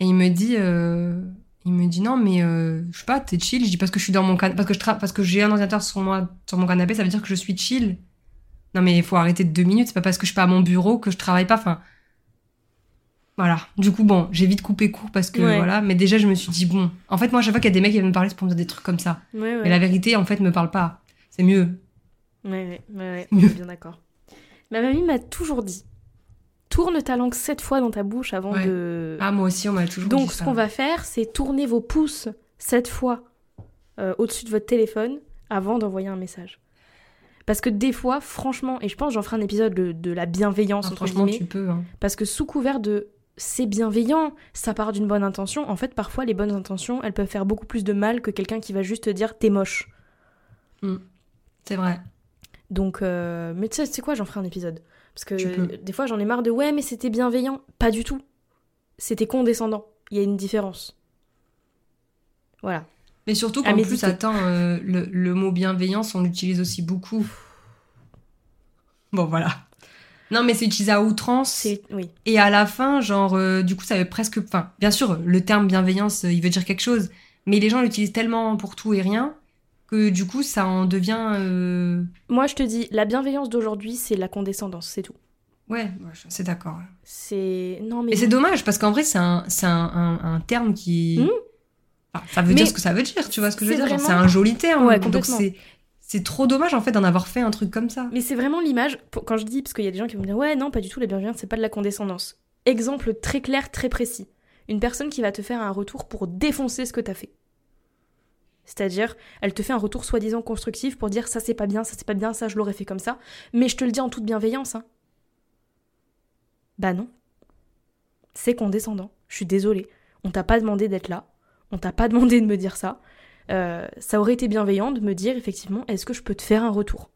Et il me dit, euh, il me dit non, mais euh, je sais pas, t'es chill. Je dis parce que je suis dans mon canapé, parce que je parce que j'ai un ordinateur sur moi, sur mon canapé, ça veut dire que je suis chill. Non, mais il faut arrêter de deux minutes. C'est pas parce que je suis pas à mon bureau que je travaille pas. Enfin, voilà. Du coup, bon, j'ai vite coupé court parce que voilà. Mais déjà, je me suis dit bon. En fait, moi, à chaque fois qu'il y a des mecs qui viennent me parler, c'est pour me dire des trucs comme ça. Mais la vérité, en fait, me parle pas. C'est mieux. Ouais, ouais, ouais, ouais. Bien d'accord. Ma mamie m'a toujours dit tourne ta langue sept fois dans ta bouche avant de. Ah, moi aussi, on m'a toujours Donc, ce qu'on va faire, c'est tourner vos pouces sept fois euh, au-dessus de votre téléphone avant d'envoyer un message. Parce que des fois, franchement, et je pense j'en ferai un épisode de, la bienveillance, ah, franchement, tu peux. Hein. Parce que sous couvert de c'est bienveillant, ça part d'une bonne intention, en fait, parfois, les bonnes intentions, elles peuvent faire beaucoup plus de mal que quelqu'un qui va juste te dire t'es moche. Mm. C'est vrai. Donc, euh, mais tu sais, c'est quoi, j'en ferai un épisode? Parce que des fois, j'en ai marre de ouais, mais c'était bienveillant. Pas du tout. C'était condescendant. Il y a une différence. Voilà. Mais surtout qu'en plus, attends, euh, le, mot bienveillance, on l'utilise aussi beaucoup. Bon, voilà. Non, mais c'est utilisé à outrance. Oui. Et à la fin, genre, euh, du coup, ça veut presque. Enfin, bien sûr, le terme bienveillance, il veut dire quelque chose. Mais les gens l'utilisent tellement pour tout et rien que du coup ça en devient. Euh, Moi je te dis, la bienveillance d'aujourd'hui c'est la condescendance, c'est tout. Ouais, c'est d'accord. C'est non mais. Et c'est dommage parce qu'en vrai c'est un, un, un, terme qui. Hmm ça veut dire ce que ça veut dire, tu vois ce que je veux dire C'est un joli terme. Ouais, donc c'est c'est trop dommage en fait d'en avoir fait un truc comme ça. Mais c'est vraiment l'image. Quand je dis, parce qu'il y a des gens qui vont me dire ouais non pas du tout la bienveillance c'est pas de la condescendance. Exemple très clair, très précis. Une personne qui va te faire un retour pour défoncer ce que t'as fait. C'est-à-dire, elle te fait un retour soi-disant constructif pour dire ça c'est pas bien, ça c'est pas bien, ça je l'aurais fait comme ça, mais je te le dis en toute bienveillance. Hein. Bah non. C'est condescendant. Je suis désolée. On t'a pas demandé d'être là. On t'a pas demandé de me dire ça. Euh, ça aurait été bienveillant de me dire effectivement est-ce que je peux te faire un retour?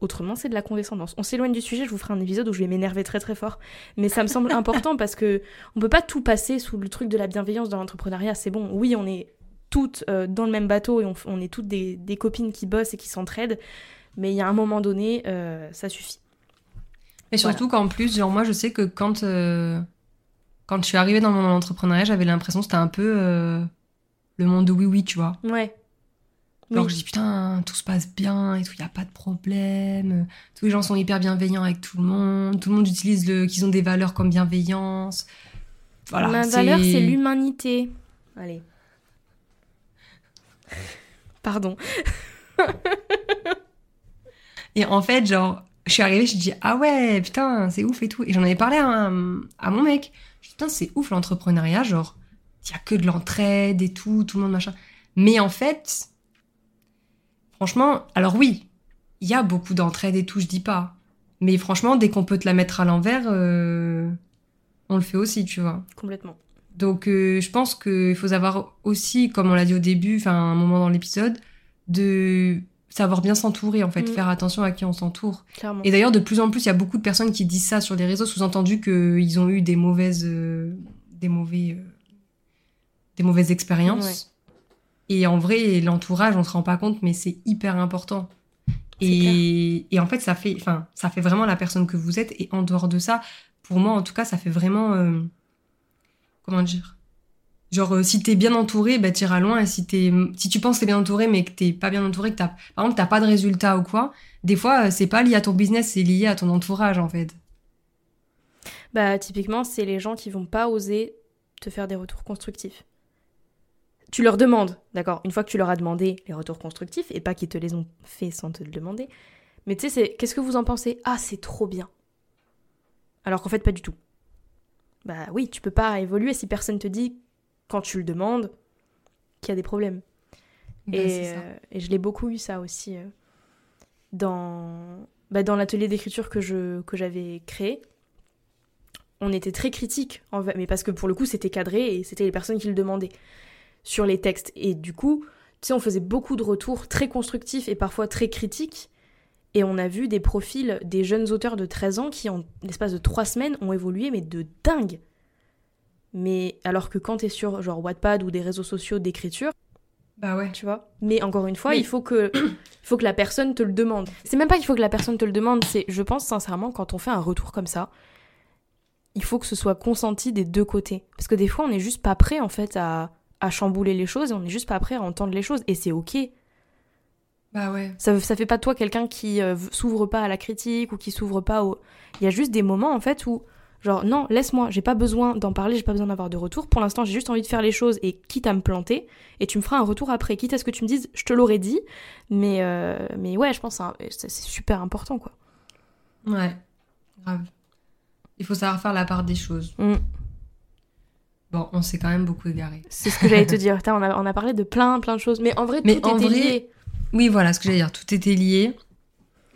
Autrement, c'est de la condescendance. On s'éloigne du sujet, je vous ferai un épisode où je vais m'énerver très très fort. Mais ça me semble important parce que on peut pas tout passer sous le truc de la bienveillance dans l'entrepreneuriat. C'est bon, oui, on est toutes euh, dans le même bateau et on, est toutes des, copines qui bossent et qui s'entraident. Mais il y a un moment donné, euh, ça suffit. Et surtout qu'en plus, genre moi je sais que quand, euh, quand je suis arrivée dans mon entrepreneuriat, j'avais l'impression que c'était un peu le monde de oui oui, tu vois. Ouais. Alors je dis putain, tout se passe bien et tout, il n'y a pas de problème. Tous les gens sont hyper bienveillants avec tout le monde. Tout le monde utilise le qu'ils ont des valeurs comme bienveillance. Voilà, Ma valeur, c'est l'humanité. Allez. Pardon. et en fait, genre, je suis arrivée, je dis ah ouais, putain, c'est ouf et tout. Et j'en avais parlé à, mon mec. Je dis putain, c'est ouf l'entrepreneuriat, genre, il y a que de l'entraide et tout, tout le monde machin. Mais en fait, franchement, alors oui, il y a beaucoup d'entraide et tout, je dis pas. Mais franchement, dès qu'on peut te la mettre à l'envers, euh, on le fait aussi, tu vois. Complètement. Donc euh, je pense qu'il faut savoir aussi, comme on l'a dit au début, enfin un moment dans l'épisode, de savoir bien s'entourer en fait, mm. faire attention à qui on s'entoure. Et d'ailleurs de plus en plus, il y a beaucoup de personnes qui disent ça sur les réseaux, sous-entendu qu'ils ont eu des mauvaises, euh, des mauvais, euh, des mauvaises expériences. Et en vrai, l'entourage, on se rend pas compte, mais c'est hyper important. Et, et, en fait, ça fait, enfin, ça fait vraiment la personne que vous êtes. Et en dehors de ça, pour moi, en tout cas, ça fait vraiment comment dire Genre, euh, si t'es bien entouré, bah, t'iras loin. Et si, t'es, tu penses que t'es bien entouré, mais que t'es pas bien entouré, que t'as, par exemple, t'as pas de résultat ou quoi, des fois, euh, c'est pas lié à ton business, c'est lié à ton entourage, en fait. Bah, typiquement, c'est les gens qui vont pas oser te faire des retours constructifs. Tu leur demandes, d'accord Une fois que tu leur as demandé les retours constructifs, et pas qu'ils te les ont fait sans te le demander, mais tu sais, c'est qu'est-ce que vous en pensez? Ah, c'est trop bien. Alors qu'en fait, pas du tout. Bah oui, tu peux pas évoluer si personne te dit, quand tu le demandes, qu'il y a des problèmes. Bah, et, euh, et, je l'ai beaucoup eu ça aussi euh, dans, bah, dans l'atelier d'écriture que je que j'avais créé, on était très critique, mais parce que pour le coup c'était cadré et c'était les personnes qui le demandaient sur les textes. Et du coup, tu sais, on faisait beaucoup de retours très constructifs et parfois très critiques. Et on a vu des profils des jeunes auteurs de 13 ans qui, en l'espace de 3 semaines, ont évolué, mais de dingue. Mais alors que quand t'es sur genre Wattpad ou des réseaux sociaux d'écriture, bah ouais. Tu vois Mais encore une fois, il faut que, il faut que la personne te le demande. C'est même pas qu'il faut que la personne te le demande, c'est, je pense sincèrement, quand on fait un retour comme ça, il faut que ce soit consenti des deux côtés. Parce que des fois, on n'est juste pas prêt, en fait, à, à chambouler les choses et on n'est juste pas prêt à entendre les choses. Et c'est ok. Bah ouais. Ça, ça fait pas de toi quelqu'un qui euh, s'ouvre pas à la critique ou qui s'ouvre pas au. Il y a juste des moments, en fait, où Genre, non, laisse-moi, j'ai pas besoin d'en parler, j'ai pas besoin d'avoir de retour. Pour l'instant, j'ai juste envie de faire les choses et quitte à me planter, et tu me feras un retour après. Quitte à ce que tu me dises, je te l'aurais dit, mais, euh, mais ouais, je pense que c'est super important, quoi. Ouais, grave. Il faut savoir faire la part des choses. Mm. Bon, on s'est quand même beaucoup égaré. C'est ce que j'allais te dire. on, a, on a parlé de plein, plein de choses. Mais en vrai, tout était lié. Oui, voilà ce que j'allais dire. Tout était lié.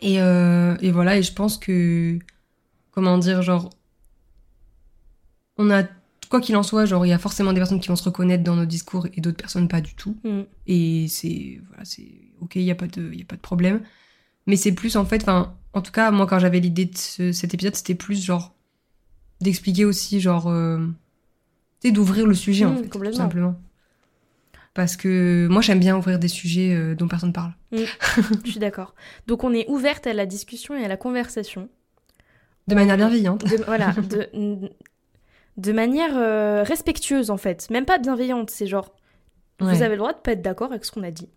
Et, euh, et voilà, et je pense que. Comment dire, genre, on a quoi qu'il en soit, genre il y a forcément des personnes qui vont se reconnaître dans nos discours et d'autres personnes pas du tout. Mm. Et c'est voilà, c'est ok, il y a pas de y a pas de problème. Mais c'est plus en fait, enfin, en tout cas moi quand j'avais l'idée de cet épisode, c'était plus genre d'expliquer aussi genre euh, d'ouvrir le sujet en mm, fait, tout simplement. Parce que moi j'aime bien ouvrir des sujets euh, dont personne parle. Mm. Je suis d'accord. Donc on est ouverte à la discussion et à la conversation. De manière bienveillante. voilà, de, de manière euh, respectueuse en fait, même pas bienveillante, c'est genre vous avez le droit de pas être d'accord avec ce qu'on a dit.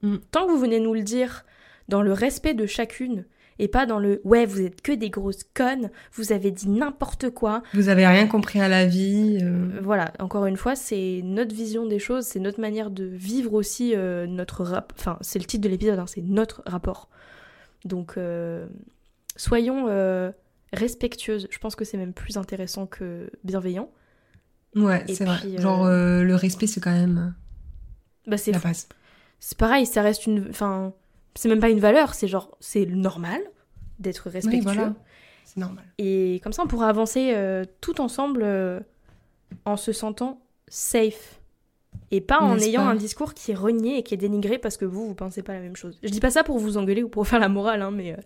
Mm. Tant que vous venez nous le dire dans le respect de chacune et pas dans le ouais, vous êtes que des grosses connes, vous avez dit n'importe quoi. Vous avez rien compris à la vie. Euh. Euh, voilà, encore une fois, c'est notre vision des choses, c'est notre manière de vivre aussi notre rap. Enfin, c'est le titre de l'épisode, hein, c'est notre rapport. Donc, soyons respectueuse. Je pense que c'est même plus intéressant que bienveillant. Ouais, c'est vrai. Euh, Genre, euh, le respect, c'est quand même bah, c'est la base. C'est pareil, ça reste une. Enfin, c'est même pas une valeur, c'est genre, c'est normal d'être respectueux. Oui, voilà. C'est normal. Et comme ça, on pourra avancer euh, tout ensemble en se sentant safe. Et pas en ayant un discours qui est renié et qui est dénigré parce que vous, vous pensez pas la même chose. Je dis pas ça pour vous engueuler ou pour faire la morale, hein, mais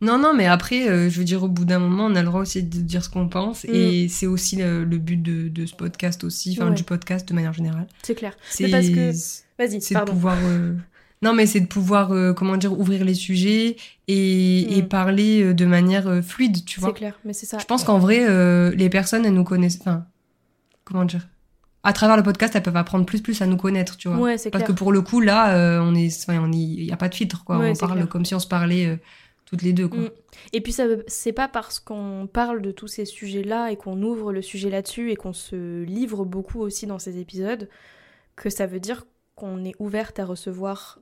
non, non, mais après, euh, je veux dire, au bout d'un moment, on a le droit aussi de dire ce qu'on pense. Et mm. c'est aussi le, but de, ce podcast aussi, enfin du podcast de manière générale. C'est clair. C'est parce que... Vas-y, C'est de pouvoir... Euh, non, mais c'est de pouvoir, euh, comment dire, ouvrir les sujets et, mm. parler de manière fluide, tu vois. C'est clair, mais c'est ça. Je pense qu'en vrai, les personnes, elles nous connaissent... Enfin, comment dire à travers le podcast, elles peuvent apprendre plus plus à nous connaître, tu vois. Ouais, c'est Parce que pour le coup, là, on est, il n'y a pas de filtre, quoi. on parle comme si on se parlait toutes les deux. Quoi. Mm. Et puis ça c'est pas parce qu'on parle de tous ces sujets-là et qu'on ouvre le sujet là-dessus et qu'on se livre beaucoup aussi dans ces épisodes que ça veut dire qu'on est ouverte à recevoir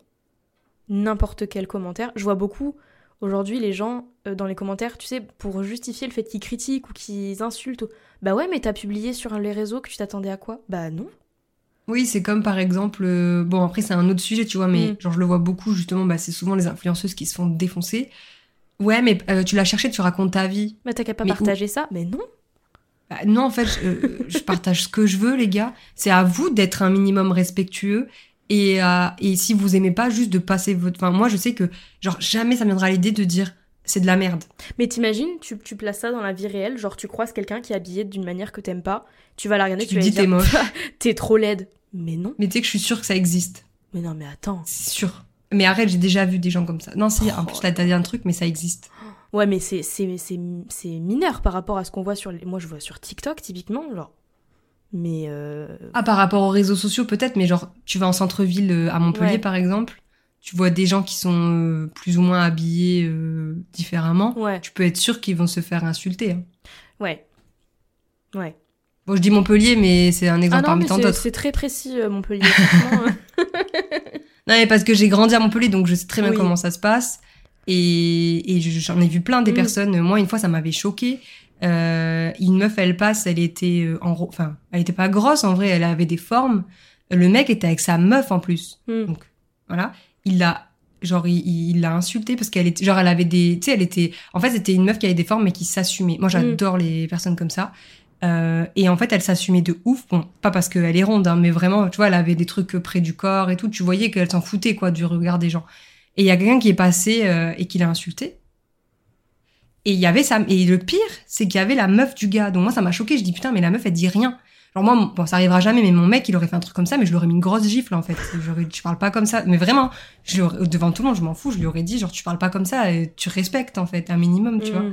n'importe quel commentaire. Je vois beaucoup aujourd'hui les gens euh, dans les commentaires, tu sais, pour justifier le fait qu'ils critiquent ou qu'ils insultent. Bah ouais, mais t'as publié sur les réseaux que tu t'attendais à quoi? Bah non. Oui, c'est comme par exemple, euh, bon après c'est un autre sujet, tu vois, mais mm. genre je le vois beaucoup justement, bah, c'est souvent les influenceuses qui se font défoncer Ouais, mais euh, tu l'as cherché, tu racontes ta vie. Mais t'as qu'à pas partager ça Mais non. Bah, non, en fait, je, partage ce que je veux, les gars. C'est à vous d'être un minimum respectueux. Et, euh, et si vous aimez pas, juste de passer votre. Enfin, moi, je sais que, genre, jamais ça viendra l'idée de dire c'est de la merde. Mais t'imagines, tu, tu places ça dans la vie réelle, genre tu croises quelqu'un qui est habillé d'une manière que t'aimes pas, tu vas la regarder, tu, tu vas dis t'es moche. t'es trop laide. Mais non. Mais tu sais que je suis sûre que ça existe. Mais non, mais attends. C'est sûr. Mais arrête, j'ai déjà vu des gens comme ça. Non, si, en plus, t'as dit un truc, mais ça existe. Ouais, mais c'est, c'est, c'est, mineur par rapport à ce qu'on voit sur. Les... Moi, je vois sur TikTok, typiquement, genre. Mais. Euh... Ah, par rapport aux réseaux sociaux, peut-être, mais genre, tu vas en centre-ville euh, à Montpellier, par exemple, tu vois des gens qui sont euh, plus ou moins habillés euh, différemment. Ouais. Tu peux être sûr qu'ils vont se faire insulter. Hein. Ouais. Ouais. Bon, je dis Montpellier, mais c'est un exemple ah parmi tant d'autres. C'est très précis, Montpellier. Non, mais parce que j'ai grandi à Montpellier, donc je sais très bien comment ça se passe. Et, et j'en ai vu plein des mm. personnes. Moi, une fois, ça m'avait choqué. Euh, une meuf, elle passe, elle était euh, en, enfin, elle était pas grosse en vrai, elle avait des formes. Le mec était avec sa meuf en plus. Mm. Donc voilà, il l'a genre il l'a insultée parce qu'elle était genre elle avait des tu sais elle était en fait c'était une meuf qui avait des formes mais qui s'assumait. Moi j'adore les personnes comme ça. Euh, et en fait, elle s'assumait de ouf. Bon, pas parce qu'elle est ronde, hein, mais vraiment, tu vois, elle avait des trucs près du corps et tout. Tu voyais qu'elle s'en foutait, quoi, du regard des gens. Et il y a quelqu'un qui est passé euh, et qui l'a insulté. Et il y avait ça. Et le pire, c'est qu'il y avait la meuf du gars. Donc moi, ça m'a choqué. Je dis putain, mais la meuf, elle dit rien. Genre moi, bon, ça arrivera jamais, mais mon mec, il aurait fait un truc comme ça, mais je lui aurais mis une grosse gifle en fait. J'aurais, tu parles pas comme ça. Mais vraiment, je aurais- devant tout le monde, je m'en fous. Je lui aurais dit genre, tu parles pas comme ça, et tu respectes en fait un minimum, tu Mm. vois.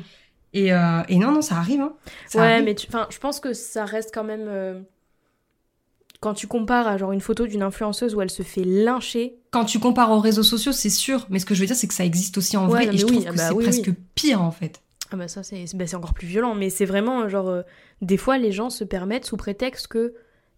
Et, euh, et non, non, ça arrive. Hein. Ça ouais, arrive. mais tu... enfin, je pense que ça reste quand même. euh, Quand tu compares à genre une photo d'une influenceuse où elle se fait lyncher, Quand tu compares aux réseaux sociaux, c'est sûr. Mais ce que je veux dire, c'est que ça existe aussi en Ouais, vrai. et je oui, trouve ah que bah c'est oui, presque oui. pire en fait. ah bah ça c'est bah, c'est encore plus violent. Mais c'est vraiment genre euh, des fois les gens se permettent sous prétexte que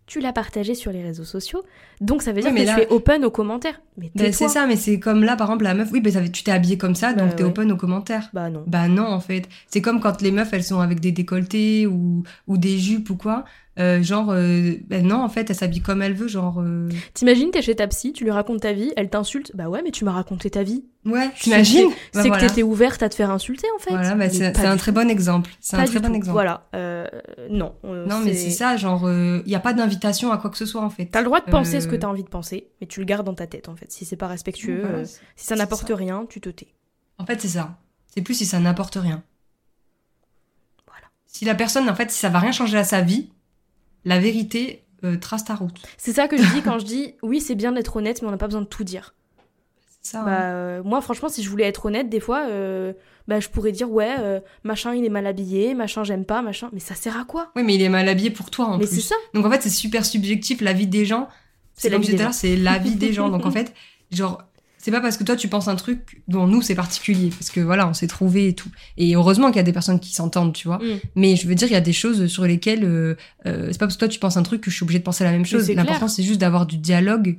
tu l'as partagé sur les réseaux sociaux, donc ça veut dire que là- tu es open aux commentaires. Mais tais-toi. c'est ça, mais c'est comme là, par exemple, la meuf, oui, ben, fait- tu t'es habillée comme ça, donc Bah, t'es ouais. open aux commentaires. Bah non. Bah non, en fait. C'est comme quand les meufs, elles sont avec des décolletés ou, ou des jupes ou quoi. Euh, genre, euh, ben non, en fait, elle s'habille comme elle veut, genre... euh, T'imagines, t'es chez ta psy, tu lui racontes ta vie, elle t'insulte. Bah ouais, mais tu m'as raconté ta vie. Ouais, t'imagines C'est Bah, que voilà. t'étais ouverte à te faire insulter en fait. Voilà, bah, c'est c'est un très bon exemple. C'est un très bon tout. exemple. Voilà. Euh, non. euh, Non, mais c'est ça, genre, il n'y a pas d'invitation à quoi que ce soit, en fait. T'as le droit de penser Euh, ce que t'as envie de penser, mais tu le gardes dans ta tête en fait. Si c'est pas respectueux, Voilà, euh, c'est- si ça c'est n'apporte rien, tu te tais. En fait, c'est ça. C'est plus si ça n'apporte rien. Voilà. Si la personne, en fait, si ça va rien changer à sa vie, la vérité, euh, trace ta route. C'est ça que je dis quand je dis oui, c'est bien d'être honnête, mais on n'a pas besoin de tout dire. Ça. Bah, hein. euh, moi, franchement, si je voulais être honnête, des fois, euh, bah, je pourrais dire ouais, euh, machin, il est mal habillé, machin, j'aime pas, machin. Mais ça sert à quoi? Oui, mais il est mal habillé pour toi, en Mais plus. c'est ça. Donc en fait, c'est super subjectif. La vie des gens, C'est la comme vie des l'heure, c'est la vie des gens. Donc en fait, genre, c'est pas parce que toi tu penses un truc dont nous c'est particulier, parce que voilà, on s'est trouvé et tout. Et heureusement qu'il y a des personnes qui s'entendent, tu vois. Mm. Mais je veux dire, il y a des choses sur lesquelles euh, euh, c'est pas parce que toi tu penses un truc que je suis obligée de penser la même chose. L'important c'est juste d'avoir du dialogue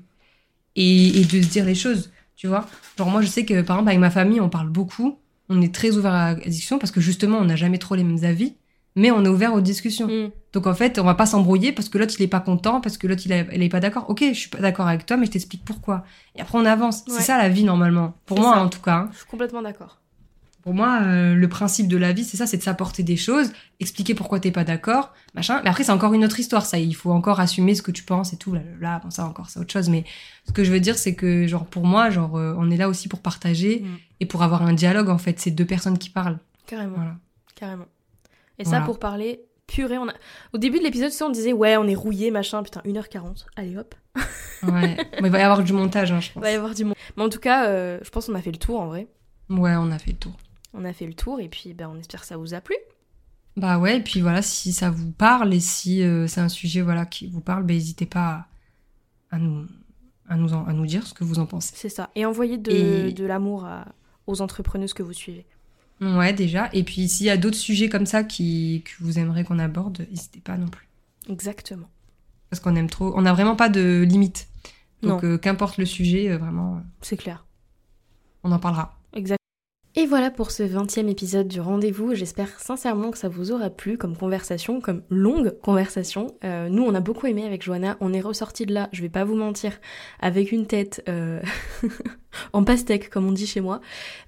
et, et de se dire les choses, tu vois. Genre moi je sais que par exemple avec ma famille on parle beaucoup, on est très ouvert à la discussion parce que justement on n'a jamais trop les mêmes avis, mais on est ouvert aux discussions. Mm. Donc en fait, on va pas s'embrouiller parce que l'autre il est pas content, parce que l'autre il, est pas d'accord. Ok, je suis pas d'accord avec toi, mais je t'explique pourquoi. Et après on avance. Ouais. C'est ça la vie normalement. Pour moi ça. en tout cas. hein. Je suis complètement d'accord. Pour moi, euh, le principe de la vie, c'est ça, c'est de s'apporter des choses, expliquer pourquoi t'es pas d'accord, machin. Mais après c'est encore une autre histoire. Ça, il faut encore assumer ce que tu penses et tout. Là, là bon, ça encore c'est autre chose. Mais ce que je veux dire, c'est que genre pour moi, genre euh, on est là aussi pour partager Mm. et pour avoir un dialogue en fait. C'est deux personnes qui parlent. Carrément. Voilà. Carrément. Et ça, pour parler purée, on a... au début de l'épisode, tu sais, on disait ouais, on est rouillé, machin, putain, 1h40. Allez hop. Ouais. Il va y avoir du montage, hein, je Il pense. va y avoir du monde. Mais en tout cas, euh, je pense qu'on a fait le tour en vrai. Ouais, on a fait le tour. On a fait le tour et puis ben, on espère que ça vous a plu. Bah ouais, et puis voilà, si ça vous parle et si euh, c'est un sujet voilà qui vous parle, bah, n'hésitez pas à, à nous, à, nous en- à nous dire ce que vous en pensez. C'est ça. Et envoyez de, Et- de l'amour aux entrepreneuses que vous suivez. Ouais, déjà. Et puis s'il y a d'autres sujets comme ça qui, que vous aimeriez qu'on aborde, n'hésitez pas non plus. Exactement. Parce qu'on aime trop. On n'a vraiment pas de limite. Donc euh, qu'importe le sujet, euh, vraiment, euh, C'est clair. on en parlera. Exact. Et voilà pour ce 20e épisode du rendez-vous. J'espère sincèrement que ça vous aura plu comme conversation, comme longue conversation. Euh, nous, on a beaucoup aimé avec Johanna. On est ressorti de là, je vais pas vous mentir, avec une tête euh, en pastèque, comme on dit chez moi.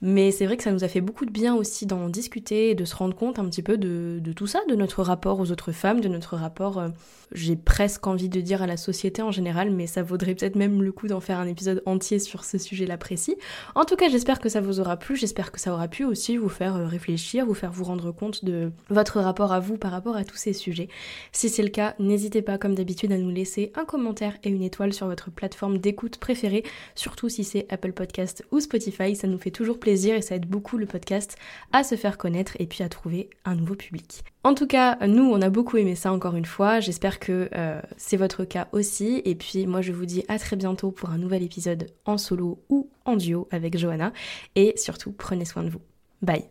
Mais c'est vrai que ça nous a fait beaucoup de bien aussi d'en discuter et de se rendre compte un petit peu de, tout ça, de notre rapport aux autres femmes, de notre rapport, euh, j'ai presque envie de dire à la société en général, mais ça vaudrait peut-être même le coup d'en faire un épisode entier sur ce sujet-là précis. En tout cas, j'espère que ça vous aura plu, j'espère que ça aura pu aussi vous faire euh, réfléchir, vous faire vous rendre compte de votre rapport à vous par rapport à tous ces sujets. Si c'est le cas, n'hésitez pas comme d'habitude à nous laisser un commentaire et une étoile sur votre plateforme d'écoute préférée, surtout si c'est Apple Podcast ou Spotify, ça nous fait toujours plaisir et ça aide beaucoup le podcast à se faire connaître et puis à trouver un nouveau public. En tout cas, nous, on a beaucoup aimé ça encore une fois. J'espère que euh, c'est votre cas aussi. Et puis, moi, je vous dis à très bientôt pour un nouvel épisode en solo ou en duo avec Johanna. Et surtout, prenez soin de vous. Bye